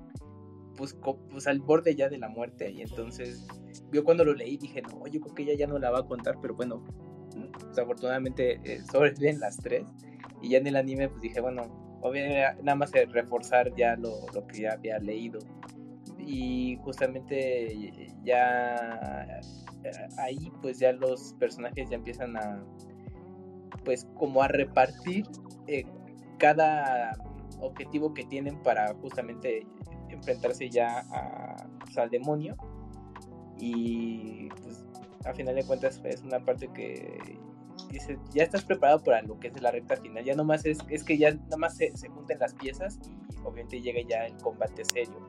pues, pues, al borde ya de la muerte. Y entonces yo cuando lo leí dije, no, yo creo que ella ya no la va a contar, pero bueno, desafortunadamente eh, sobreviven las tres. Y ya en el anime pues dije, bueno, obviamente nada más reforzar ya lo, lo que ya había leído y justamente ya ahí pues ya los personajes ya empiezan a pues como a repartir eh, cada objetivo que tienen para justamente enfrentarse ya pues, al demonio. Y pues a final de cuentas pues, es una parte que dice ya estás preparado para lo que es la recta final. Ya nomás es, es que ya nomás se, se junten las piezas y obviamente llega ya el combate serio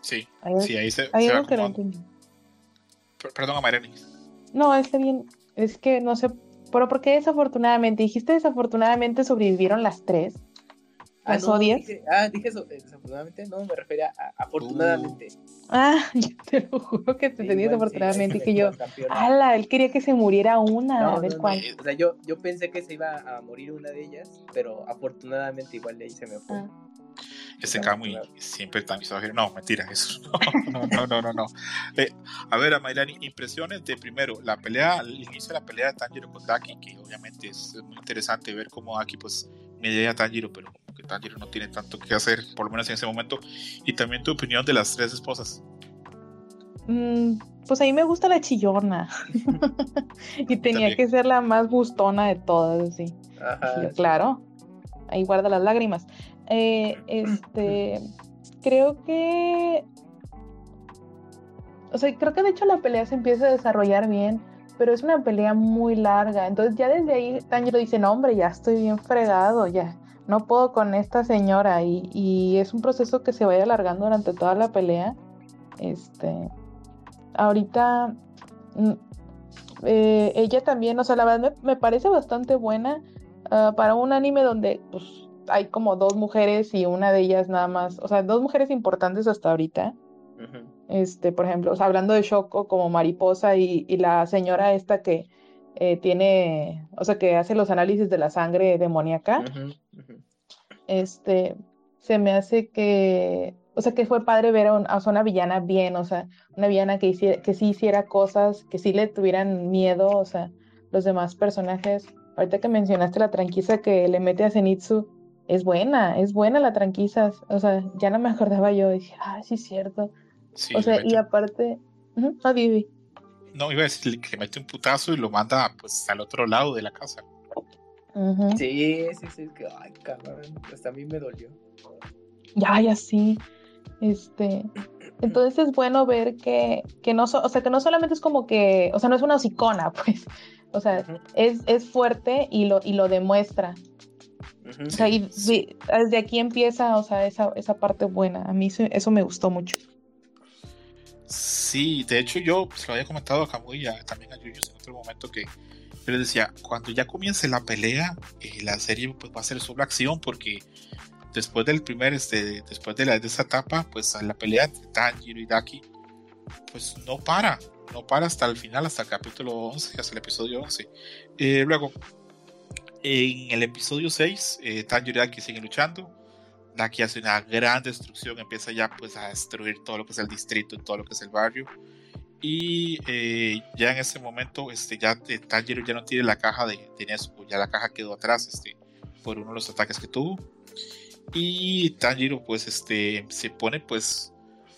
Sí, sí, ahí se, hay va Perdón, a Mariani. No, está bien. Es que no sé, pero ¿por qué desafortunadamente? Dijiste desafortunadamente sobrevivieron las tres. Ah, ¿Las ah, Dije, ah, dije eso, desafortunadamente, no, me refería a afortunadamente. Ah, yo te lo juro que te tenía desafortunadamente, que yo, ala, él quería que se muriera una, no, a ver cuál. o sea, yo, yo pensé que se iba a morir una de ellas, pero afortunadamente igual de ahí se me fue. Ah. Ese Kamui siempre tan misógino. No, mentira, eso no, no, no, no, no. Eh, a ver, a Mayrani, impresiones de primero, la pelea, el inicio de la pelea de Tanjiro con Daki, que obviamente es muy interesante ver cómo Daki pues media a Tanjiro, pero que Tanjiro no tiene tanto que hacer, por lo menos en ese momento. Y también tu opinión de las tres esposas. Mm, pues a mí me gusta la chillona. y tenía que ser la más bustona de todas, sí. claro, ahí guarda las lágrimas. Eh, este, creo que, o sea, creo que de hecho la pelea se empieza a desarrollar bien, pero es una pelea muy larga. Entonces ya desde ahí Tanjiro dice, no hombre, ya estoy bien fregado, ya no puedo con esta señora y, y es un proceso que se vaya alargando durante toda la pelea. Este, ahorita mm, eh, ella también, o sea, la verdad me, parece bastante buena ah, para un anime donde pues hay como dos mujeres y una de ellas nada más, o sea, dos mujeres importantes hasta ahorita. Este, por ejemplo, o sea, hablando de Shoko como mariposa y, la señora esta que eh, tiene, o sea, que hace los análisis de la sangre demoníaca. Este, se me hace que, o sea, que fue padre ver a, una villana bien, o sea, una villana que, hiciera, que sí hiciera cosas, que sí le tuvieran miedo, o sea, los demás personajes. Ahorita que mencionaste la tranquisa que le mete a Zenitsu, es buena, es buena la tranquisa. O sea, ya no me acordaba yo. Dije, ah, sí, es cierto. o sea, y aparte. a Vivi. No, iba a decir que le mete un putazo y lo manda pues al otro lado de la casa. Sí, sí, sí, que, ay, cabrón, hasta a mí me dolió. Ya, ya sí. Este, entonces es bueno ver que, que no, o sea, que no solamente es como que, o sea, no es una hocicona, pues, o sea, es, es, fuerte y lo, y lo demuestra. O sea, y desde aquí empieza, o sea, esa, esa parte buena. A mí eso me gustó mucho. Sí, de hecho yo se lo había comentado a Camuy y también a Yuyos en otro momento que yo les decía, cuando ya comience la pelea, eh, la serie pues, va a ser solo acción porque después del primer, este, después de, la, de esa etapa, pues la pelea entre Tanjiro y Daki, pues no para, no para hasta el final, hasta el capítulo 11, hasta el episodio 11. Eh, luego, en el episodio 6, eh, Tanjiro y Daki siguen luchando. Daki hace una gran destrucción, empieza ya pues a destruir todo lo que es el distrito todo lo que es el barrio. Y eh, ya en ese momento, este, ya eh, Tanjiro ya no tiene la caja de, de Nezuko, ya la caja quedó atrás este, por uno de los ataques que tuvo. Y Tanjiro pues este se pone pues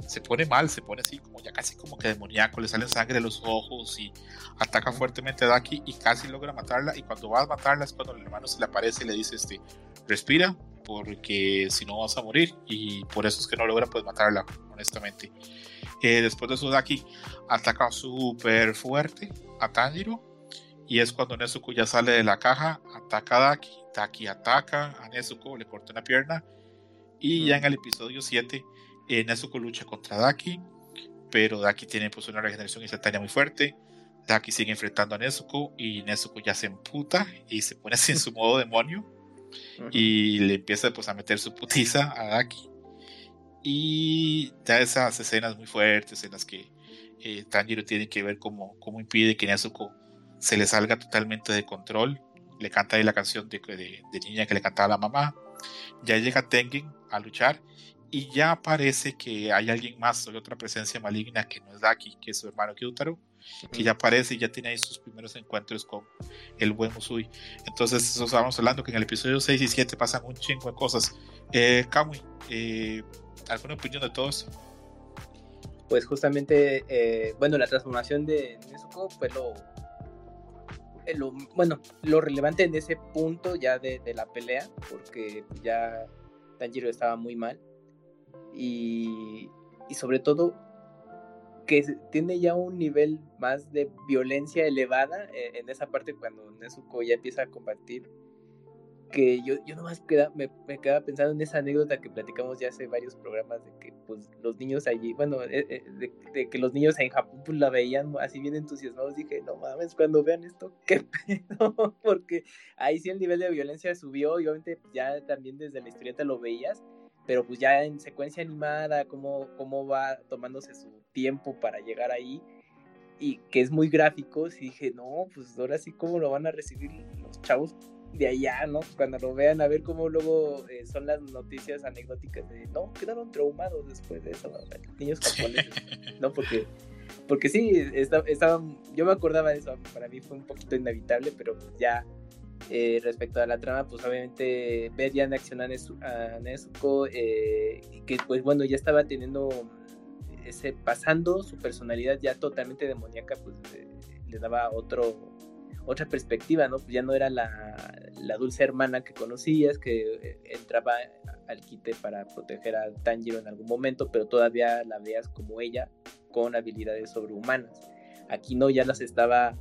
se pone mal, se pone así como ya casi como que demoníaco, le salen sangre de los ojos y ataca fuertemente a Daki y casi logra matarla y cuando va a matarla es cuando el hermano se le aparece y le dice este respira porque si no vas a morir y por eso es que no logra pues matarla honestamente. Eh, después de eso Daki ataca súper fuerte a Tanjiro y es cuando Nezuko ya sale de la caja, ataca a Daki Taki ataca a Nezuko, le corta una pierna. Y ya en el episodio 7, eh, Nezuko lucha contra Daki, pero Daki tiene pues una regeneración instantánea muy fuerte. Daki sigue enfrentando a Nezuko y Nezuko ya se emputa y se pone así en su modo demonio y le empieza pues a meter su putiza a Daki. Y ya esas escenas muy fuertes en las que eh, Tanjiro tiene que ver cómo, cómo impide que Nezuko se le salga totalmente de control le canta ahí la canción de, de, niña que le cantaba a la mamá. Ya llega Tengen a luchar y ya parece que hay alguien más, hay otra presencia maligna que no es Daki, que es su hermano Kyutaro, que ya aparece y ya tiene ahí sus primeros encuentros con el buen Musui. Entonces, eso estábamos hablando que en el episodio 6 y 7 pasan un chingo de cosas. Eh, Kamui, eh, ¿alguna opinión de todo esto? Pues justamente, eh, bueno, la transformación de Nezuko fue eh, lo, bueno, lo relevante en ese punto ya de, la pelea, porque ya Tanjiro estaba muy mal. Y, y sobre todo que tiene ya un nivel más de violencia elevada eh, en esa parte cuando Nezuko ya empieza a combatir que yo, yo nomás queda, me, me quedaba pensando en esa anécdota que platicamos ya hace varios programas de que pues los niños allí, bueno, eh, eh, de, que los niños en Japón pues la veían así bien entusiasmados, dije, no mames, cuando vean esto, qué pedo, porque ahí sí el nivel de violencia subió y obviamente ya también desde la historieta lo veías, pero pues ya en secuencia animada, cómo, cómo va tomándose su tiempo para llegar ahí y que es muy gráfico, y dije, no, pues ahora sí cómo lo van a recibir los chavos de allá, ¿no? Cuando lo vean, a ver cómo luego eh, son las noticias anecdóticas de, no, quedaron traumados después de eso, niños japoneses, ¿no? Porque, porque sí, estaba, yo me acordaba de eso, para mí fue un poquito inevitable, pero ya eh, respecto a la trama, pues obviamente ver ya en acción a, Nezuko, eh, que pues bueno, ya estaba teniendo ese, pasando su personalidad ya totalmente demoníaca, pues le daba otro otra perspectiva, ¿no? Pues ya no era la, dulce hermana que conocías, que eh, entraba al quite para proteger a Tanjiro en algún momento, pero todavía la veas como ella, con habilidades sobrehumanas. Aquí no, ya las estaba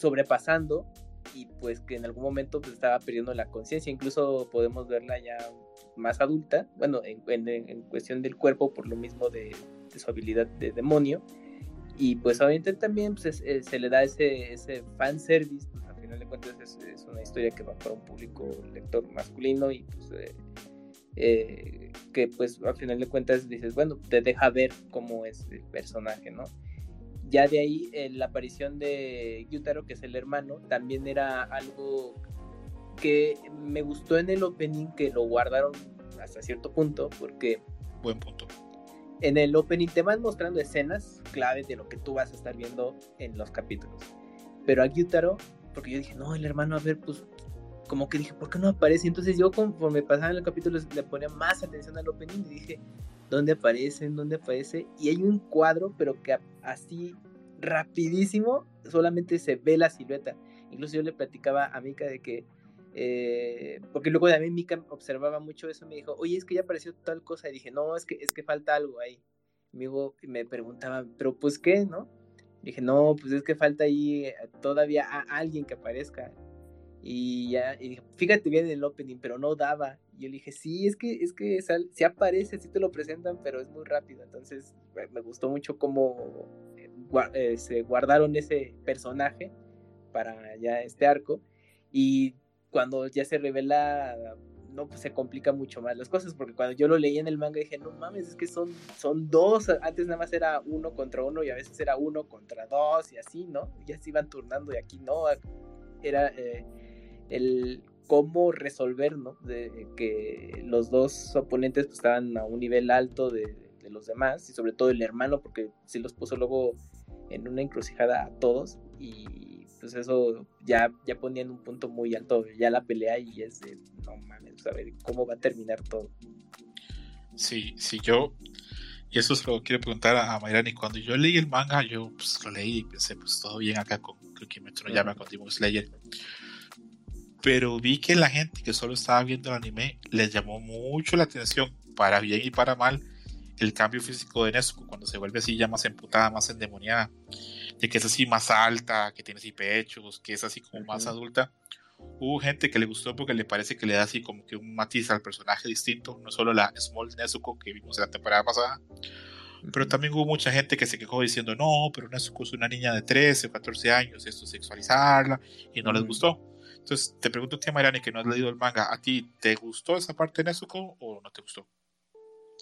sobrepasando y pues que en algún momento pues, estaba perdiendo la conciencia, incluso podemos verla ya más adulta, bueno, en, cuestión del cuerpo por lo mismo de, de su habilidad de demonio, y pues obviamente también pues, eh, se le da ese, ese fanservice, pues al final de cuentas es, una historia que va para un público lector masculino y pues eh, eh, que pues al final de cuentas dices, bueno, te deja ver cómo es el personaje, ¿no? Ya de ahí la aparición de Yutaro, que es el hermano, también era algo que me gustó en el opening, que lo guardaron hasta cierto punto, porque... Buen punto en el opening te van mostrando escenas claves de lo que tú vas a estar viendo en los capítulos. Pero a Gyutaro, porque yo dije, no, el hermano, a ver, pues, como que dije, ¿por qué no aparece? Entonces yo conforme pasaba en el capítulo le ponía más atención al opening y dije, dónde aparecen, dónde aparece, y hay un cuadro, pero que así rapidísimo solamente se ve la silueta. Incluso yo le platicaba a Mika de que, eh, porque luego también Mika observaba mucho eso, me dijo, oye, es que ya apareció tal cosa, y dije, no, es que, es que falta algo ahí. amigo me preguntaba, pero pues qué, ¿no? dije, no, pues es que falta ahí eh, todavía a alguien que aparezca. Y ya, y dije, fíjate bien en el opening, pero no daba. Y yo le dije, sí, es que, es que si aparece, sí te lo presentan, pero es muy rápido. Entonces, me gustó mucho cómo eh, se guardaron ese personaje para ya este arco. Y cuando ya se revela, no, pues se complica mucho más las cosas, porque cuando yo lo leí en el manga dije, no mames, es que son, son dos, antes nada más era uno contra uno y a veces era uno contra dos y así, ¿no? Ya se iban turnando y aquí no, era eh, el cómo resolver, ¿no? De que los dos oponentes pues, estaban a un nivel alto de, de los demás y sobre todo el hermano, porque sí los puso luego en una encrucijada a todos y pues eso ya, ya ponía en un punto muy alto ya la pelea y es de no mames, a ver cómo va a terminar todo. Sí, sí, yo, y eso se lo quiero preguntar a, Mayrani, cuando yo leí el manga, yo pues lo leí y pensé, pues todo bien acá con lo que me llama con Demon Slayer. Pero vi que la gente que solo estaba viendo el anime les llamó mucho la atención, para bien y para mal, el cambio físico de Nezuko cuando se vuelve así ya más emputada, más endemoniada, de que es así más alta, que tiene así pechos, que es así como más adulta. Hubo gente que le gustó porque le parece que le da así como que un matiz al personaje distinto, no solo la Small Nezuko que vimos en la temporada pasada, pero también hubo mucha gente que se quejó diciendo, no, pero Nezuko es una niña de 13 o 14 años, esto es sexualizarla, y no les gustó. Entonces, te pregunto a ti, Mariani, que no has leído el manga, ¿a ti te gustó esa parte de Nezuko o no te gustó?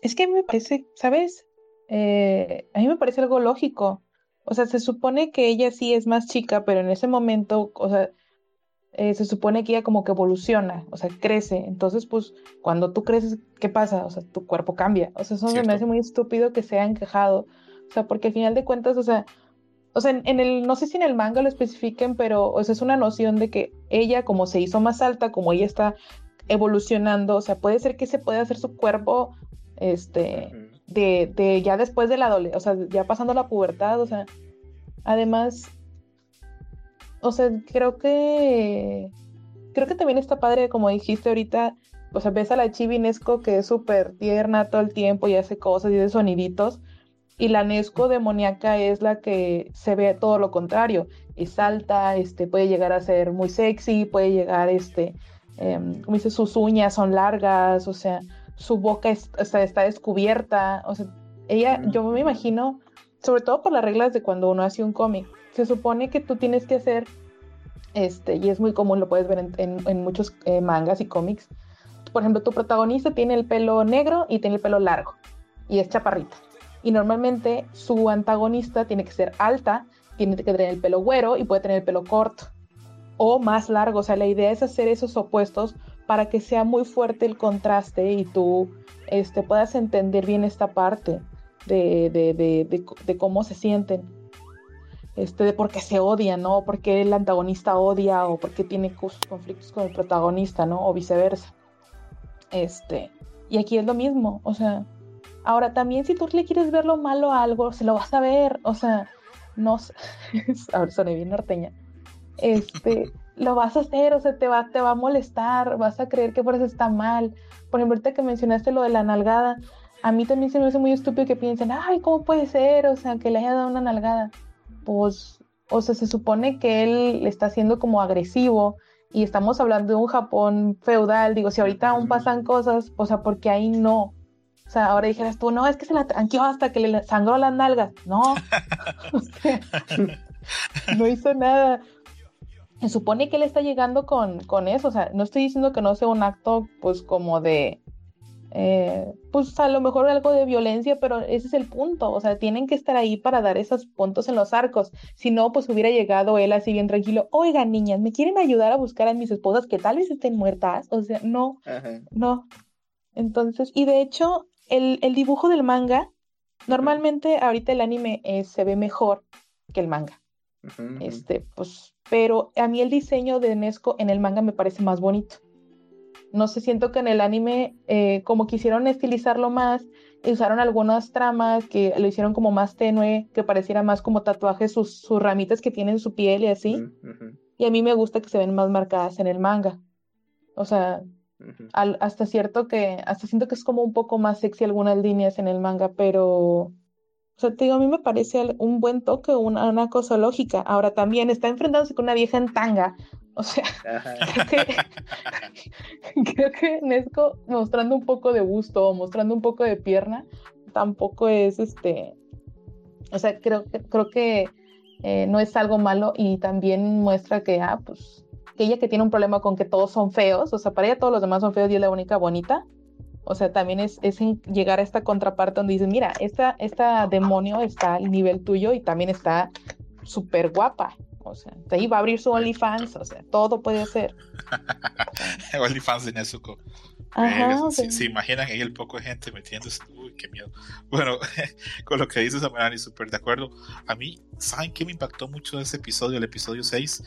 Es que me parece, ¿sabes? Eh, a mí me parece algo lógico. O sea, se supone que ella sí es más chica, pero en ese momento, o sea, eh, se supone que ella como que evoluciona, o sea, crece. Entonces, pues, cuando tú creces, ¿qué pasa? O sea, tu cuerpo cambia. O sea, eso me hace muy estúpido que se hayan quejado. O sea, porque al final de cuentas, o sea, o sea, en, el, no sé si en el manga lo especifiquen, pero, o sea, es una noción de que ella, como se hizo más alta, como ella está evolucionando, o sea, puede ser que se pueda hacer su cuerpo este, de, de, ya después de la adolescencia, o sea, ya pasando la pubertad, o sea, además, o sea, creo que, creo que también está padre, como dijiste ahorita, o sea, ves a la Chibi Nesco que es súper tierna todo el tiempo y hace cosas y de soniditos, y la Nesco demoníaca es la que se ve todo lo contrario, es alta, este, puede llegar a ser muy sexy, puede llegar, este, em, como dice, sus uñas son largas, o sea, su boca está, descubierta, o sea, ella, yo me imagino, sobre todo por las reglas de cuando uno hace un cómic, se supone que tú tienes que hacer, este, y es muy común, lo puedes ver en, muchos eh, mangas y cómics, por ejemplo, tu protagonista tiene el pelo negro y tiene el pelo largo, y es chaparrita, y normalmente su antagonista tiene que ser alta, tiene que tener el pelo güero y puede tener el pelo corto o más largo, o sea, la idea es hacer esos opuestos para que sea muy fuerte el contraste y tú este, puedas entender bien esta parte de, de, cómo se sienten, este, de por qué se odian, ¿no? Por qué el antagonista odia o por qué tiene conflictos con el protagonista, ¿no? O viceversa. Este, y aquí es lo mismo, o sea, ahora también si tú le quieres ver lo malo a algo, se lo vas a ver, o sea, no ahora soné bien norteña, este, lo vas a hacer, o sea, te va, te va a molestar, vas a creer que por eso está mal. Por ejemplo, ahorita que mencionaste lo de la nalgada, a mí también se me hace muy estúpido que piensen, ay, ¿cómo puede ser? O sea, que le haya dado una nalgada. Pues, o sea, se supone que él le está haciendo como agresivo y estamos hablando de un Japón feudal. Digo, si ahorita aún pasan cosas, o sea, porque ahí no. O sea, ahora dijeras tú, no, es que se la tranquiló hasta que le sangró las nalgas. No. no hizo nada se supone que él está llegando con, con eso, o sea, no estoy diciendo que no sea un acto pues como de, eh, pues a lo mejor algo de violencia, pero ese es el punto, o sea, tienen que estar ahí para dar esos puntos en los arcos, si no, pues hubiera llegado él así bien tranquilo, oigan niñas, ¿me quieren ayudar a buscar a mis esposas que tal vez estén muertas? O sea, no, no. Entonces, y de hecho, el, el dibujo del manga, normalmente ahorita el anime eh, se ve mejor que el manga. Este, pues pero a mí el diseño de Nesco en el manga me parece más bonito. No sé, siento que en el anime, eh, como quisieron estilizarlo más usaron algunas tramas que lo hicieron como más tenue, que pareciera más como tatuajes sus, sus ramitas que tienen en su piel y así. Y a mí me gusta que se ven más marcadas en el manga. O sea, hasta cierto que, hasta siento que es como un poco más sexy algunas líneas en el manga, pero, o sea, te digo, a mí me parece un buen toque, una, una cosa lógica. Ahora también está enfrentándose con una vieja en tanga. O sea, creo que, creo que Nesco mostrando un poco de gusto o mostrando un poco de pierna, tampoco es este, o sea, creo, creo que eh, no es algo malo y también muestra que, ah, pues, que ella que tiene un problema con que todos son feos, o sea, para ella todos los demás son feos y es la única bonita. O sea, también es, es llegar a esta contraparte donde dices, mira, esta, esta demonio está al nivel tuyo y también está súper guapa. O sea, de ahí va a abrir su OnlyFans, o sea, todo puede ser. OnlyFans de Nezuko. Ajá, se, imaginan ahí el poco de gente metiéndose. Uy, qué miedo. Bueno, con lo que dices, Amelani, súper de acuerdo. A mí, ¿saben qué me impactó mucho ese episodio, el episodio 6?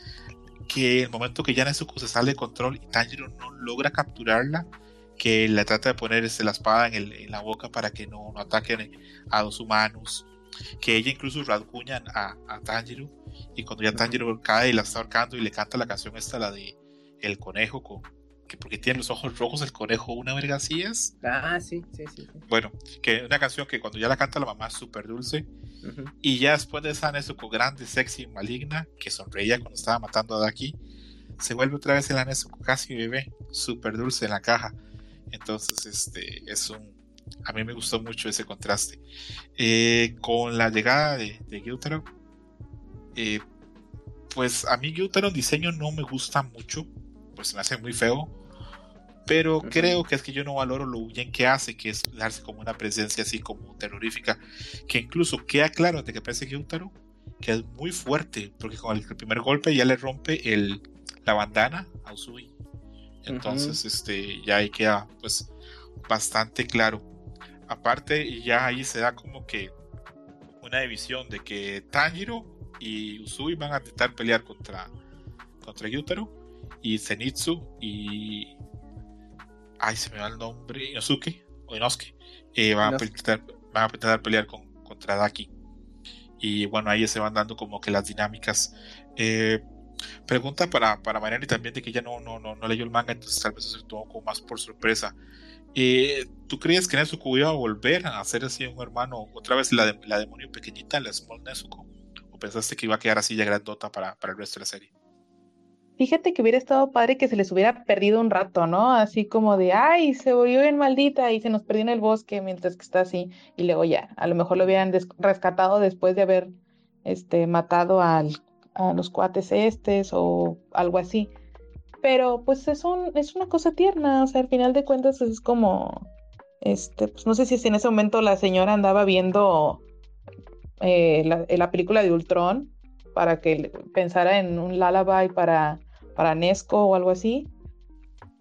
Que el momento que ya Nezuko se sale de control y Tanjiro no logra capturarla, que le trata de poner este, la espada en, la boca para que no, ataquen a los humanos, que ella incluso rasguña a, a, Tanjiro y cuando ya Tanjiro cae y la está ahorcando y le canta la canción esta, la de El Conejo, con, que porque tiene los ojos rojos el conejo, una verga así es. Ah, sí, sí, sí. Bueno, que una canción que cuando ya la canta la mamá es súper dulce y ya después de esa Nezuko grande, sexy, maligna, que sonreía cuando estaba matando a Daki, se vuelve otra vez en la Nezuko casi bebé, súper dulce en la caja. Entonces, este es un. A mí me gustó mucho ese contraste. Eh, con la llegada de, de Gyutaro, eh, pues a mí Gyutaro en diseño no me gusta mucho, pues me hace muy feo pero creo que es que yo no valoro lo bien que hace, que es darse como una presencia así como terrorífica, que incluso queda claro de que parece que Utaro, que es muy fuerte, porque con el primer golpe ya le rompe el, la bandana a Usui. Entonces, este, ya ahí queda pues bastante claro. Aparte, ya ahí se da como que una división de que Tanjiro y Usui van a intentar pelear contra, contra Yutaro y Zenitsu y ay, se me va el nombre, Inosuke o Inosuke, eh, van, a intentar, van, a intentar, pelear con, contra Daki. Y bueno, ahí se van dando como que las dinámicas. Eh, pregunta para, para Mariani también de que ya no, no, no, no leyó el manga, entonces tal vez se tomó como más por sorpresa. Eh, ¿Tú crees que Nezuko iba a volver a hacer así un hermano, otra vez la, la demonio pequeñita, la Small Nezuko? ¿O pensaste que iba a quedar así ya grandota para, para el resto de la serie? Fíjate que hubiera estado padre que se les hubiera perdido un rato, ¿no? Así como de, ay, se volvió bien maldita y se nos perdió en el bosque mientras que está así. Y luego ya, a lo mejor lo hubieran rescatado después de haber este, matado a los cuates estes o algo así. Pero pues es, un, es una cosa tierna, o sea, al final de cuentas es como, este, pues no sé si en ese momento la señora andaba viendo eh, la, la película de Ultron para que pensara en un lullaby para, para Nesco o algo así.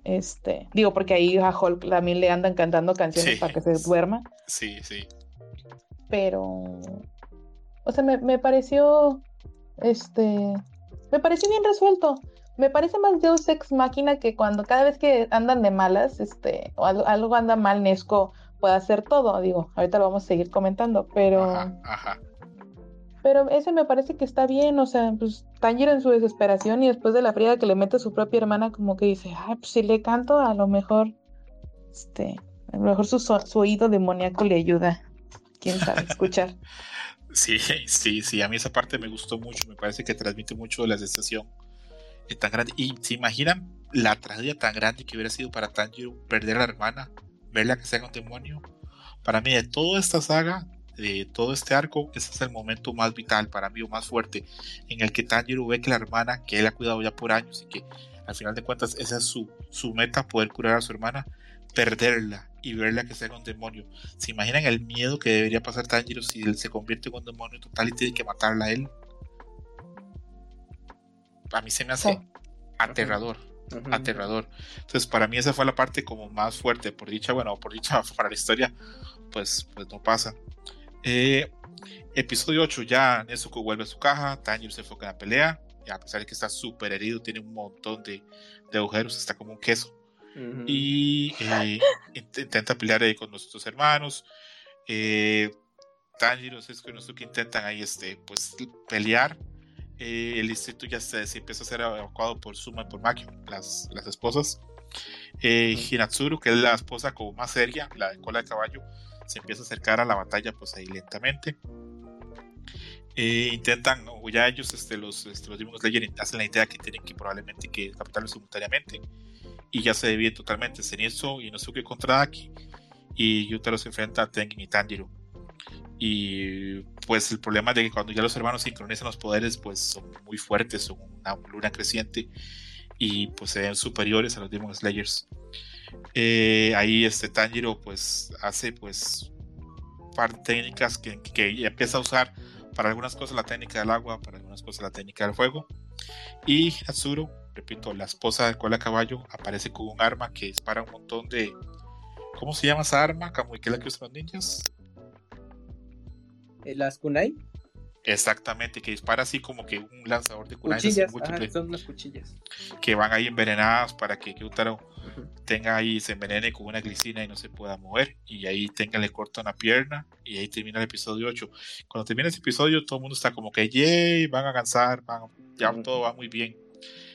Este, digo, porque ahí a Hulk también le andan cantando canciones para que se duerma. Sí, sí. Pero, o sea, me, me, pareció, este, me pareció bien resuelto. Me parece más Deus Ex Máquina que cuando cada vez que andan de malas, este, o algo, anda mal, Nesco puede hacer todo. Digo, ahorita lo vamos a seguir comentando, pero... ajá. Pero ese me parece que está bien, o sea, pues Tanjiro en su desesperación y después de la fría que le mete a su propia hermana, como que dice, ah, pues si le canto, a lo mejor, este, a lo mejor su, su oído demoníaco le ayuda, quién sabe, escuchar. Sí, sí, sí, a mí esa parte me gustó mucho, me parece que transmite mucho de la sensación eh, tan grande. Y se imaginan la tragedia tan grande que hubiera sido para Tanjiro perder a la hermana, verla que sea un demonio. Para mí, de toda esta saga, de todo este arco, ese es el momento más vital para mí o más fuerte, en el que Tanjiro ve que la hermana, que él ha cuidado ya por años y que al final de cuentas esa es su, su meta, poder curar a su hermana, perderla y verla que sea un demonio. ¿Se imaginan el miedo que debería pasar Tanjiro si él se convierte en un demonio total y tiene que matarla a él? A mí se me hace aterrador. Aterrador. Entonces, para mí esa fue la parte como más fuerte. Por dicha, bueno, por dicha para la historia, pues, pues no pasa. Eh, episodio 8 ya Nezuko vuelve a su caja, Tanjiro se enfoca en la pelea, y a pesar de que está súper herido, tiene un montón de, agujeros, está como un queso. Y eh, intenta pelear ahí con nuestros hermanos. Eh, Tanjiro y que intentan ahí este, pues, pelear. Eh, el distrito ya se, empieza a ser evacuado por Suma y por Maki, las, las esposas. Eh, Hinatsuru, que es la esposa como más seria, la de cola de caballo, se empieza a acercar a la batalla pues ahí lentamente. Eh, intentan, o ya ellos, este, los, este, los Demon Slayer hacen la idea que tienen que probablemente que captarlo simultáneamente. Y ya se divide totalmente Zenitsu, Inosuke contra Daki y Yutaro se enfrenta a Tengen y Tanjiro. Y pues el problema es de que cuando ya los hermanos sincronizan los poderes pues son muy fuertes, son una luna creciente. Y pues se ven superiores a los Demon Slayers eh, ahí este Tanjiro pues hace pues par de técnicas que, que empieza a usar para algunas cosas la técnica del agua, para algunas cosas la técnica del fuego. Y Hatsuru, repito, la esposa del cual a caballo, aparece con un arma que dispara un montón de. ¿Cómo se llama esa arma? ¿Cómo que la que usan los ninjas? Eh, ¿Las kunai? Exactamente, que dispara así como que un lanzador de kunai. Cuchillas, son unas cuchillas. Que van ahí envenenadas para que Kyutaro tenga ahí, se envenene con una glicina y no se pueda mover. Y ahí tenga, le corta una pierna y ahí termina el episodio 8. Cuando termina ese episodio, todo el mundo está como que, yay, van a van, ya todo va muy bien.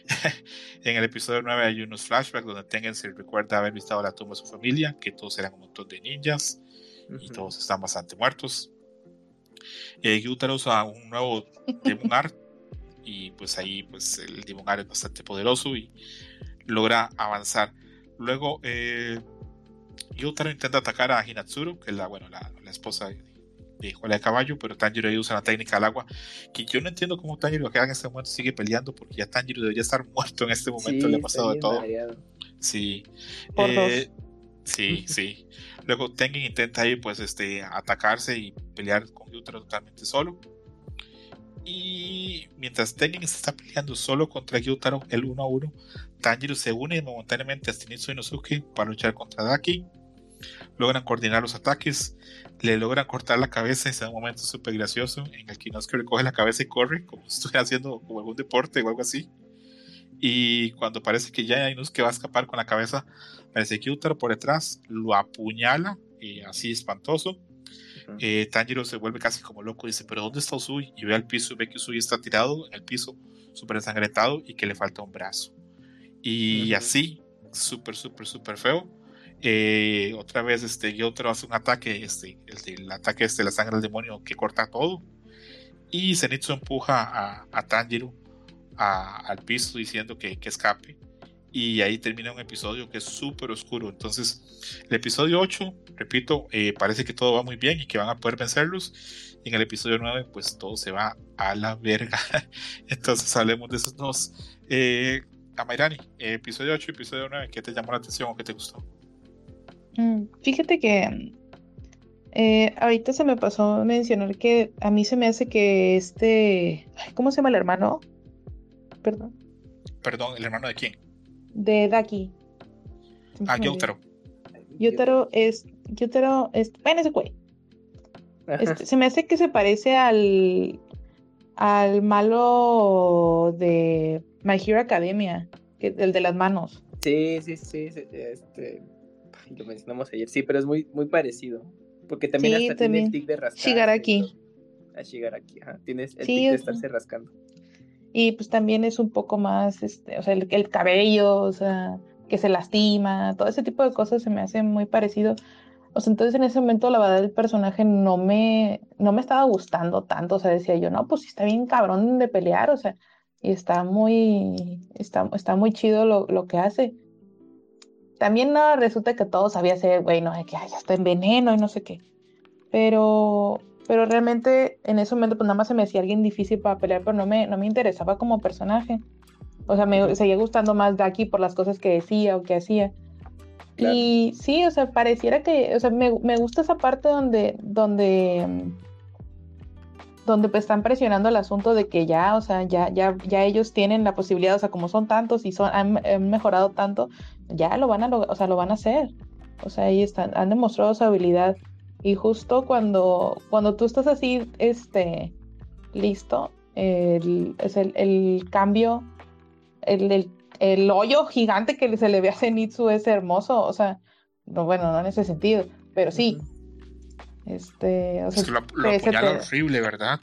en el episodio 9 hay unos flashbacks donde Tengen se recuerda haber visitado la tumba de su familia, que todos eran un montón de ninjas y todos están bastante muertos. Eh, Gyutaro usa un nuevo Demon Art y pues ahí pues el Demon Art es bastante poderoso y logra avanzar. Luego, eh, Yutaro intenta atacar a Hinatsuru, que es la, bueno, la, esposa de, de de Caballo, pero Tanjiro ahí usa la técnica del agua, que yo no entiendo cómo Tanjiro que en este momento sigue peleando, porque ya Tanjiro debería estar muerto en este momento, le ha pasado de todo. Sí. Eh, sí, sí. Luego Tengen intenta ahí pues este atacarse y pelear con Yutaro totalmente solo. Y mientras Tengen se está peleando solo contra Gyutaro, el 1 a 1, Tanjiro se une momentáneamente a Shinichi Inosuke para luchar contra Daki. Logran coordinar los ataques, le logran cortar la cabeza. Es un momento súper gracioso en el que Inosuke recoge la cabeza y corre, como si estuviera haciendo como algún deporte o algo así. Y cuando parece que ya Inosuke va a escapar con la cabeza, parece que Gyutaro por detrás lo apuñala, y así espantoso eh, Tanjiro se vuelve casi como loco, dice, pero ¿dónde está Usui? Y ve al piso y ve que Usui está tirado en el piso, súper ensangrentado y que le falta un brazo. Y así, súper, súper, súper feo. Eh, otra vez, este, otro hace un ataque, este, el, ataque este, la sangre del demonio que corta todo. Y Zenitsu empuja a, a Tanjiro al piso diciendo que, que escape y ahí termina un episodio que es súper oscuro. Entonces, el episodio 8, repito, eh, parece que todo va muy bien y que van a poder vencerlos. Y en el episodio 9, pues todo se va a la verga. Entonces, hablemos de esos dos. Eh, Amairani, episodio 8 episodio 9, ¿qué te llamó la atención o qué te gustó? Mm, fíjate que eh, ahorita se me pasó mencionar que a mí se me hace que este. ¿Cómo se llama el hermano? Perdón. Perdón, ¿el hermano de quién? de Daki. Ah, Yotaro. Yotaro es. Yotaro es. Bueno, ese güey. Este, se me hace que se parece al. Al malo de My Hero Academia. Que, el de las manos. Sí, sí, sí. Este. Lo mencionamos ayer. Sí, pero es muy, muy parecido. Porque también hasta tiene el tic de rascar. Shigaraki. A Shigaraki, ajá. Tienes el tic de estarse rascando y pues también es un poco más, este, o sea, el, cabello, o sea, que se lastima, todo ese tipo de cosas se me hace muy parecido. O sea, entonces en ese momento la verdad el personaje no me, no me estaba gustando tanto, o sea, decía yo, no, pues sí está bien cabrón de pelear, o sea, y está muy, está, está muy chido lo, lo que hace. También no, resulta que todo sabía ser, güey, no, que ya está en veneno y no sé qué. Pero, pero realmente en ese momento pues nada más se me hacía alguien difícil para pelear, pero no me, no me interesaba como personaje. O sea, me seguía gustando más Daki por las cosas que decía o que hacía. Y sí, o sea, pareciera que, o sea, me, me gusta esa parte donde, donde, donde pues están presionando el asunto de que ya, o sea, ya, ya, ya ellos tienen la posibilidad, o sea, como son tantos y son, han, mejorado tanto, ya lo van a, o sea, lo van a hacer. O sea, ahí están, han demostrado su habilidad. Y justo cuando, cuando tú estás así, este, listo, el, es el, cambio, el, el, hoyo gigante que se le ve a Zenitsu es hermoso, o sea, no, bueno, no en ese sentido, pero sí. Este, o sea, es que lo, lo horrible, ¿verdad?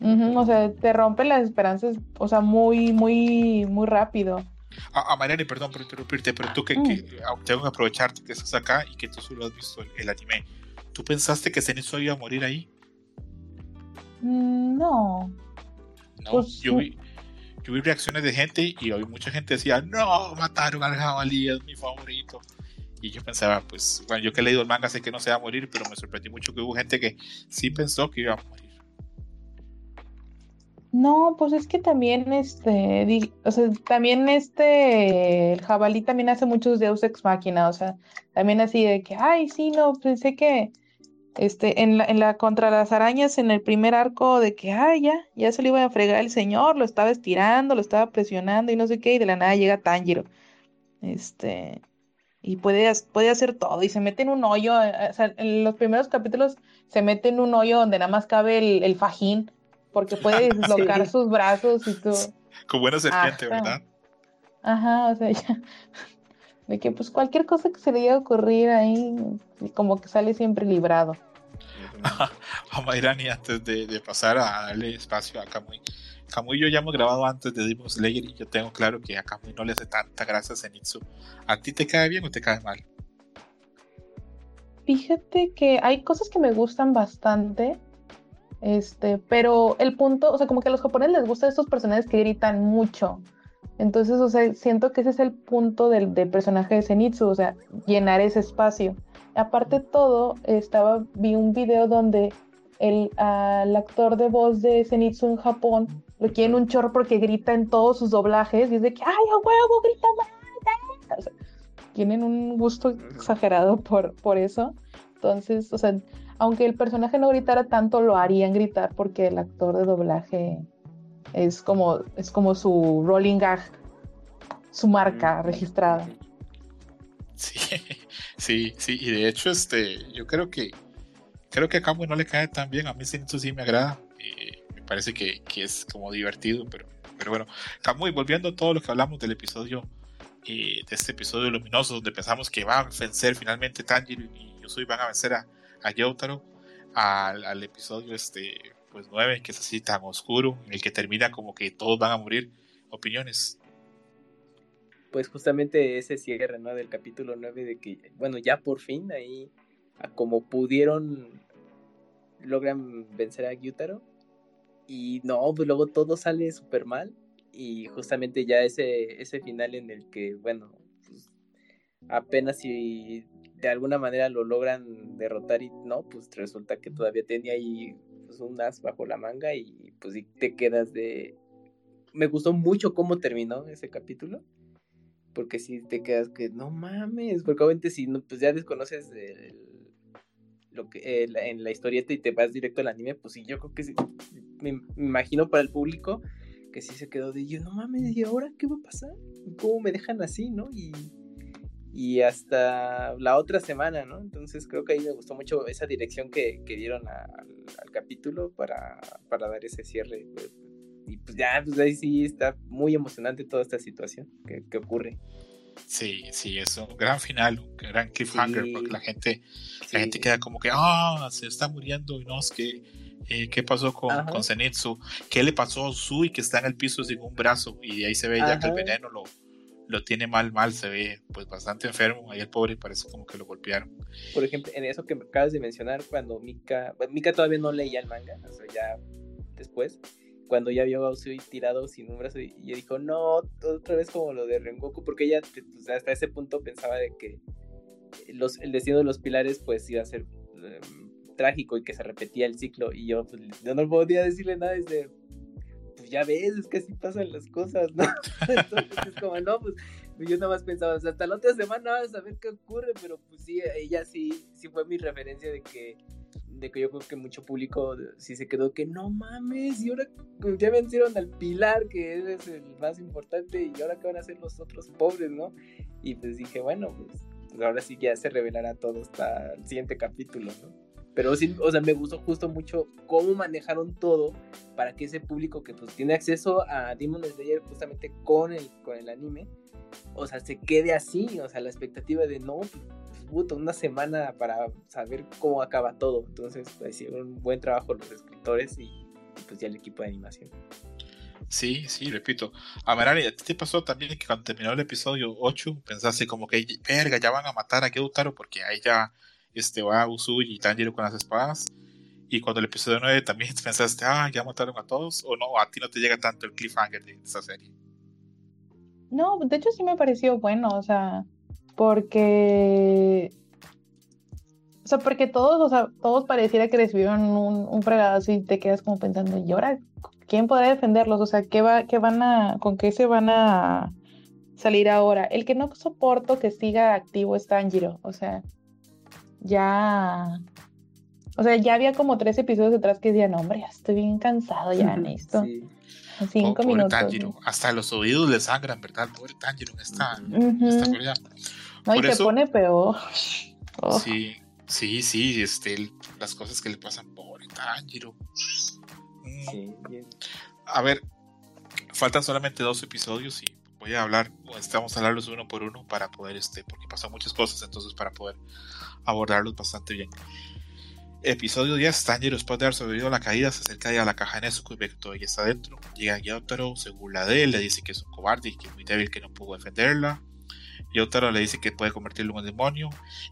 o sea, te rompe las esperanzas, o sea, muy, muy, muy rápido. Ah Mariani, perdón por interrumpirte, pero tú que, que, mm. tengo que aprovecharte que estás acá y que tú solo has visto el, anime. ¿Tú pensaste que Zenitsu iba a morir ahí? Mm, no. No, pues, yo, vi, yo vi reacciones de gente y hoy mucha gente decía, no, mataron al jabalí, es mi favorito. Y yo pensaba, pues, bueno, yo que he leído el manga sé que no se va a morir, pero me sorprendí mucho que hubo gente que sí pensó que iba a morir. No, pues es que también este, o sea, también este, el jabalí también hace muchos Deus Ex Máquina, o sea, también así de que, ay, sí, no, pensé que, este, en la, en la contra las arañas, en el primer arco de que, ay, ya, ya se le iba a fregar el señor, lo estaba estirando, lo estaba presionando y no sé qué, y de la nada llega Tanjiro, este, y puede, puede hacer todo, y se mete en un hoyo, eh, o sea, en los primeros capítulos se mete en un hoyo donde nada más cabe el, el fajín, porque puede dislocar sus brazos y todo. Como buena serpiente, ¿verdad? Ajá, o sea, ya. De que pues cualquier cosa que se le llegue a ocurrir ahí, como que sale siempre librado. a Mayrani, antes de, pasar a darle espacio a Kamui. Kamui y yo ya hemos grabado antes de Demon Slayer y yo tengo claro que a Kamui no le hace tanta gracia a Zenitsu. ¿A ti te cae bien o te cae mal? Fíjate que hay cosas que me gustan bastante, este, pero el punto, o sea, como que a los japoneses les gustan estos personajes que gritan mucho. Entonces, o sea, siento que ese es el punto del, personaje de Zenitsu, o sea, llenar ese espacio. Aparte de todo, estaba, vi un video donde el, al actor de voz de Zenitsu en Japón lo quieren un chorro porque grita en todos sus doblajes y es de que, ¡ay, a huevo, grita más! O sea, tienen un gusto exagerado por, por eso. Entonces, o sea, aunque el personaje no gritara tanto, lo harían gritar porque el actor de doblaje es como, es como su rolling gag, su marca mm. registrada. Sí, sí, sí, y de hecho, este, yo creo que creo que a Kamui no le cae tan bien, a mí sí, sí me agrada, eh, me parece que, es como divertido, pero, pero bueno, Kamui, volviendo a todo lo que hablamos del episodio, eh, de este episodio luminoso, donde pensamos que va a vencer finalmente Tanjiro y yo soy van a vencer a, a Yotaro al, episodio este pues 9 que es así tan oscuro en el que termina como que todos van a morir. Opiniones. Pues justamente ese cierre ¿no? del capítulo 9 de que bueno ya por fin ahí como pudieron logran vencer a Gyutaro. Y no pues luego todo sale súper mal. Y justamente ya ese ese final en el que bueno pues, apenas si de alguna manera lo logran derrotar y no, pues resulta que todavía tenía ahí pues, un as bajo la manga y pues te quedas de... Me gustó mucho cómo terminó ese capítulo, porque si te quedas que no mames, porque obviamente si pues ya desconoces lo que en la historieta y te vas directo al anime, pues sí, yo creo que sí, me, imagino para el público que sí se quedó de yo, no mames, ¿y ahora qué va a pasar? ¿Cómo me dejan así, no? Y hasta la otra semana, ¿no? Entonces creo que ahí me gustó mucho esa dirección que, dieron al capítulo para, dar ese cierre. Y pues ya, pues ahí sí está muy emocionante toda esta situación que, ocurre. Sí, sí, es un gran final, un gran cliffhanger, porque la gente, la gente queda como que, ah, se está muriendo y no, es que, eh, ¿qué pasó con, con Zenitsu? ¿Qué le pasó a Sui que está en el piso sin un brazo? Y ahí se ve ya que el veneno lo, lo tiene mal, mal, se ve pues bastante enfermo. Ahí el pobre parece como que lo golpearon. Por ejemplo, en eso que me acabas de mencionar, cuando Mika, Mika todavía no leía el manga, o sea, ya después, cuando ya vio a Usui tirado sin un brazo, y, ella dijo, no, otra vez como lo de Rengoku, porque ella hasta ese punto pensaba de que los, el destino de los pilares pues iba a ser em, trágico y que se repetía el ciclo, y yo, pues, yo no podía decirle nada desde ya ves, es que así pasan las cosas, ¿no? Entonces es como, no, pues yo nada más pensaba, hasta la otra semana vas a ver qué ocurre, pero pues sí, ella sí, sí fue mi referencia de que, de que yo creo que mucho público sí se quedó que no mames, y ahora ya vencieron al Pilar, que es el más importante, y ahora qué van a hacer los otros pobres, ¿no? Y pues dije, bueno, pues, pues ahora sí ya se revelará todo hasta el siguiente capítulo, ¿no? Pero sí, o sea, me gustó justo mucho cómo manejaron todo para que ese público que pues tiene acceso a Demon Slayer justamente con el, con el anime, o sea, se quede así, o sea, la expectativa de no, pues, una semana para saber cómo acaba todo. Entonces, pues, hicieron un buen trabajo los escritores y pues ya el equipo de animación. Sí, sí, repito. A Merari, ¿a ti te pasó también que cuando terminó el episodio 8 pensaste como que, verga, ya van a matar a Gyutaro porque ahí ya este, va Usui y Tanjiro con las espadas? Y cuando el episodio 9 también pensaste, ah, ya mataron a todos, o no, a ti no te llega tanto el cliffhanger de esa serie. No, de hecho sí me pareció bueno, o sea, porque o sea, porque todos, o sea, todos pareciera que recibieron un, un fregadazo y te quedas como pensando, ¿y ahora quién podrá defenderlos? O sea, ¿qué, va, qué van a, ¿con qué se van a salir ahora? El que no soporto que siga activo es Tanjiro, o sea, ya... O sea, ya había como tres episodios detrás que decían, hombre, estoy bien cansado ya en esto. Sí. Cinco minutos. Tanjiro. Hasta los oídos le sangran, ¿verdad? Pobre Tanjiro en esta, uh No, y te pone peor. Oh. Sí, sí, sí, este, las cosas que le pasan, pobre Tanjiro. A ver, faltan solamente dos episodios y voy a hablar, estamos a hablarlos uno por uno para poder, este, porque pasan muchas cosas, entonces para poder abordarlos bastante bien. Episodio 10, Tanjiro después de haber sobrevivido a la caída se acerca a la caja de Nezuko y ve que todavía está dentro. Llega Gyotaro, se burla de él, le dice que es un cobarde y que es muy débil que no pudo defenderla. Gyotaro le dice que puede convertirlo en un demonio.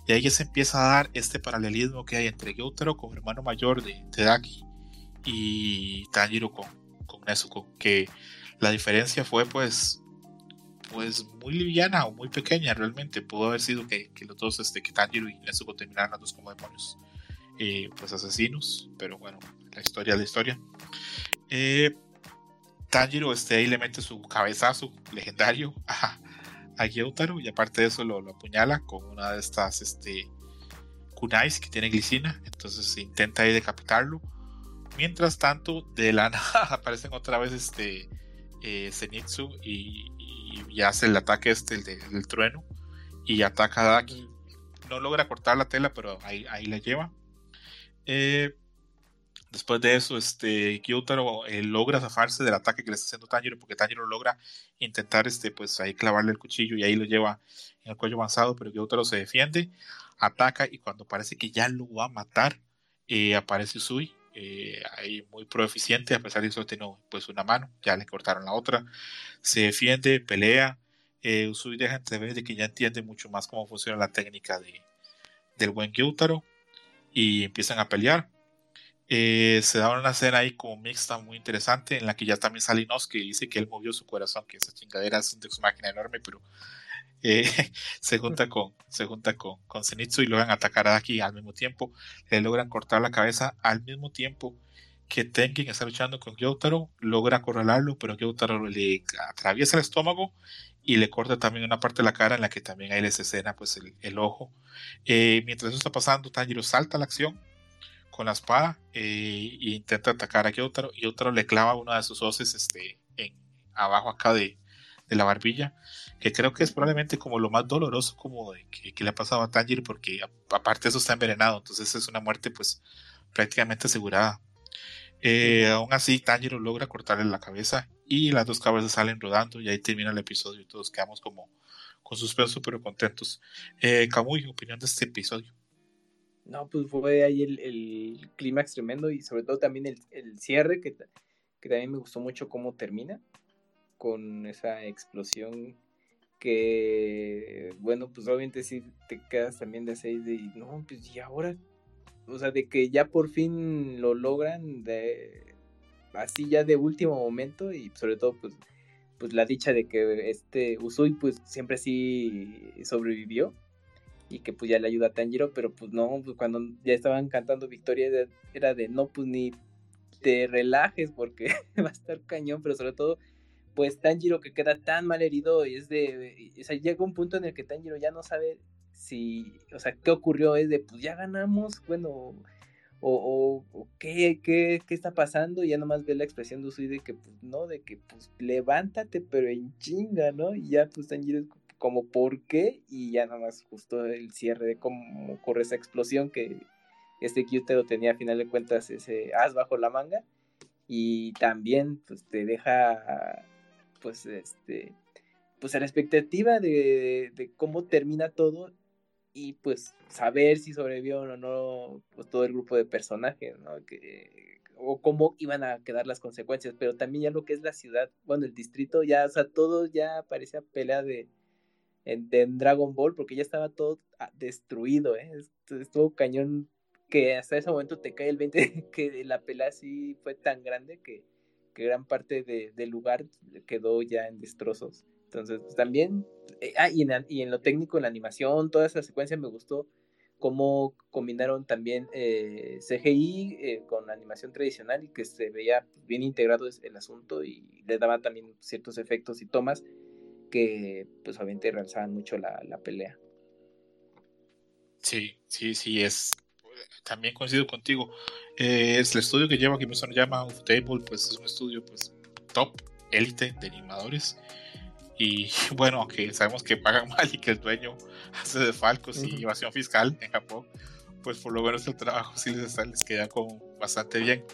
Y ahí se empieza a dar este paralelismo que hay entre Gyotaro como hermano mayor de Tedaki y Tanjiro con, con Nezuko, que la diferencia fue pues pues muy liviana o muy pequeña realmente. Pudo haber sido que, los dos, este, que Tanjiro y Nezuko terminaran los dos como demonios, eh, pues asesinos, pero bueno, la historia es la historia. Eh, Tanjiro este, ahí le mete su cabezazo legendario a, a Gyutaro y aparte de eso lo, lo, apuñala con una de estas este, kunais que tiene glicina, entonces intenta ahí decapitarlo Mientras tanto, de la nada aparecen otra vez este eh, Zenitsu y, hace el ataque este, el, del trueno, y ataca a Daki. No logra cortar la tela, pero ahí, ahí la lleva. Eh, después de eso, este, Kyutaro eh, logra zafarse del ataque que le está haciendo Tanjiro, porque Tanjiro logra intentar este, pues, ahí clavarle el cuchillo y ahí lo lleva en el cuello avanzado, pero Kyutaro se defiende, ataca y cuando parece que ya lo va a matar, aparece Usui eh, ahí muy proeficiente, a pesar de eso tiene pues una mano, ya le cortaron la otra, se defiende, pelea, eh, Usui deja entrever de que ya entiende mucho más cómo funciona la técnica de, del buen Gyutaro y empiezan a pelear. Eh, se da una escena ahí como mixta muy interesante en la que ya también sale que dice que él movió su corazón, que esa chingadera es un máquina enorme, pero eh, se junta con se junta con, con Zenitsu y logran atacar a Daki al mismo tiempo. Le logran cortar la cabeza al mismo tiempo que Tengen está luchando con Gyotaro, logra acorralarlo, pero Gyotaro le atraviesa el estómago y le corta también una parte de la cara en la que también hay les escena pues el, ojo. Eh, mientras eso está pasando, Tanjiro salta a la acción con la espada e intenta atacar a Gyotaro. Gyotaro le clava una de sus hoces este, en, abajo acá de, de la barbilla, que creo que es probablemente como lo más doloroso como de que, le ha pasado a Tanjiro, porque aparte de eso está envenenado, entonces es una muerte pues prácticamente asegurada. Eh, aún así, Tanjiro logra cortarle la cabeza y las dos cabezas salen rodando y ahí termina el episodio y todos quedamos como con suspenso pero contentos. Eh, Kamui, opinión de este episodio. No, pues fue ahí el, el clímax tremendo y sobre todo también el, el cierre que, que también me gustó mucho cómo termina con esa explosión que, bueno, pues obviamente si te quedas también de seis de, no, pues y ahora, o sea, de que ya por fin lo logran, de, así ya de último momento y sobre todo pues, pues la dicha de que este Usui pues siempre sí sobrevivió y que pues ya le ayuda a Tanjiro, pero pues no, pues cuando ya estaban cantando victoria era de no, pues ni te relajes porque va a estar cañón, pero sobre todo pues Tanjiro que queda tan mal herido y es de, o sea, llega un punto en el que Tanjiro ya no sabe si, o sea, qué ocurrió, es de, pues ya ganamos, bueno, o, o, ¿qué, qué, qué, está pasando, y ya nomás ve la expresión de Usui de que, pues no, de que, pues levántate, pero en chinga, ¿no? Y ya, pues Tanjiro es como, ¿por qué? Y ya nomás justo el cierre de cómo ocurre esa explosión que este Kyutero tenía a final de cuentas ese as bajo la manga y también pues te deja pues este, pues a la expectativa de, cómo termina todo y pues saber si sobrevivió o no pues, todo el grupo de personajes, ¿no? Que, o cómo iban a quedar las consecuencias, pero también ya lo que es la ciudad, bueno, el distrito, ya, o sea, todo ya parecía pelea de, en, Dragon Ball, porque ya estaba todo ah, destruido, ¿eh? Estuvo cañón que hasta ese momento te cae el 20, que la pelea sí fue tan grande que, que gran parte del lugar quedó ya en destrozos. Entonces, pues, también, eh, ah, y en, lo técnico, en la animación, toda esa secuencia me gustó cómo combinaron también eh, CGI eh, con animación tradicional y que se veía bien integrado el asunto y le daba también ciertos efectos y tomas que pues obviamente realzaban mucho la, pelea. Sí, sí, sí, es también coincido contigo. Eh, es el estudio que lleva, que me llama Table, pues es un estudio pues top, élite de animadores. Y bueno, aunque sabemos que pagan mal y que el dueño hace de falcos y evasión fiscal en Japón, pues por lo menos el trabajo sí les, les queda como bastante bien.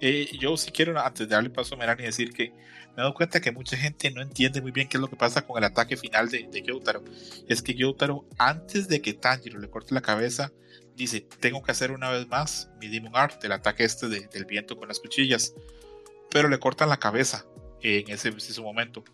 Eh, yo sí quiero, antes de darle paso a Merani, decir que me he dado cuenta que mucha gente no entiende muy bien qué es lo que pasa con el ataque final de, de Gyotaro. Es que Gyotaro, antes de que Tanjiro le corte la cabeza, dice, tengo que hacer una vez más mi Demon Art, el ataque este del viento con las cuchillas. Pero le cortan la cabeza en ese preciso momento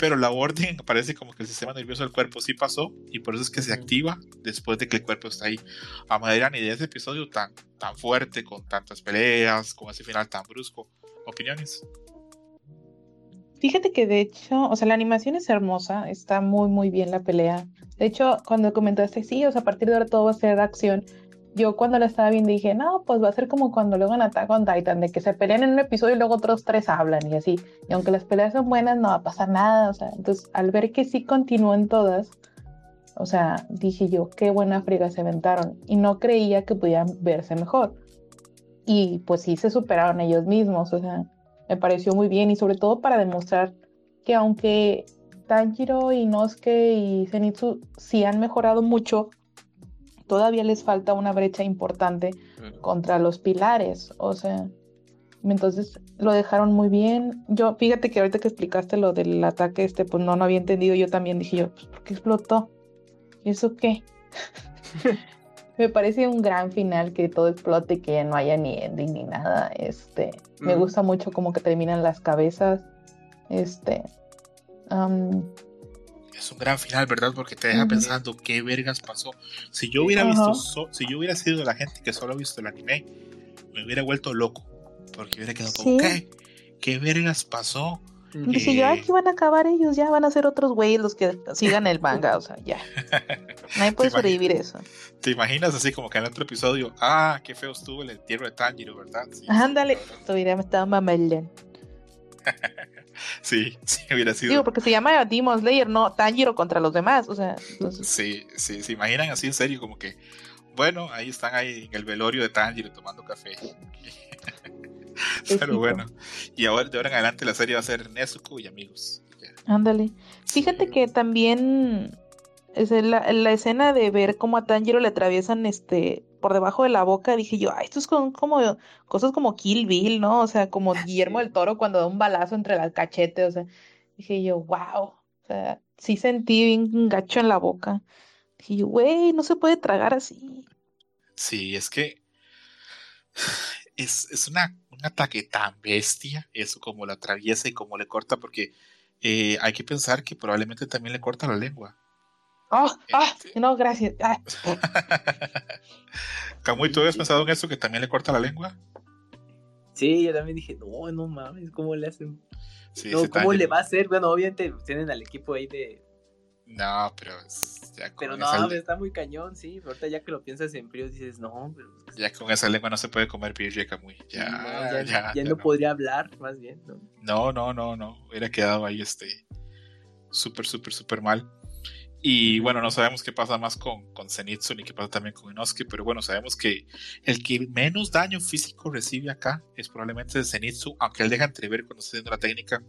pero la orden parece como que el sistema nervioso del cuerpo sí pasó y por eso es que se activa después de que el cuerpo está ahí. A manera ni de ese episodio tan, tan fuerte, con tantas peleas, con ese final tan brusco. ¿Opiniones? Fíjate que de hecho, o sea, la animación es hermosa, está muy, muy bien la pelea. De hecho, cuando comentaste, sí, o sea, a partir de ahora todo va a ser acción, yo cuando la estaba viendo dije, no, pues va a ser como cuando luego en Attack on Titan, de que se pelean en un episodio y luego otros tres hablan y así. Y aunque las peleas son buenas, no va a pasar nada. O sea, entonces al ver que sí continuó en todas, o sea, dije yo, qué buena friga se aventaron. Y no creía que pudieran verse mejor. Y pues sí se superaron ellos mismos. O sea, me pareció muy bien y sobre todo para demostrar que aunque Tanjiro, Inosuke y Zenitsu sí han mejorado mucho, todavía les falta una brecha importante contra los pilares, o sea, entonces lo dejaron muy bien. Yo, fíjate que ahorita que explicaste lo del ataque este, pues no, no había entendido, yo también dije yo, pues ¿por qué explotó? ¿Eso qué? me parece un gran final que todo explote, que no haya ni ending ni nada. Este, me gusta mucho como que terminan las cabezas. Este, es un gran final, ¿verdad? Porque te deja pensando qué vergas pasó. Si yo hubiera visto, si yo hubiera sido la gente que solo ha visto el anime, me hubiera vuelto loco. Porque hubiera quedado como, ¿qué? ¿Qué vergas pasó? Dice yo, aquí van a acabar ellos, ya van a ser otros güeyes los que sigan el manga, o sea, ya. Nadie puede sobrevivir eso. ¿Te imaginas así como que en otro episodio, ah, qué feo estuvo el entierro de Tanjiro, ¿verdad? Ándale, todavía me estaba mamelando. sí, sí, hubiera sido. Digo, porque se llama Demon Slayer, no Tanjiro contra los demás, o sea. Sí, sí, se imaginan así en serio, como que, bueno, ahí están ahí en el velorio de Tanjiro tomando café. Pero bueno, y ahora de ahora en adelante la serie va a ser Nezuko y amigos. Ándale. Fíjate que también es la, la, escena de ver cómo a Tanjiro le atraviesan este por debajo de la boca, dije yo, esto es como, como cosas como Kill Bill, ¿no? O sea, como Guillermo del Toro cuando da un balazo entre el cachete, o sea, dije yo, wow, o sea, sí sentí bien gacho en la boca. Dije yo, güey, no se puede tragar así. Sí, es que es, es una, un ataque tan bestia, eso como la atraviesa y como le corta, porque eh, hay que pensar que probablemente también le corta la lengua. Oh, ah, no, gracias. Ah. Camuy, ¿tú habías pensado en eso que también le corta la lengua? Sí, yo también dije, no, no mames, ¿cómo le hacen? ¿Cómo le va a hacer? Bueno, obviamente tienen al equipo ahí de. No, pero. Ya pero no, está muy cañón, sí. Ahorita ya que lo piensas en frío dices, no, pero. Ya con esa lengua no se puede comer birria, Camuy. Ya, no, ya, ya, no, podría hablar, más bien, ¿no? No, no, no, no. Hubiera quedado ahí este. Súper, súper, súper mal. Y bueno, no sabemos qué pasa más con, con Zenitsu ni qué pasa también con Inosuke, pero bueno, sabemos que el que menos daño físico recibe acá es probablemente Zenitsu, aunque él deja entrever cuando está haciendo la técnica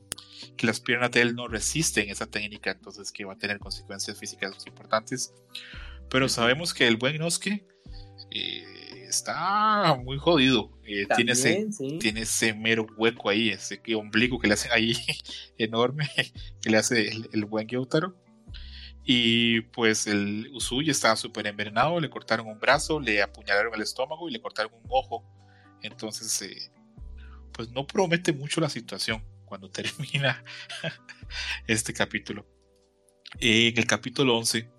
que las piernas de él no resisten esa técnica, entonces que va a tener consecuencias físicas importantes. Pero sabemos que el buen Inosuke eh, está muy jodido. Eh, tiene, ese, tiene ese mero hueco ahí, ese ombligo que le hacen ahí enorme, que le hace el, el buen Gyotaro. Y pues el Usui estaba súper envenenado, le cortaron un brazo, le apuñalaron el estómago y le cortaron un ojo. Entonces, eh, pues no promete mucho la situación cuando termina este capítulo. en el capítulo 11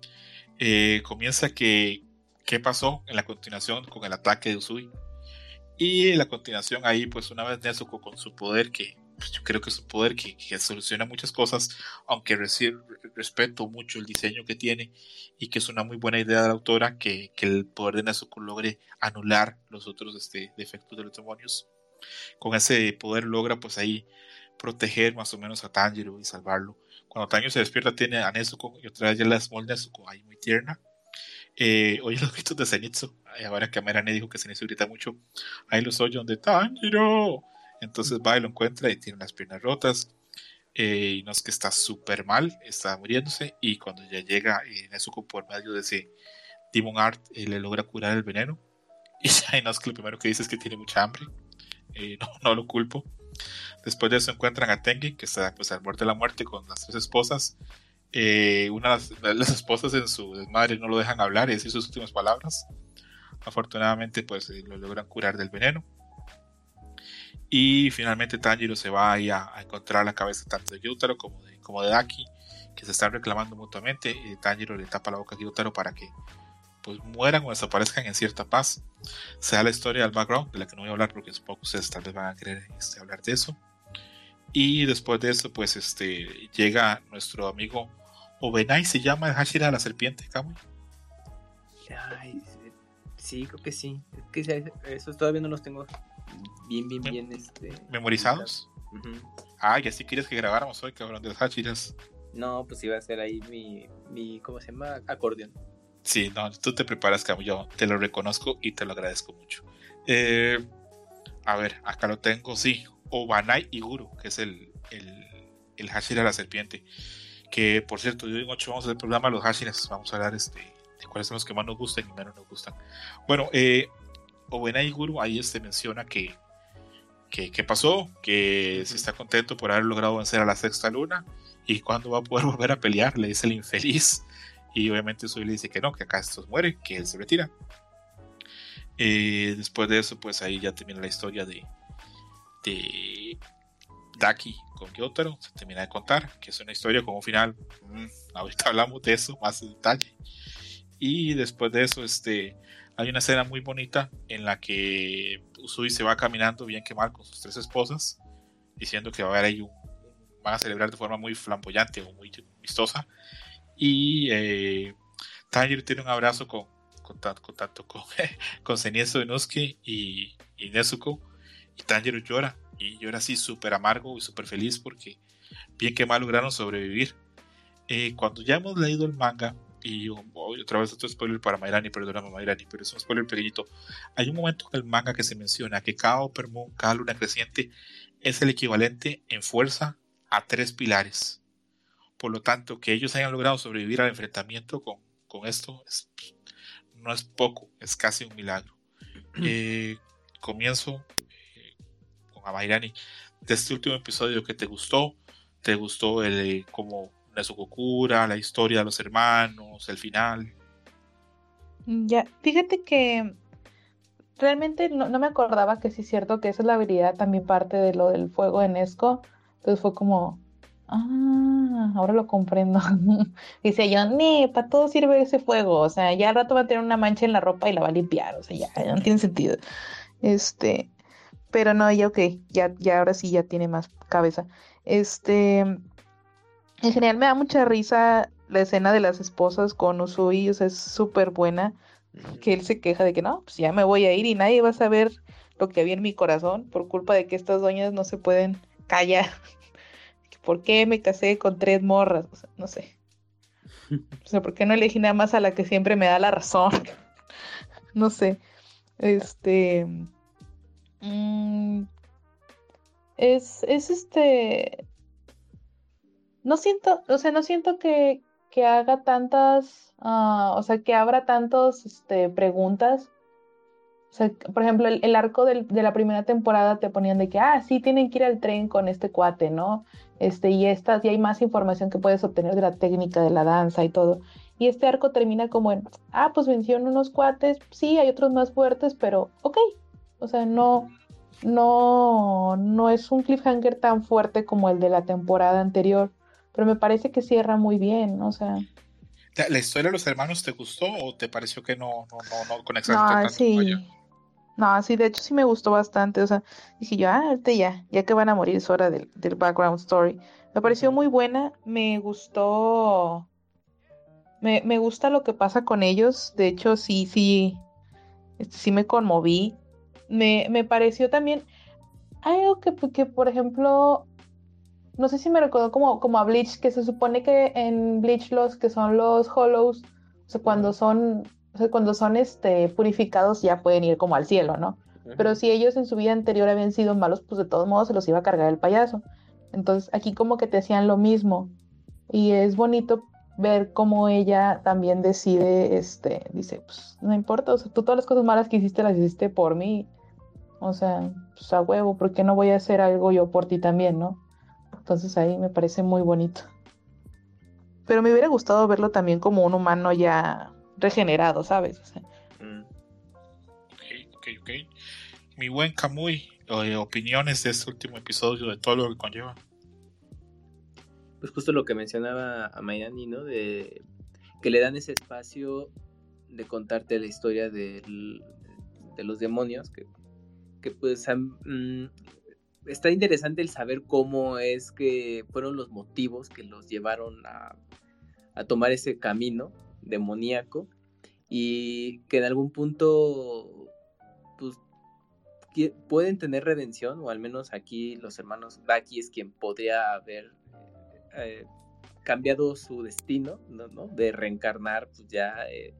eh, comienza que qué pasó en la continuación con el ataque de Usui. Y en la continuación ahí, pues una vez Nezuko con su poder que pues, yo creo que es un poder que, soluciona muchas cosas, aunque respeto mucho el diseño que tiene y que es una muy buena idea de la autora que, el poder de Nezuko logre anular los otros este, defectos de los demonios. Con ese poder logra pues ahí proteger más o menos a Tanjiro y salvarlo. Cuando Tanjiro se despierta tiene a Nezuko y otra vez ya la Small Nezuko ahí muy tierna. Eh, oye los gritos de Zenitsu, ahora que Amerane dijo que Zenitsu grita mucho, ahí los oye donde Tanjiro entonces va y lo encuentra y tiene las piernas rotas. Eh, y no es que está súper mal, está muriéndose. Y cuando ya llega eh, Nezuko por medio de ese Demon Art, eh, le logra curar el veneno. Y ya no es que lo primero que dice es que tiene mucha hambre. no, no lo culpo. Después de eso encuentran a Tengen, que está pues, al borde de la muerte con las tres esposas. una de las, esposas en su desmadre no lo dejan hablar y decir sus últimas palabras. Afortunadamente, pues lo logran curar del veneno. Y finalmente Tanjiro se va ahí a, encontrar la cabeza tanto de Gyutaro como de, como de Daki, que se están reclamando mutuamente. Y Tanjiro le tapa la boca a Gyutaro para que pues mueran o desaparezcan en cierta paz. Se da la historia del background, de la que no voy a hablar porque supongo que ustedes tal vez van a querer este, hablar de eso. Y después de eso, pues este llega nuestro amigo Obenai, se llama el Hashira la serpiente, Kamui. sí, creo que sí. Es que esos todavía no los tengo bien, bien, bien este, memorizados. Ah, y así quieres que grabáramos hoy, cabrón, de los Hachiras. No, pues iba a ser ahí mi, mi ¿cómo se llama? Acordeón. Sí, no, tú te preparas, cabrón, yo te lo reconozco y te lo agradezco mucho. Eh, a ver, acá lo tengo, sí. Obanai Iguru, que es el, el, el Hashira la serpiente. Que por cierto, yo en 8 vamos a hacer el programa los Hashiras. Vamos a hablar este, de cuáles son los que más nos gustan y menos nos gustan. Bueno, eh, Obenai Iguru ahí este menciona que ¿Qué pasó, que se está contento por haber logrado vencer a la sexta luna y cuándo va a poder volver a pelear, le dice el infeliz. Y obviamente Sui le dice que no, que acá estos muere, que él se retira. Eh, después de eso, pues ahí ya termina la historia de, de Daki con Gyotaro. Se termina de contar, que es una historia con un final. Mm, ahorita hablamos de eso más en detalle. Y después de eso, este, hay una escena muy bonita en la que Usui se va caminando bien que mal con sus tres esposas, diciendo que va a haber ahí un, van a celebrar de forma muy flamboyante o muy vistosa. Y eh, Tanjiro tiene un abrazo con, con, con tanto con, con Inosuke y, y Nezuko. Y Tanjiro llora. Y llora así súper amargo y súper feliz porque bien que mal lograron sobrevivir. Eh, cuando ya hemos leído el manga, y otra vez otro spoiler para Mairani, perdóname Mairani, pero es un spoiler pequeñito. Hay un momento en el manga que se menciona que cada Opermoon, cada luna creciente, es el equivalente en fuerza a tres pilares. Por lo tanto, que ellos hayan logrado sobrevivir al enfrentamiento con, con esto no es poco, es casi un milagro. Eh, comienzo eh, con Amairani de este último episodio que te gustó, te gustó el eh, como Nezukokura, la historia de los hermanos, el final. Ya, fíjate que realmente no, me acordaba que sí es cierto que esa es la habilidad también parte de lo del fuego en Esco. Entonces fue como, ah, ahora lo comprendo. Dice yo, ni, para todo sirve ese fuego. O sea, ya al rato va a tener una mancha en la ropa y la va a limpiar. O sea, ya, ya no tiene sentido. Este, pero no, ya ok, ya, ya ahora sí ya tiene más cabeza. Este, en general me da mucha risa la escena de las esposas con Usui, o sea, es súper buena. Que él se queja de que no, pues ya me voy a ir y nadie va a saber lo que había en mi corazón por culpa de que estas doñas no se pueden callar. ¿Por qué me casé con tres morras? O sea, no sé. O sea, ¿por qué no elegí nada más a la que siempre me da la razón? no sé. Este. Mm, es, es este no siento, o sea, no siento que, haga tantas, ah, o sea, que abra tantas este, preguntas O sea, por ejemplo, el, arco de la primera temporada te ponían de que, ah, sí, tienen que ir al tren con este cuate, ¿no? Este, y estas, y hay más información que puedes obtener de la técnica de la danza y todo. Y este arco termina como en, ah, pues vencieron unos cuates, sí, hay otros más fuertes, pero ok. O sea, no, no, no es un cliffhanger tan fuerte como el de la temporada anterior, pero me parece que cierra muy bien, o sea. ¿La, historia de los hermanos te gustó o te pareció que no, no, no, no conectaste no, tanto sí. No, sí, de hecho sí me gustó bastante. O sea, dije yo, ah, ahorita ya, ya que van a morir es hora del, del background story. Me pareció muy buena, me gustó. Me, me, gusta lo que pasa con ellos. De hecho, sí, sí, este, sí me conmoví. Me, me pareció también algo que, que, por ejemplo, no sé si me recordó como, como a Bleach, que se supone que en Bleach los que son los Hollows, o sea, cuando son o sea, cuando son este, purificados ya pueden ir como al cielo, ¿no? Pero si ellos en su vida anterior habían sido malos, pues de todos modos se los iba a cargar el payaso. Entonces aquí como que te hacían lo mismo. Y es bonito ver cómo ella también decide, este, dice, pues no importa, o sea, tú todas las cosas malas que hiciste las hiciste por mí. O sea, pues a huevo, ¿por qué no voy a hacer algo yo por ti también, no? Entonces ahí me parece muy bonito. Pero me hubiera gustado verlo también como un humano ya regenerado, ¿sabes? Mm. Ok, ok, Mi buen Camuy, eh, opiniones de este último episodio, de todo lo que conlleva. Pues justo lo que mencionaba a Mayani, ¿no? De que le dan ese espacio de contarte la historia de los demonios, que, que pues mm, está interesante el saber cómo es que fueron los motivos que los llevaron a, tomar ese camino demoníaco y que en algún punto pues, pueden tener redención o al menos aquí los hermanos Baki es quien podría haber eh, cambiado su destino ¿no? de reencarnar pues ya eh,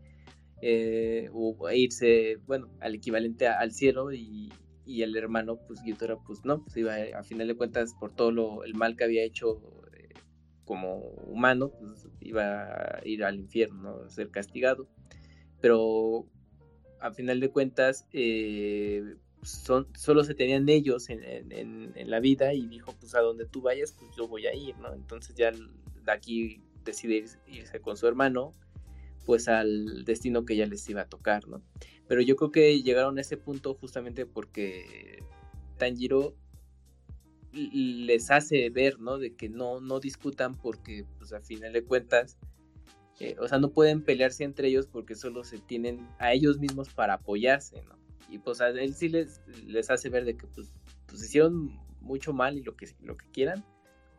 eh, o irse bueno al equivalente al cielo y, el hermano pues Gyutaro pues no pues iba a final de cuentas por todo lo, el mal que había hecho como humano, pues iba a ir al infierno, a ser castigado. Pero a final de cuentas, eh, son, solo se tenían ellos en, la vida y dijo, pues a donde tú vayas, pues yo voy a ir, ¿no? Entonces ya de aquí decide irse con su hermano, pues al destino que ya les iba a tocar, ¿no? Pero yo creo que llegaron a ese punto justamente porque Tanjiro les hace ver, ¿no? De que no, no discutan porque, pues a final de cuentas, eh, o sea, no pueden pelearse entre ellos porque solo se tienen a ellos mismos para apoyarse, ¿no? Y pues a él sí les, les hace ver de que, pues, pues hicieron mucho mal y lo que, lo que quieran,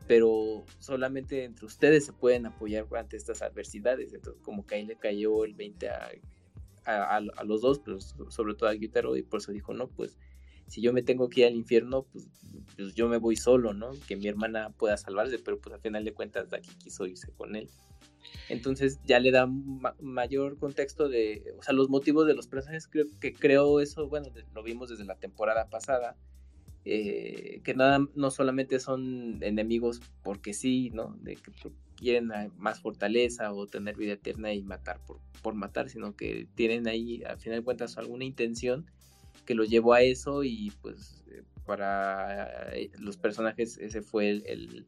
pero solamente entre ustedes se pueden apoyar ante estas adversidades. Entonces, como que ahí le cayó el 20 a, a, a los dos, pero sobre todo a Guitarro, y por eso dijo, no, pues si yo me tengo que ir al infierno, pues, pues, yo me voy solo, ¿no? Que mi hermana pueda salvarse, pero pues al final de cuentas Daki quiso irse con él. Entonces ya le da mayor contexto de, o sea, los motivos de los personajes, creo que creo eso, bueno, lo vimos desde la temporada pasada, eh, que nada, no solamente son enemigos porque sí, ¿no? De que quieren más fortaleza o tener vida eterna y matar por, por matar, sino que tienen ahí, al final de cuentas, alguna intención que lo llevó a eso y pues eh, para eh, los personajes ese fue el,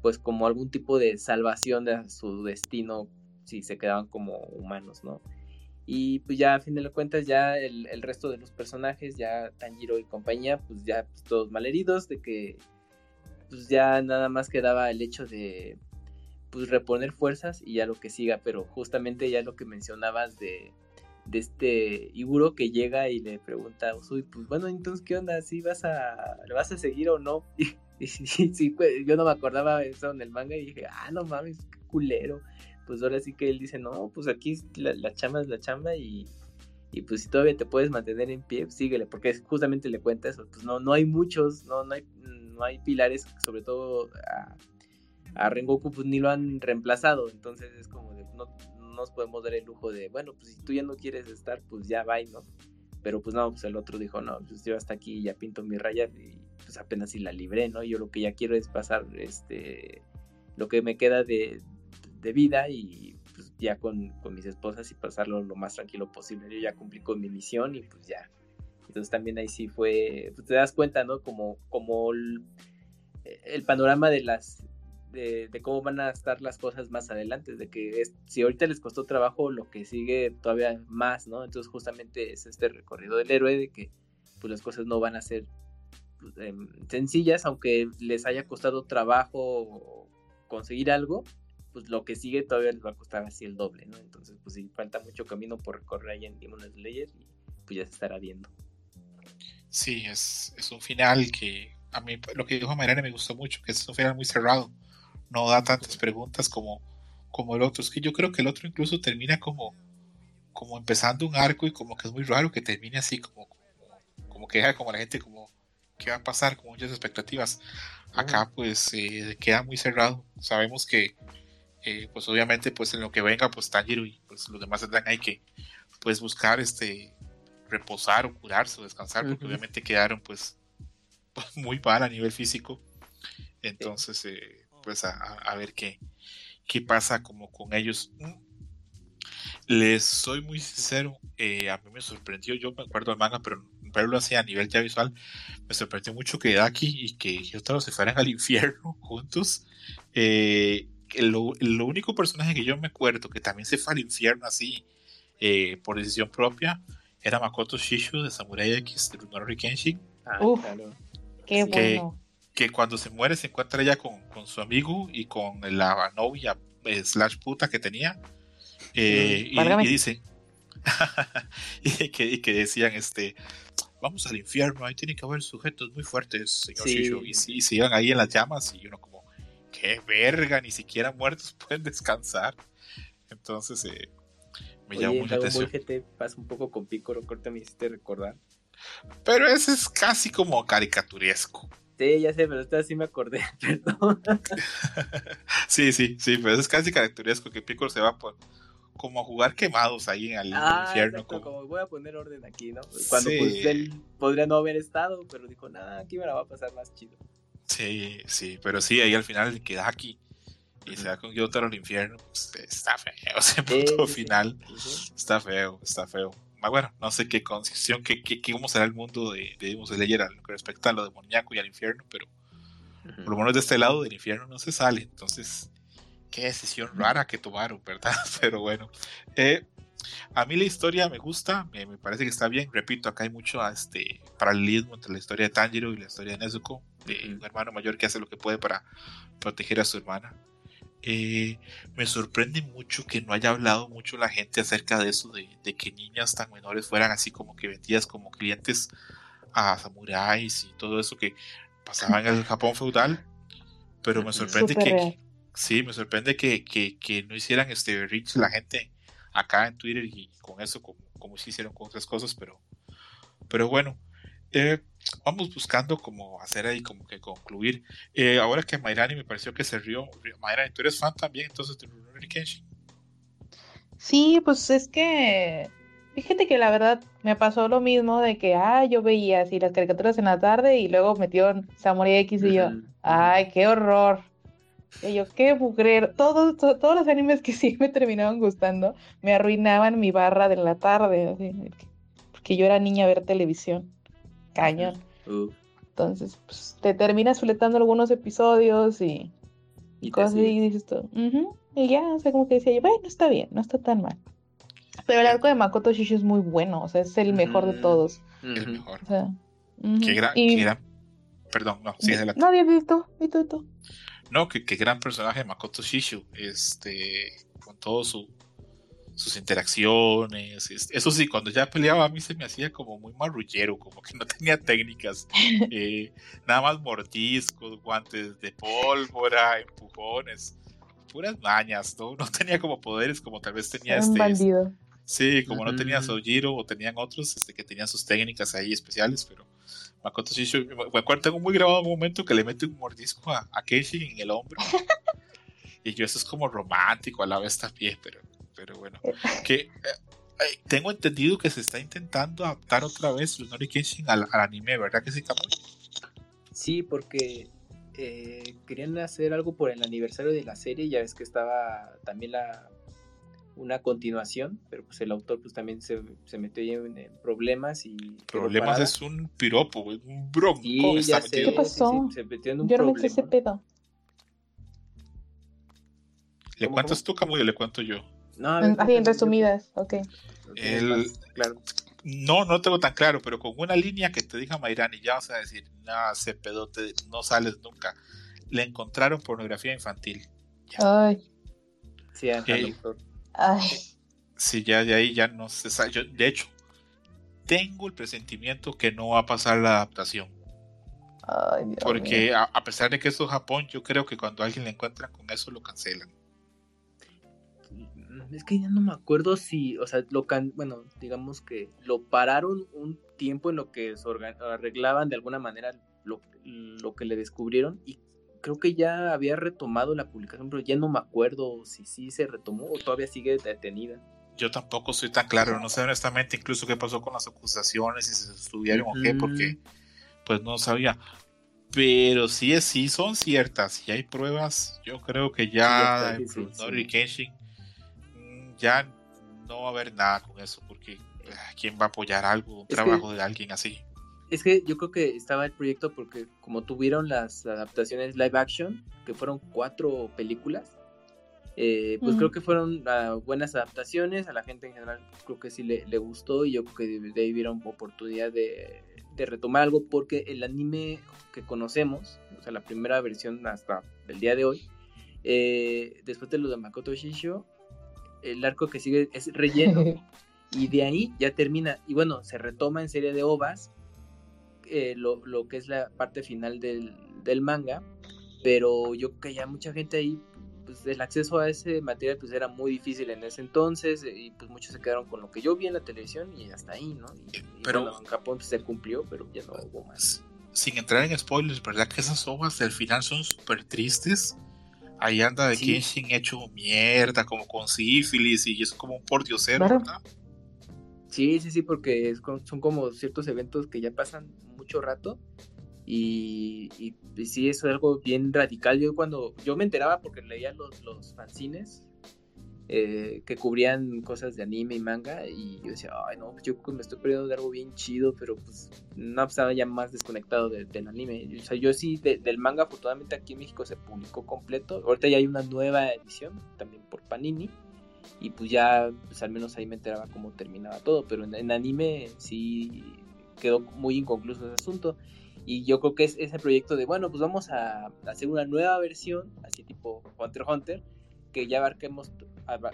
pues como algún tipo de salvación de su destino si se quedaban como humanos, ¿no? Y pues ya a fin de cuentas ya el, resto de los personajes, ya Tanjiro y compañía, pues ya pues, todos malheridos de que pues ya nada más quedaba el hecho de pues reponer fuerzas y ya lo que siga, pero justamente ya lo que mencionabas de de este Iguro que llega y le pregunta a Usui, pues bueno, entonces, ¿qué onda? ¿Sí vas a, ¿Le vas a seguir o no? Y, sí, pues, yo no me acordaba eso en el manga y dije, ah, no mames, qué culero. Pues ahora sí que él dice, no, pues aquí la, chamba es la chamba y, y pues si todavía te puedes mantener en pie, síguele, porque justamente le cuenta eso, pues no, no hay muchos, no, no, hay, no hay pilares, sobre todo a, a Rengoku pues ni lo han reemplazado, entonces es como de, no, nos podemos dar el lujo de, bueno, pues si tú ya no quieres estar, pues ya va, ¿no? Pero pues no, pues el otro dijo, no, pues yo hasta aquí ya pinto mi raya y pues apenas si la libré, ¿no? Yo lo que ya quiero es pasar, este, lo que me queda de, vida y pues ya con, mis esposas y pasarlo lo más tranquilo posible. Yo ya cumplí con mi misión y pues ya, Entonces también ahí sí fue, pues, te das cuenta, ¿no? Como, como el, panorama de las, de, cómo van a estar las cosas más adelante, de que si ahorita les costó trabajo, lo que sigue todavía más, ¿no? Entonces justamente es este recorrido del héroe de que pues las cosas no van a ser pues, em, sencillas, aunque les haya costado trabajo conseguir algo, pues lo que sigue todavía les va a costar así el doble, ¿no? Entonces, pues sí, falta mucho camino por recorrer ahí en Demon Slayer y pues ya se estará viendo. Sí, es, es un final que a mí lo que dijo Mariana me gustó mucho, que es un final muy cerrado, no da tantas preguntas como, como el otro. Es que yo creo que el otro incluso termina como, como empezando un arco y como que es muy raro que termine así, como, como, que deja como la gente como qué va a pasar, con muchas expectativas. Acá pues eh, queda muy cerrado. Sabemos que eh, pues obviamente pues en lo que venga pues Tanjiro y pues los demás tendrán hay que pues buscar este reposar o curarse o descansar porque obviamente quedaron pues, muy mal a nivel físico entonces eh, pues a, ver qué qué pasa como con ellos les soy muy sincero eh, a mí me sorprendió yo me acuerdo del manga pero verlo así a nivel ya visual me sorprendió mucho que Daki y que Yotaro se fueran al infierno juntos eh, lo, único personaje que yo me acuerdo que también se fue al infierno así eh, por decisión propia era Makoto Shishu de Samurai X de Rurouni Kenshin. Ah, claro. Qué bueno. Que cuando se muere se encuentra ella con, con su amigo y con la novia eh, slash puta que tenía. Eh, y, dice y, que, que, decían este vamos al infierno ahí tiene que haber sujetos muy fuertes señor Shishu y, y se iban ahí en las llamas y uno como qué verga, ni siquiera muertos pueden descansar. Entonces, eh, me llama mucho atención. te pasa un poco con Piccolo, corta me hiciste recordar. Pero ese es casi como caricaturesco. Sí, ya sé, pero esta sí me acordé, perdón. sí, sí, sí, pero es casi caricaturesco que Piccolo se va por como a jugar quemados ahí en el ah, infierno. como... voy a poner orden aquí, ¿no? Cuando pues él podría no haber estado, pero dijo, nada, aquí me la va a pasar más chido. Sí, sí, pero sí, ahí al final queda aquí y se va con Gyotaro al infierno, pues, está feo ese punto final. Está feo, está feo. Bueno, no sé qué concepción, qué, qué, cómo será el mundo de, de Demon Slayer a lo que respecta a lo demoníaco y al infierno, pero por lo menos de este lado del infierno no se sale. Entonces, qué decisión rara que tomaron, ¿verdad? Pero bueno, eh, a mí la historia me gusta, me, parece que está bien. Repito, acá hay mucho este, paralelismo entre la historia de Tanjiro y la historia de Nezuko, de un hermano mayor que hace lo que puede para proteger a su hermana. Eh, me sorprende mucho que no haya hablado mucho la gente acerca de eso, de, que niñas tan menores fueran así como que vendidas como clientes a samuráis y todo eso que pasaba en el Japón feudal. Pero me sorprende que, sí, me sorprende que, que, no hicieran este rich la gente acá en Twitter y con eso como, como se hicieron con otras cosas, pero, pero bueno, eh, vamos buscando como hacer ahí como que concluir. Eh, ahora que Mayrani me pareció que se rió, Mayrani, tú eres fan también entonces de Rurouni Kenshin. Sí, pues es que fíjate que la verdad me pasó lo mismo de que, ah, yo veía así las caricaturas en la tarde y luego metió Samurai X y yo, ay, qué horror. Y yo, qué bugrero. Todos, todos los animes que sí me terminaban gustando me arruinaban mi barra de la tarde. porque yo era niña a ver televisión. Cañón. Entonces, pues, te terminas fletando algunos episodios y, y cosas y dices tú. Y ya, o sea, como que decía yo, bueno, está bien, no está tan mal. Pero el arco de Makoto Shishu es muy bueno, o sea, es el mejor de todos. El mejor. O sea, qué, gran, qué gran, Perdón, no, sí, adelante. No, había visto, visto, visto. No, qué, gran personaje Makoto Shishu, este, con todo su, sus interacciones. Eso sí, cuando ya peleaba a mí se me hacía como muy marrullero, como que no tenía técnicas. Eh, nada más mordiscos, guantes de pólvora, empujones, puras mañas, ¿no? No tenía como poderes como tal vez tenía este. Bandido. Sí, como no tenía Sojiro o tenían otros este, que tenían sus técnicas ahí especiales, pero Makoto Shishu, me acuerdo, tengo muy grabado un momento que le mete un mordisco a, a en el hombro. y yo, eso es como romántico a la vez también, pero, pero bueno. Que eh, eh, tengo entendido que se está intentando adaptar otra vez Lunori Kenshin al, anime, ¿verdad que sí, Kamui? Sí, porque eh, querían hacer algo por el aniversario de la serie. Ya ves que estaba también la una continuación, pero pues el autor pues también se, se metió en, problemas y... Problemas es un piropo, un bronco. ¿Qué pasó? se metió en un Yo no me ese pedo. ¿Le cuentas tú, Camuy, o le cuento yo? No, Así, en resumidas, ok. El, claro. No, no tengo tan claro, pero con una línea que te diga Mayrani, ya vas a decir, nada, ese pedote, no sales nunca. Le encontraron pornografía infantil. Ay. Sí, Ay. Sí, ya de ahí ya no se sabe. de hecho, tengo el presentimiento que no va a pasar la adaptación. Ay, Dios Porque a, a, pesar de que eso es Japón, yo creo que cuando alguien le encuentran con eso lo cancelan es que ya no me acuerdo si, o sea, lo can, bueno, digamos que lo pararon un tiempo en lo que se arreglaban de alguna manera lo, lo, que le descubrieron y creo que ya había retomado la publicación, pero ya no me acuerdo si sí se retomó o todavía sigue detenida. Yo tampoco soy tan claro, no sé honestamente incluso qué pasó con las acusaciones, si se estuvieron o qué, porque pues no sabía. Pero sí, sí son ciertas, si hay pruebas, yo creo que ya, sí, Kenshin ya no va a haber nada con eso, porque ah, ¿quién va a apoyar algo, un trabajo de alguien así? Es que yo creo que estaba el proyecto porque como tuvieron las adaptaciones live action, que fueron cuatro películas, eh, pues creo que fueron ah, buenas adaptaciones, a la gente en general creo que sí le, gustó y yo creo que de ahí vieron oportunidad de, retomar algo porque el anime que conocemos, o sea, la primera versión hasta el día de hoy, eh, después de lo de Makoto Shisho, el arco que sigue es relleno y de ahí ya termina. Y bueno, se retoma en serie de ovas eh, lo, que es la parte final del, manga, pero yo creo que ya mucha gente ahí, pues el acceso a ese material pues era muy difícil en ese entonces y pues muchos se quedaron con lo que yo vi en la televisión y hasta ahí, ¿no? pero en Japón pues, se cumplió, pero ya no hubo más. Sin entrar en spoilers, ¿verdad que esas ovas del final son súper tristes? Ahí anda de Kenshin hecho mierda, como con sífilis, y es como un pordiosero, ¿verdad? Sí, sí, sí, porque son como ciertos eventos que ya pasan mucho rato. Y, y, sí, eso es algo bien radical. Yo cuando yo me enteraba porque leía los, los fanzines eh, que cubrían cosas de anime y manga y yo decía, ay no, pues yo me estoy perdiendo de algo bien chido, pero pues no estaba ya más desconectado del anime. O sea, yo sí, del manga afortunadamente aquí en México se publicó completo. Ahorita ya hay una nueva edición, también por Panini. Y pues ya, pues al menos ahí me enteraba cómo terminaba todo, pero en, anime sí quedó muy inconcluso ese asunto. Y yo creo que es ese proyecto de, bueno, pues vamos a hacer una nueva versión, así tipo Hunter Hunter, que ya abarquemos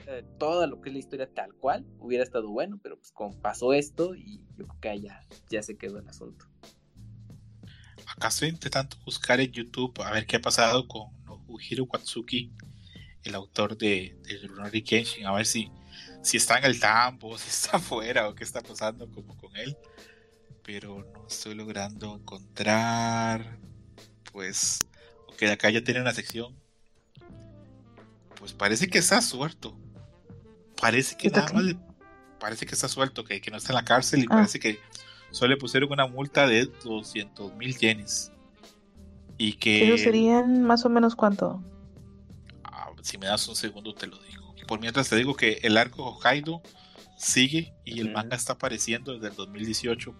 eh, todo lo que es la historia tal cual, hubiera estado bueno, pero pues como pasó esto y yo creo que ya, ya se quedó el asunto. Acá estoy intentando buscar en YouTube a ver qué ha pasado con Nobuhiro Watsuki, el autor de, de Runari Kenshin, a ver si, si está en el tambo, si está afuera o qué está pasando como con él. Pero no estoy logrando encontrar. Pues, ok, acá ya tiene una sección pues parece que está suelto. Parece que nada más parece que está suelto, que, que, no está en la cárcel y ah. parece que solo le pusieron una multa de 200 mil yenes. Y que... ¿Eso serían más o menos cuánto? Ah, si me das un segundo te lo digo. Por mientras te digo que el arco Hokkaido sigue y el manga está apareciendo desde el 2018.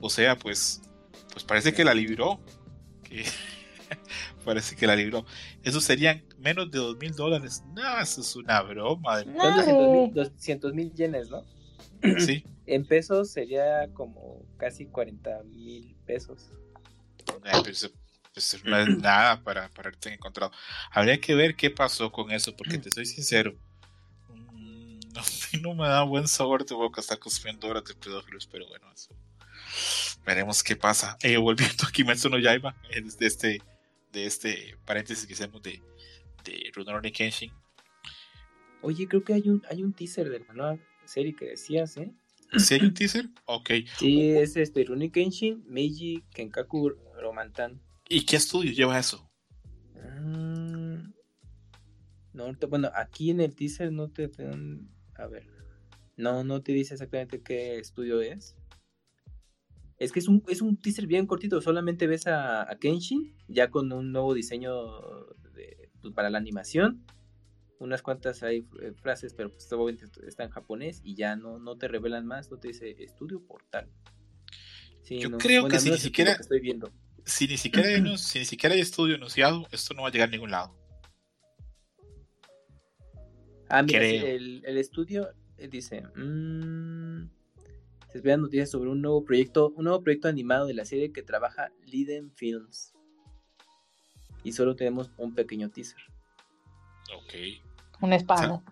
O sea, pues, pues parece que la libró. Que parece que la libró. Eso serían menos de dos mil dólares. No, eso es una broma. De 200 mil yenes, ¿no? Sí. en pesos sería como casi 40 mil pesos. Pues, pues, no es nada para, para haberte encontrado. Habría que ver qué pasó con eso, porque te soy sincero. Mm, no, me da buen sabor de boca estar consumiendo horas de pedófilos, pero bueno, eso. Veremos qué pasa. Eh, volviendo aquí, Metsu no Yaiba, de este de este paréntesis que hacemos de, de Rurouni Kenshin. Oye, creo que hay un, hay un teaser de la nueva serie que decías, ¿eh? ¿Sí hay un teaser? Ok. Sí, es este, Rurouni Kenshin, Meiji, Kenkaku, Romantan. ¿Y qué estudio lleva eso? Mm, no, bueno, aquí en el teaser no te... A ver. No, no te dice exactamente qué estudio es. Es que es un, es un teaser bien cortito, solamente ves a, Kenshin ya con un nuevo diseño pues, para la animación unas cuantas hay eh, frases, pero pues obviamente está en japonés y ya no, no te revelan más, no te dice estudio portal. Yo creo que si ni siquiera estoy viendo. Si ni siquiera hay, si ni siquiera hay estudio anunciado, esto no va a llegar a ningún lado. Ah, mira, el, el, estudio eh, dice, mmm, se esperan noticias sobre un nuevo proyecto, un nuevo proyecto animado de la serie que trabaja Liden Films. Y solo tenemos un pequeño teaser. Ok. Una espada.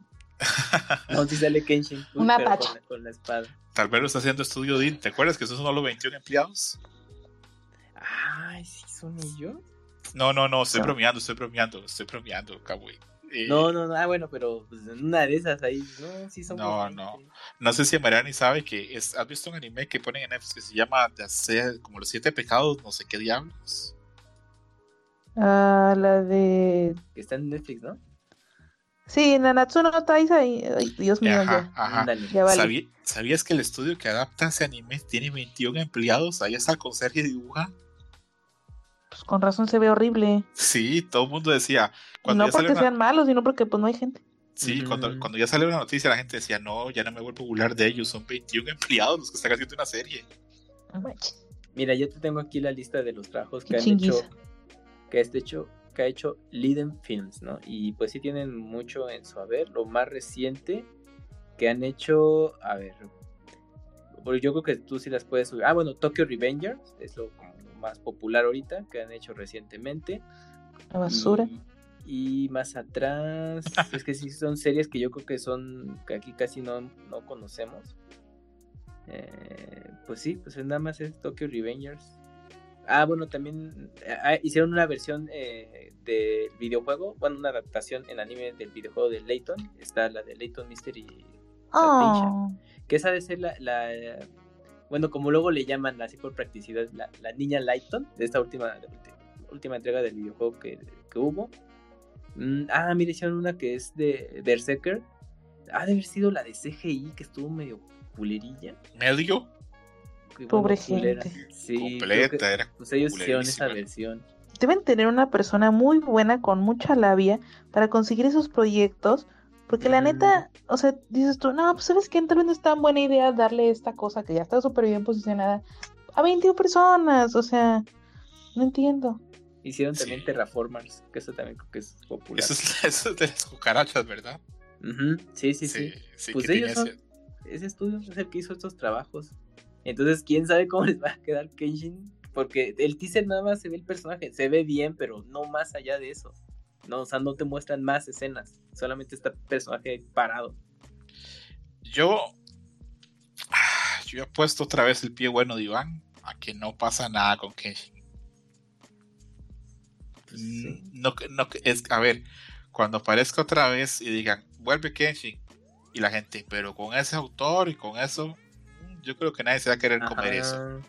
no, si sale Kenshin. Una pacha. Con, la espada. Tal vez lo está haciendo Estudio Dean. ¿Te acuerdas que esos son los 21 empleados? Ay, sí, son ellos. No, no, no, estoy bromeando, estoy bromeando, estoy bromeando, No, no, no, ah, bueno, pero pues, una de esas ahí, no, sí son. No, no. No sé si Mariani sabe que es, has visto un anime que ponen en Netflix que se llama como los siete pecados, no sé qué diablos. Ah, la de. Que está en Netflix, ¿no? Sí, Nanatsu no Taisa, ay, Dios mío, ya. ¿Sabías que el estudio que adapta ese anime tiene 21 empleados? Ahí está el conserje y dibuja. Pues con razón se ve horrible. Sí, todo el mundo decía. no porque sean malos, sino porque pues no hay gente. Sí, cuando, cuando, ya salió la noticia la gente decía, no, ya no me vuelvo a burlar de ellos, son 21 empleados los que están haciendo una serie. Mira, yo te tengo aquí la lista de los trabajos que han hecho, que este hecho que ha hecho Liden Films, ¿no? Y pues sí tienen mucho en su haber. Lo más reciente que han hecho, a ver, yo creo que tú sí las puedes subir. Ah, bueno, Tokyo Revengers, es lo más popular ahorita que han hecho recientemente. La basura. Y, más atrás, es que sí son series que yo creo que son, que aquí casi no, no conocemos. Eh, pues sí, pues nada más es Tokyo Revengers. Ah, bueno, también eh, ah, hicieron una versión eh, del videojuego, bueno, una adaptación en anime del videojuego de Layton. Está la de Layton Mystery oh. que esa debe ser la, bueno, como luego le llaman así por practicidad, la, niña Layton, de esta última, última entrega del videojuego que, hubo. Mm, ah, mire, hicieron una que es de Berserker. Ha de haber sido la de CGI, que estuvo medio culerilla. ¿Medio? Pobre gente. Sí, Completa, era pues ellos hicieron esa versión. Deben tener una persona muy buena con mucha labia para conseguir esos proyectos. Porque la neta, o sea, dices tú, no, pues sabes que tal vez no es tan buena idea darle esta cosa que ya está súper bien posicionada a 21 personas. O sea, no entiendo. Hicieron también Terraformers, que eso también creo que es popular. Eso es, de las cucarachas, ¿verdad? sí, sí, sí, Pues ellos son, ese estudio es el que hizo estos trabajos. Entonces, quién sabe cómo les va a quedar Kenshin. Porque el teaser nada más se ve el personaje, se ve bien, pero no más allá de eso. No, o sea, no te muestran más escenas. Solamente está personaje parado. Yo. Yo he puesto otra vez el pie bueno de Iván a que no pasa nada con Kenshin. Pues no, no, es, a ver, cuando aparezca otra vez y digan, vuelve Kenshin, y la gente, pero con ese autor y con eso, yo creo que nadie se va a querer comer eso.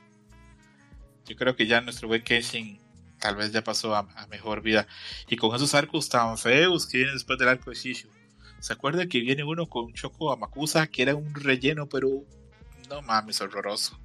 Yo creo que ya nuestro güey Kenshin tal vez ya pasó a, mejor vida. Y con esos arcos tan feos que vienen después del arco de Shishu. ¿Se acuerdan que viene uno con Choco Amakusa que era un relleno, pero no mames, horroroso?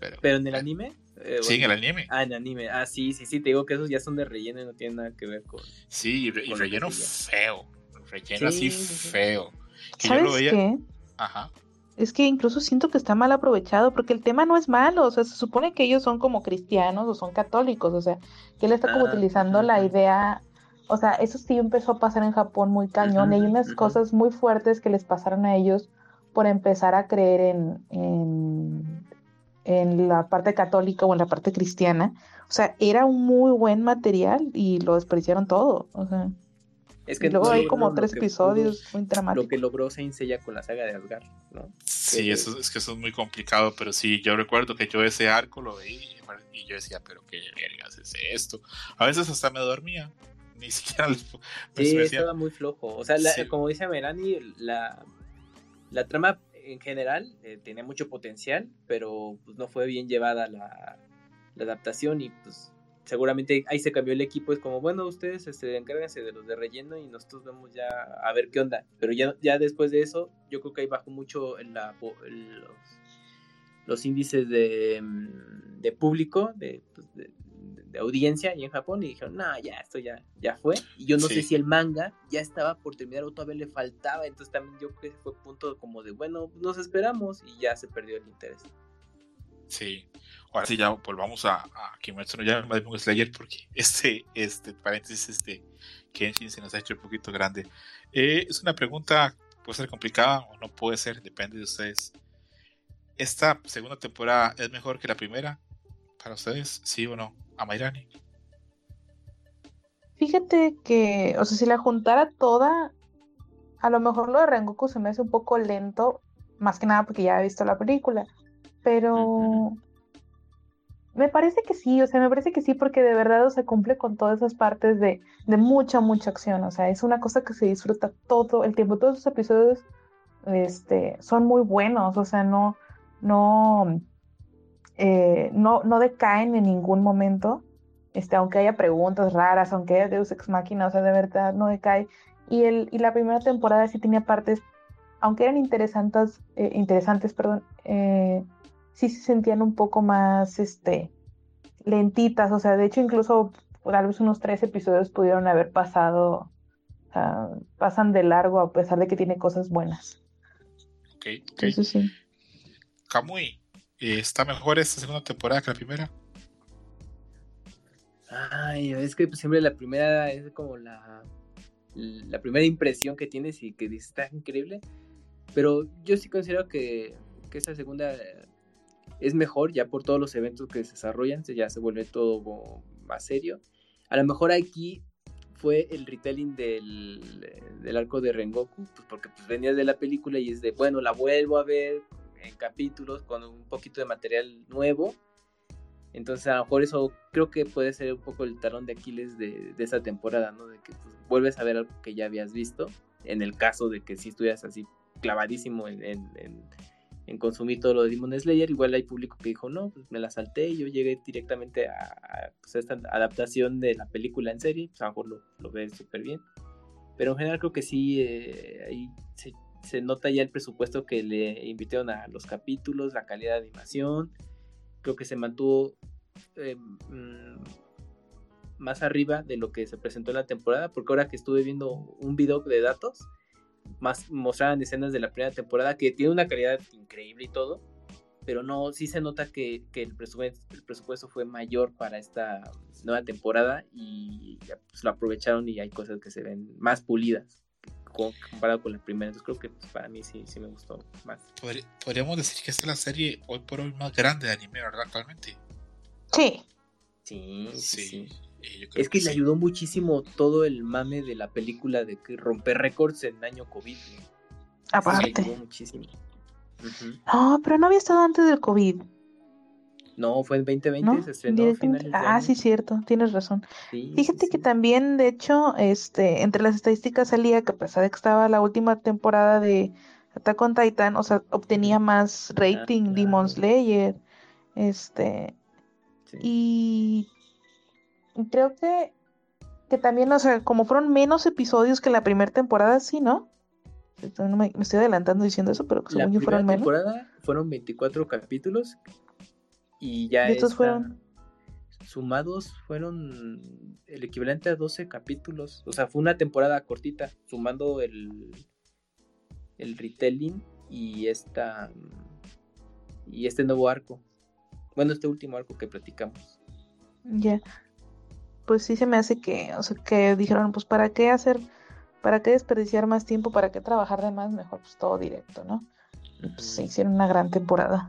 Pero, en el anime? Eh, sí, en el anime. Ah, en el anime. Ah, sí, sí, sí, te digo que esos ya son de relleno y no tienen nada que ver con. Sí, y, relleno feo. Relleno así feo. ¿Sabes Qué? Ajá es que incluso siento que está mal aprovechado porque el tema no es malo, o sea, se supone que ellos son como cristianos o son católicos, o sea, que él está como ah, utilizando la idea, o sea, eso sí empezó a pasar en Japón muy cañón, y hay unas cosas muy fuertes que les pasaron a ellos por empezar a creer en, en, en la parte católica o en la parte cristiana, o sea, era un muy buen material y lo despreciaron todo, o sea. Es que luego hay como tres episodios muy dramáticos. Lo que logró Saint Seiya con la saga de Asgard, ¿no? Sí, eso, es que eso es muy complicado, pero sí, yo recuerdo que yo ese arco lo veí y yo decía, pero qué vergas es esto. A veces hasta me dormía, ni siquiera les, Sí, estaba muy flojo. O sea, como dice Merani, la, la trama en general eh, tenía mucho potencial, pero pues, no fue bien llevada la, la adaptación y pues seguramente ahí se cambió el equipo, es como, bueno, ustedes este, encárguense de los de relleno y nosotros vemos ya a ver qué onda. Pero ya, ya después de eso, yo creo que ahí bajó mucho en la, los, índices de, mm, de público, de, pues, audiencia y en Japón y dijeron, no, ya, esto ya, ya fue. Y yo no sé si el manga ya estaba por terminar o todavía le faltaba, entonces también yo creo que ese fue punto como de, bueno, nos esperamos y ya se perdió el interés. Sí, ahora sí ya volvamos a, a Kimetsu no ya Demon Slayer porque este, este paréntesis, este Kenshin se nos ha hecho un poquito grande. Eh, es una pregunta, puede ser complicada o no puede ser, depende de ustedes. ¿Esta segunda temporada es mejor que la primera? Para ustedes, sí o no, a Mairani. Fíjate que, o sea, si la juntara toda, a lo mejor lo de Rengoku se me hace un poco lento, más que nada porque ya he visto la película, pero me parece que sí, o sea, me parece que sí porque de verdad se cumple con todas esas partes de, de, mucha, mucha acción, o sea, es una cosa que se disfruta todo el tiempo, todos los episodios este, son muy buenos, o sea, no, no, eh, no, no decaen en ningún momento, este, aunque haya preguntas raras, aunque haya Deus Ex Machina, o sea, de verdad no decae. Y, el, y la primera temporada sí tenía partes, aunque eran interesantes, eh, interesantes, perdón, eh, sí se sentían un poco más, este, lentitas, o sea, de hecho incluso tal vez unos tres episodios pudieron haber pasado, pasan de largo a pesar de que tiene cosas buenas. Ok, ok. Eso sí. Kamui, ¿está mejor esta segunda temporada que la primera? Ay, es que siempre la primera es como la, la primera impresión que tienes y que está increíble. Pero yo sí considero que, que esta segunda es mejor ya por todos los eventos que se desarrollan, ya se vuelve todo más serio. A lo mejor aquí fue el retelling del, arco de Rengoku, pues porque pues venías de la película y es de, bueno, la vuelvo a ver en capítulos con un poquito de material nuevo. Entonces a lo mejor eso creo que puede ser un poco el talón de Aquiles de, de esa temporada, ¿no? De que pues, vuelves a ver algo que ya habías visto, en el caso de que si estuvieras así clavadísimo en, consumir todo lo de Demon Slayer, igual hay público que dijo, no, pues me la salté y yo llegué directamente a, pues, esta adaptación de la película en serie, pues a lo mejor lo, lo ves súper bien. Pero en general creo que sí, eh, ahí se se nota ya el presupuesto que le invitaron a los capítulos, la calidad de animación. Creo que se mantuvo eh, mm, más arriba de lo que se presentó en la temporada, porque ahora que estuve viendo un video de datos, más mostraban escenas de la primera temporada que tiene una calidad increíble y todo, pero no, sí se nota que, el, presupuesto, el presupuesto fue mayor para esta nueva temporada y pues, lo aprovecharon y hay cosas que se ven más pulidas comparado con la primera. Entonces creo que pues, para mí sí, sí me gustó más. podríamos decir que esta es la serie hoy por hoy más grande de anime, ¿verdad? Actualmente. Sí. Sí, sí. Es que, le ayudó muchísimo todo el mame de la película de que romper récords en año COVID. Aparte. muchísimo. No, pero no había estado antes del COVID. No, fue en 2020, se estrenó Ah, sí, cierto, tienes razón. Fíjate que también, de hecho, este, entre las estadísticas salía que a pesar de que estaba la última temporada de Attack on Titan, o sea, obtenía más rating ah, Demon Slayer. Este. Y creo que, que también, o sea, como fueron menos episodios que la primera temporada, sí, ¿no? me, estoy adelantando diciendo eso, pero según yo fueron menos. La temporada fueron 24 capítulos y ya estos fueron sumados fueron el equivalente a 12 capítulos. O sea, fue una temporada cortita, sumando el, el retelling y esta y este nuevo arco. Bueno, este último arco que platicamos. Ya. Pues sí se me hace que, o sea, que dijeron, pues para qué hacer, para qué desperdiciar más tiempo, para qué trabajar de más, mejor pues todo directo, ¿no? pues se hicieron una gran temporada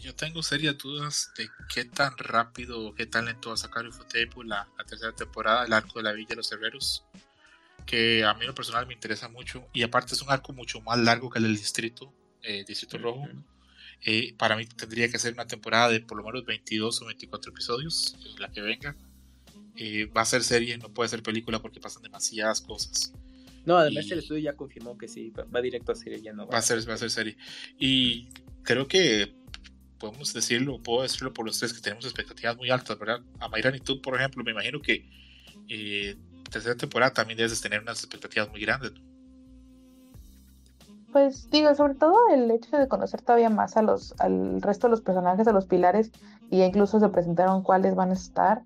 yo tengo serias dudas de qué tan rápido o qué tan lento va a sacar Ufotep la, la tercera temporada, el arco de la Villa de los Herreros, que a mí lo personal me interesa mucho y aparte es un arco mucho más largo que el del Distrito, eh, Distrito Rojo. Eh, para mí tendría que ser una temporada de por lo menos 22 o 24 episodios, la que venga. Eh, va a ser serie, no puede ser película porque pasan demasiadas cosas. No, además el estudio ya confirmó que sí, va directo a serie, ya no va, va a ser, va a ser serie. Y creo que podemos decirlo, puedo decirlo por los tres que tenemos expectativas muy altas, ¿verdad? A Mayran y tú, por ejemplo, me imagino que eh, tercera temporada también debes tener unas expectativas muy grandes. Pues digo, sobre todo el hecho de conocer todavía más a los, al resto de los personajes, a los pilares, y incluso se presentaron cuáles van a estar.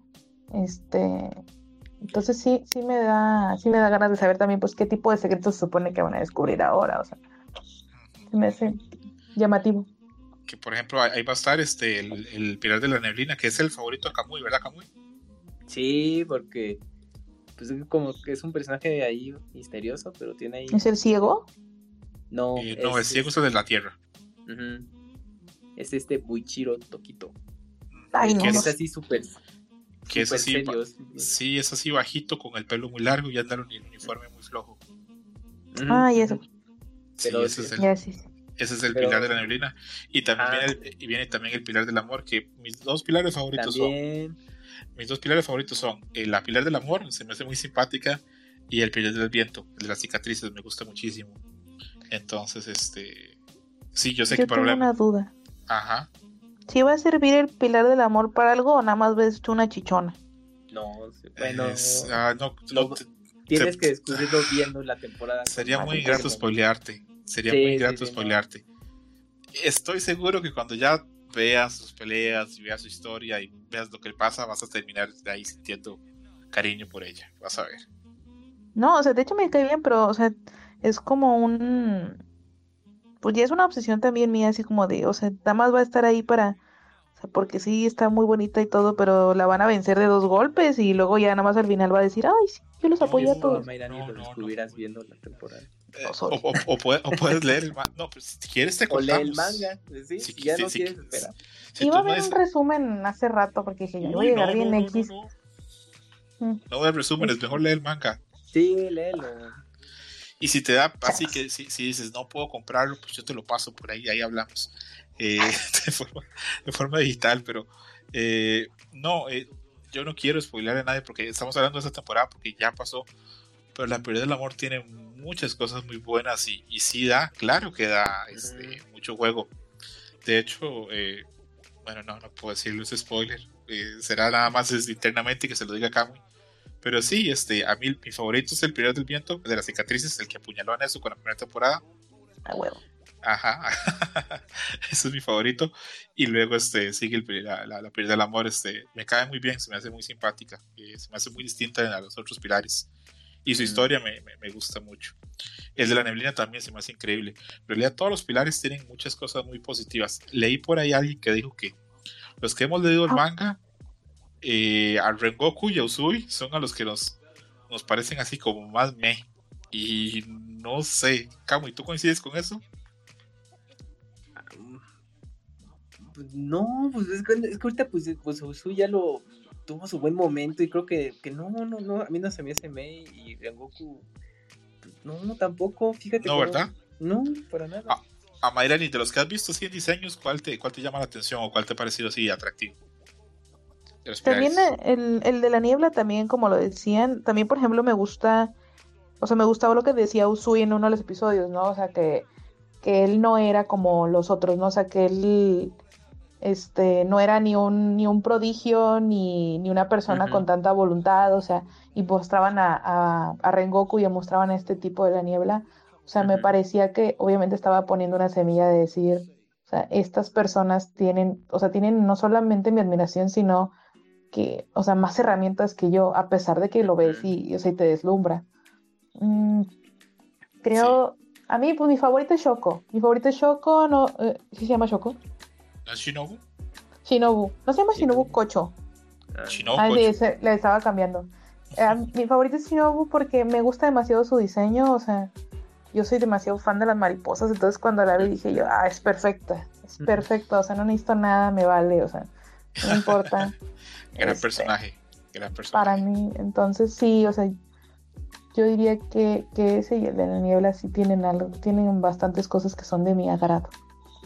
Este, entonces sí, sí me da, sí me da ganas de saber también pues qué tipo de secretos se supone que van a descubrir ahora, o sea, me hace llamativo. Que por ejemplo ahí va a estar este el, el Pilar de la Neblina, que es el favorito de Kamui, ¿verdad Kamui? Sí, porque pues como que es un personaje ahí misterioso, pero tiene ahí. ¿Es el ciego? No, eh, no, es, el ciego es de la tierra. Es este Buichiro Toquito. Ay, no. es así súper. Que es así, sí, es así bajito, con el pelo muy largo y anda en un uniforme muy flojo. Ah, y eso. Sí, ese, es el, ese es el pilar de la neblina. Y también ah. viene, y viene también el pilar del amor, que mis dos pilares favoritos son mis dos pilares favoritos son el la pilar del amor, se me hace muy simpática, y el pilar del viento, el de las cicatrices, me gusta muchísimo. Entonces, este. Sí, yo sé que para tengo una duda. Ajá. ¿Si va a servir el pilar del amor para algo o nada más ves tú una chichona? No, bueno. Ah, no, tienes que descubrirlo viendo la temporada. Sería muy grato spoilearte. Sería muy grato spoilearte. Estoy seguro que cuando ya veas sus peleas y veas su historia y veas lo que le pasa, vas a terminar de ahí sintiendo cariño por ella. Vas a ver. No, o sea, de hecho me cae bien, pero, o sea, es como un. Pues ya es una obsesión también mía, así como de, o sea, nada más va a estar ahí para. O sea, porque sí está muy bonita y todo, pero la van a vencer de dos golpes y luego ya nada más al final va a decir, ay, sí, yo los apoyo a todos. No, no, estuvieras viendo la temporada. Eh, o, puedes, leer el manga. No, pues si quieres te contamos. O lee el manga. ¿sí? Si, ya no quieres esperar. Iba a ver un resumen hace rato porque dije, yo voy a llegar bien X. No, voy a resúmenes, mejor lee el manga. Sí, léelo. Y si te da, así que si, si, dices, no puedo comprarlo, pues yo te lo paso por ahí, ahí hablamos. Eh, de, forma, de, forma, digital, pero eh, no, eh, yo no quiero spoiler a nadie porque estamos hablando de esta temporada porque ya pasó. Pero la prioridad del amor tiene muchas cosas muy buenas y, y sí da, claro que da este, mucho juego. De hecho, eh, bueno, no, no puedo decirlo, es spoiler. Eh, será nada más internamente que se lo diga Kamui. Pero sí, este, a mí mi favorito es el Pilar del Viento, de las cicatrices, el que apuñaló a Nesu con la primera temporada. Ah, huevo. Ajá, ese es mi favorito. Y luego este, sigue el, la, la, del Amor, este, me cae muy bien, se me hace muy simpática, eh, se me hace muy distinta a los otros pilares y su historia me, me, gusta mucho. El de la neblina también se me hace increíble. En realidad todos los pilares tienen muchas cosas muy positivas. Leí por ahí a alguien que dijo que los que hemos leído el ah. manga, eh, a Rengoku y a Usui son a los que nos, nos parecen así como más me. Y no sé, Camo, ¿y tú coincides con eso? Pues no, pues es que, ahorita pues, pues Usui ya lo, tuvo su buen momento y creo que, que no, no, no, a mí no se me hace Mei y Rengoku, pues, no, tampoco, fíjate. No, ¿verdad? No, para nada. Ah, a Mayra, de los que has visto así en diseños, ¿cuál te, cuál te llama la atención o cuál te ha parecido así atractivo? También el, el, de la niebla, también, como lo decían, también, por ejemplo, me gusta, o sea, me gustaba lo que decía Usui en uno de los episodios, ¿no? O sea, que, que él no era como los otros, ¿no? O sea, que él este, no era ni un, ni un prodigio, ni, ni una persona con tanta voluntad, o sea, y mostraban a, a, Rengoku y mostraban a este tipo de la niebla. O sea, me parecía que obviamente estaba poniendo una semilla de decir, o sea, estas personas tienen, o sea, tienen no solamente mi admiración, sino que, o sea, más herramientas que yo, a pesar de que lo ves y, o sea, te deslumbra. Mm, creo, a mí, pues mi favorito es Shoko. Mi favorito es Shoko, no, eh, ¿sí se llama Shoko? ¿No Shinobu? Shinobu. No se llama Shinobu Kocho. Ah, Shinobu ah, sí, le estaba cambiando. Eh, mi favorito es Shinobu porque me gusta demasiado su diseño, o sea, yo soy demasiado fan de las mariposas, entonces cuando la vi dije yo, ah, es perfecta, es perfecta, o sea, no necesito nada, me vale, o sea, no importa. gran este, personaje, gran personaje. Para mí, entonces sí, o sea, yo diría que, que ese y el de la niebla sí tienen algo, tienen bastantes cosas que son de mi agrado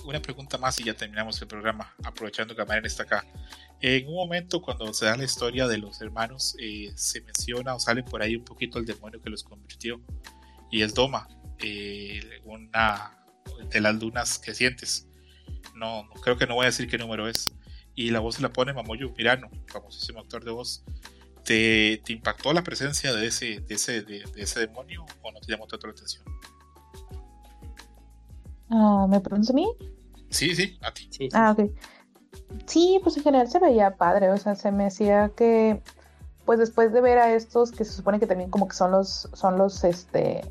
una pregunta más y ya terminamos el programa, aprovechando que Mariana está acá. En un momento, cuando se da la historia de los hermanos, eh, se menciona o sale por ahí un poquito el demonio que los convirtió, y es Doma, eh, una de las lunas que sientes. No, creo que no voy a decir qué número es. Y la voz se la pone Mamoyo Mirano, famosísimo actor de voz. ¿Te, ¿Te, impactó la presencia de ese, de ese, de, ese demonio o no te llamó tanto la atención? Ah, ¿Me preguntas a mí? Sí, sí, a ti. Ah, ok. Sí, pues en general se veía padre, o sea, se me hacía que, pues después de ver a estos que se supone que también como que son los, son los, este,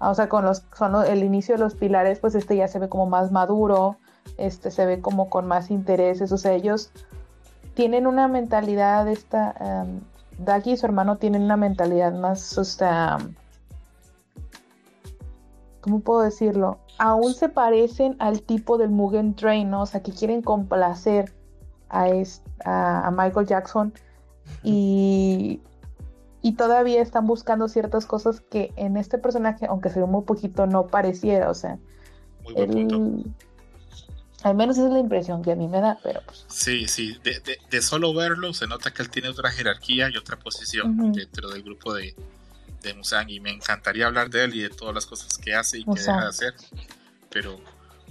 o sea, con los, son el inicio de los pilares, pues este ya se ve como más maduro, este se ve como con más intereses, o sea, ellos tienen una mentalidad, esta, um, Dagi y su hermano tienen una mentalidad más, o sea, ¿cómo puedo decirlo? Aún se parecen al tipo del Mugen Train, ¿no? O sea, que quieren complacer a, a, a Michael Jackson y, y todavía están buscando ciertas cosas que en este personaje, aunque se ve muy poquito, no pareciera, o sea, al menos esa es la impresión que a mí me da, pero pues. Sí, sí, de, de, solo verlo se nota que él tiene otra jerarquía y otra posición dentro del grupo de, de Musang y me encantaría hablar de él y de todas las cosas que hace y que deja de hacer, pero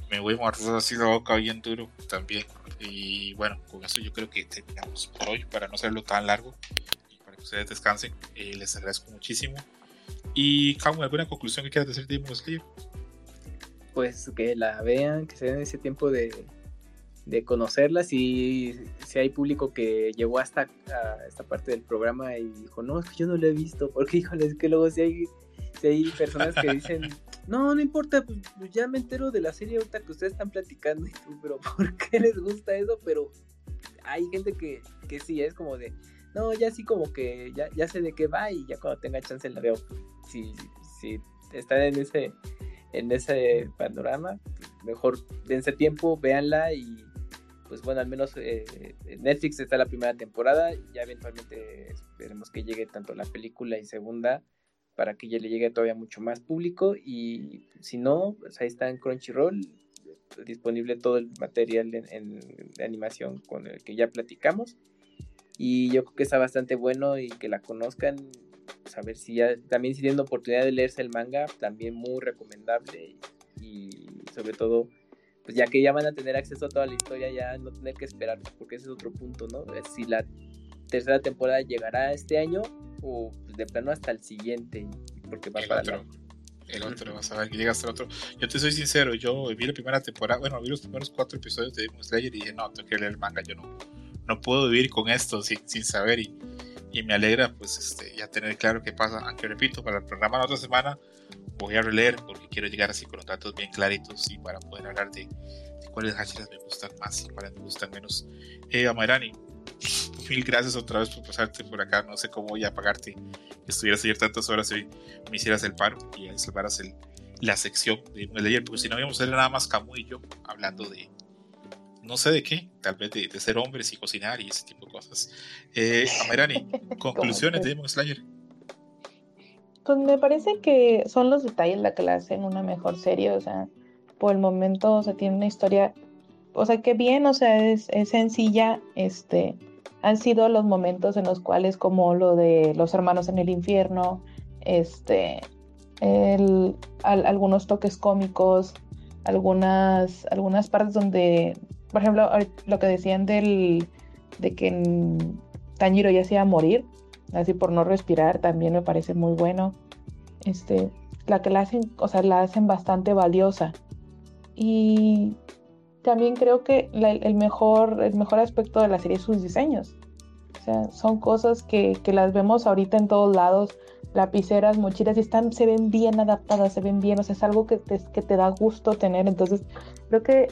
me voy a morder así la boca bien duro también. Y bueno, con eso yo creo que terminamos por hoy para no hacerlo tan largo y para que ustedes descansen. Eh, les agradezco muchísimo. Y, Camu, ¿alguna conclusión que quieras decir de Demon Slayer? Pues que la vean, que se den ese tiempo de, de conocerla. Si, si hay público que llegó hasta esta parte del programa y dijo, no, es que yo no lo he visto, porque híjole, es que luego si hay, si hay personas que dicen no, no importa, pues, pues, ya me entero de la serie ahorita que ustedes están platicando, pero ¿por qué les gusta eso? Pero hay gente que, que sí, es como de, no, ya sí como que ya, ya sé de qué va y ya cuando tenga chance la veo. Si, si están en ese, en ese panorama, mejor dense tiempo, véanla y pues bueno, al menos eh, Netflix está la primera temporada, ya eventualmente esperemos que llegue tanto la película y segunda para que ya le llegue todavía mucho más público y si no, pues ahí está en Crunchyroll disponible todo el material en, animación con el que ya platicamos y yo creo que está bastante bueno y que la conozcan pues a ver si ya también si tienen oportunidad de leerse el manga también muy recomendable y, sobre todo pues ya que ya van a tener acceso a toda la historia ya no tener que esperar porque ese es otro punto no si la tercera temporada llegará este año o pues, de plano hasta el siguiente, porque va el otro. El otro, vas a ver que llega hasta el otro. Yo te soy sincero, yo vi la primera temporada, bueno, vi los primeros cuatro episodios de Demon Slayer y dije, no, tengo que leer el manga, yo no, no puedo vivir con esto sin, sin saber y, y, me alegra pues este, ya tener claro qué pasa, aunque repito, para el programa de otra semana voy a releer porque quiero llegar así con los datos bien claritos y para poder hablar de, cuáles hashiras me gustan más y cuáles me gustan menos. Eh, Amairani, mil gracias otra vez por pasarte por acá. No sé cómo voy a pagarte estuvieras ayer tantas horas y me hicieras el paro y salvaras el, la sección de ayer, porque si no íbamos a ser nada más Camu y yo hablando de no sé de qué, tal vez de, ser hombres y cocinar y ese tipo de cosas. Eh, Amirani, conclusiones de Demon Slayer. Pues me parece que son los detalles la que la hacen una mejor serie, o sea, por el momento, o sea, tiene una historia, o sea, que bien, o sea, es, es sencilla, este, han sido los momentos en los cuales como lo de los hermanos en el infierno, este, algunos toques cómicos, algunas, algunas partes donde, por ejemplo, lo que decían del, de que Tanjiro ya se iba a morir, así por no respirar, también me parece muy bueno. Este, la que la hacen, o sea, la hacen bastante valiosa. Y también creo que el, mejor, el mejor aspecto de la serie es sus diseños. O sea, son cosas que, que las vemos ahorita en todos lados, lapiceras, mochilas, y están, se ven bien adaptadas, se ven bien, o sea, es algo que te, que te da gusto tener. Entonces, creo que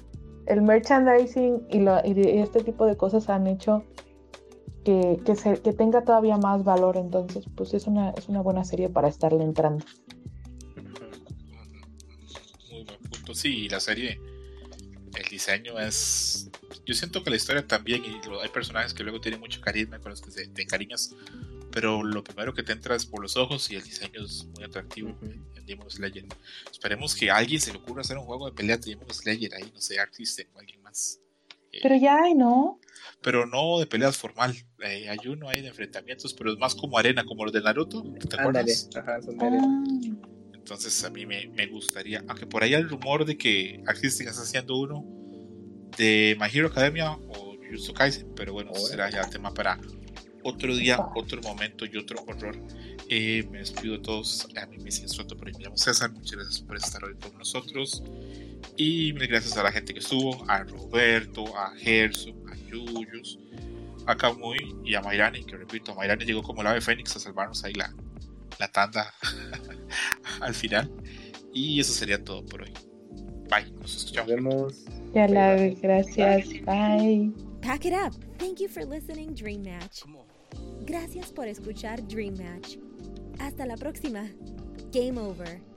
el merchandising y, y este tipo de cosas han hecho que, que, se, que, tenga todavía más valor. Entonces, pues es una, es una buena serie para estarle entrando. Muy buen punto. Sí, la serie el diseño es. Yo siento que la historia también, y hay personajes que luego tienen mucho carisma con los que te encariñas, pero lo primero que te entra es por los ojos y el diseño es muy atractivo Demon Slayer. Esperemos que a alguien se le ocurra hacer un juego de pelea de Demon Slayer ahí, no sé, Artist o alguien más. Eh, pero ya hay, ¿no? Pero no de peleas formal. Eh, hay uno ahí de enfrentamientos, pero es más como arena, como los de Naruto. ¿Te acuerdas? Ajá, son de arena. Ah. Entonces a mí me, me, gustaría, aunque por ahí hay el rumor de que Artistic está haciendo uno de My Hero Academia o Jujutsu Kaisen, pero bueno, será ya tema para otro día, otro momento y otro horror. Eh, me despido de todos. A mí me siguen suelto por ahí. Me llamo César. Muchas gracias por estar hoy con nosotros. Y mil gracias a la gente que estuvo: a Roberto, a Gerson, a Yuyos, a Kamui y a Mairani, que repito, Mairani llegó como el ave fénix a salvarnos ahí la, la tanda al final. Y eso sería todo por hoy. Bye, nos escuchamos. Nos vemos. Ya la gracias. Bye. Pack it up. Thank you for listening, Dream Match. Gracias por escuchar Dream Match. Hasta la próxima. Game over.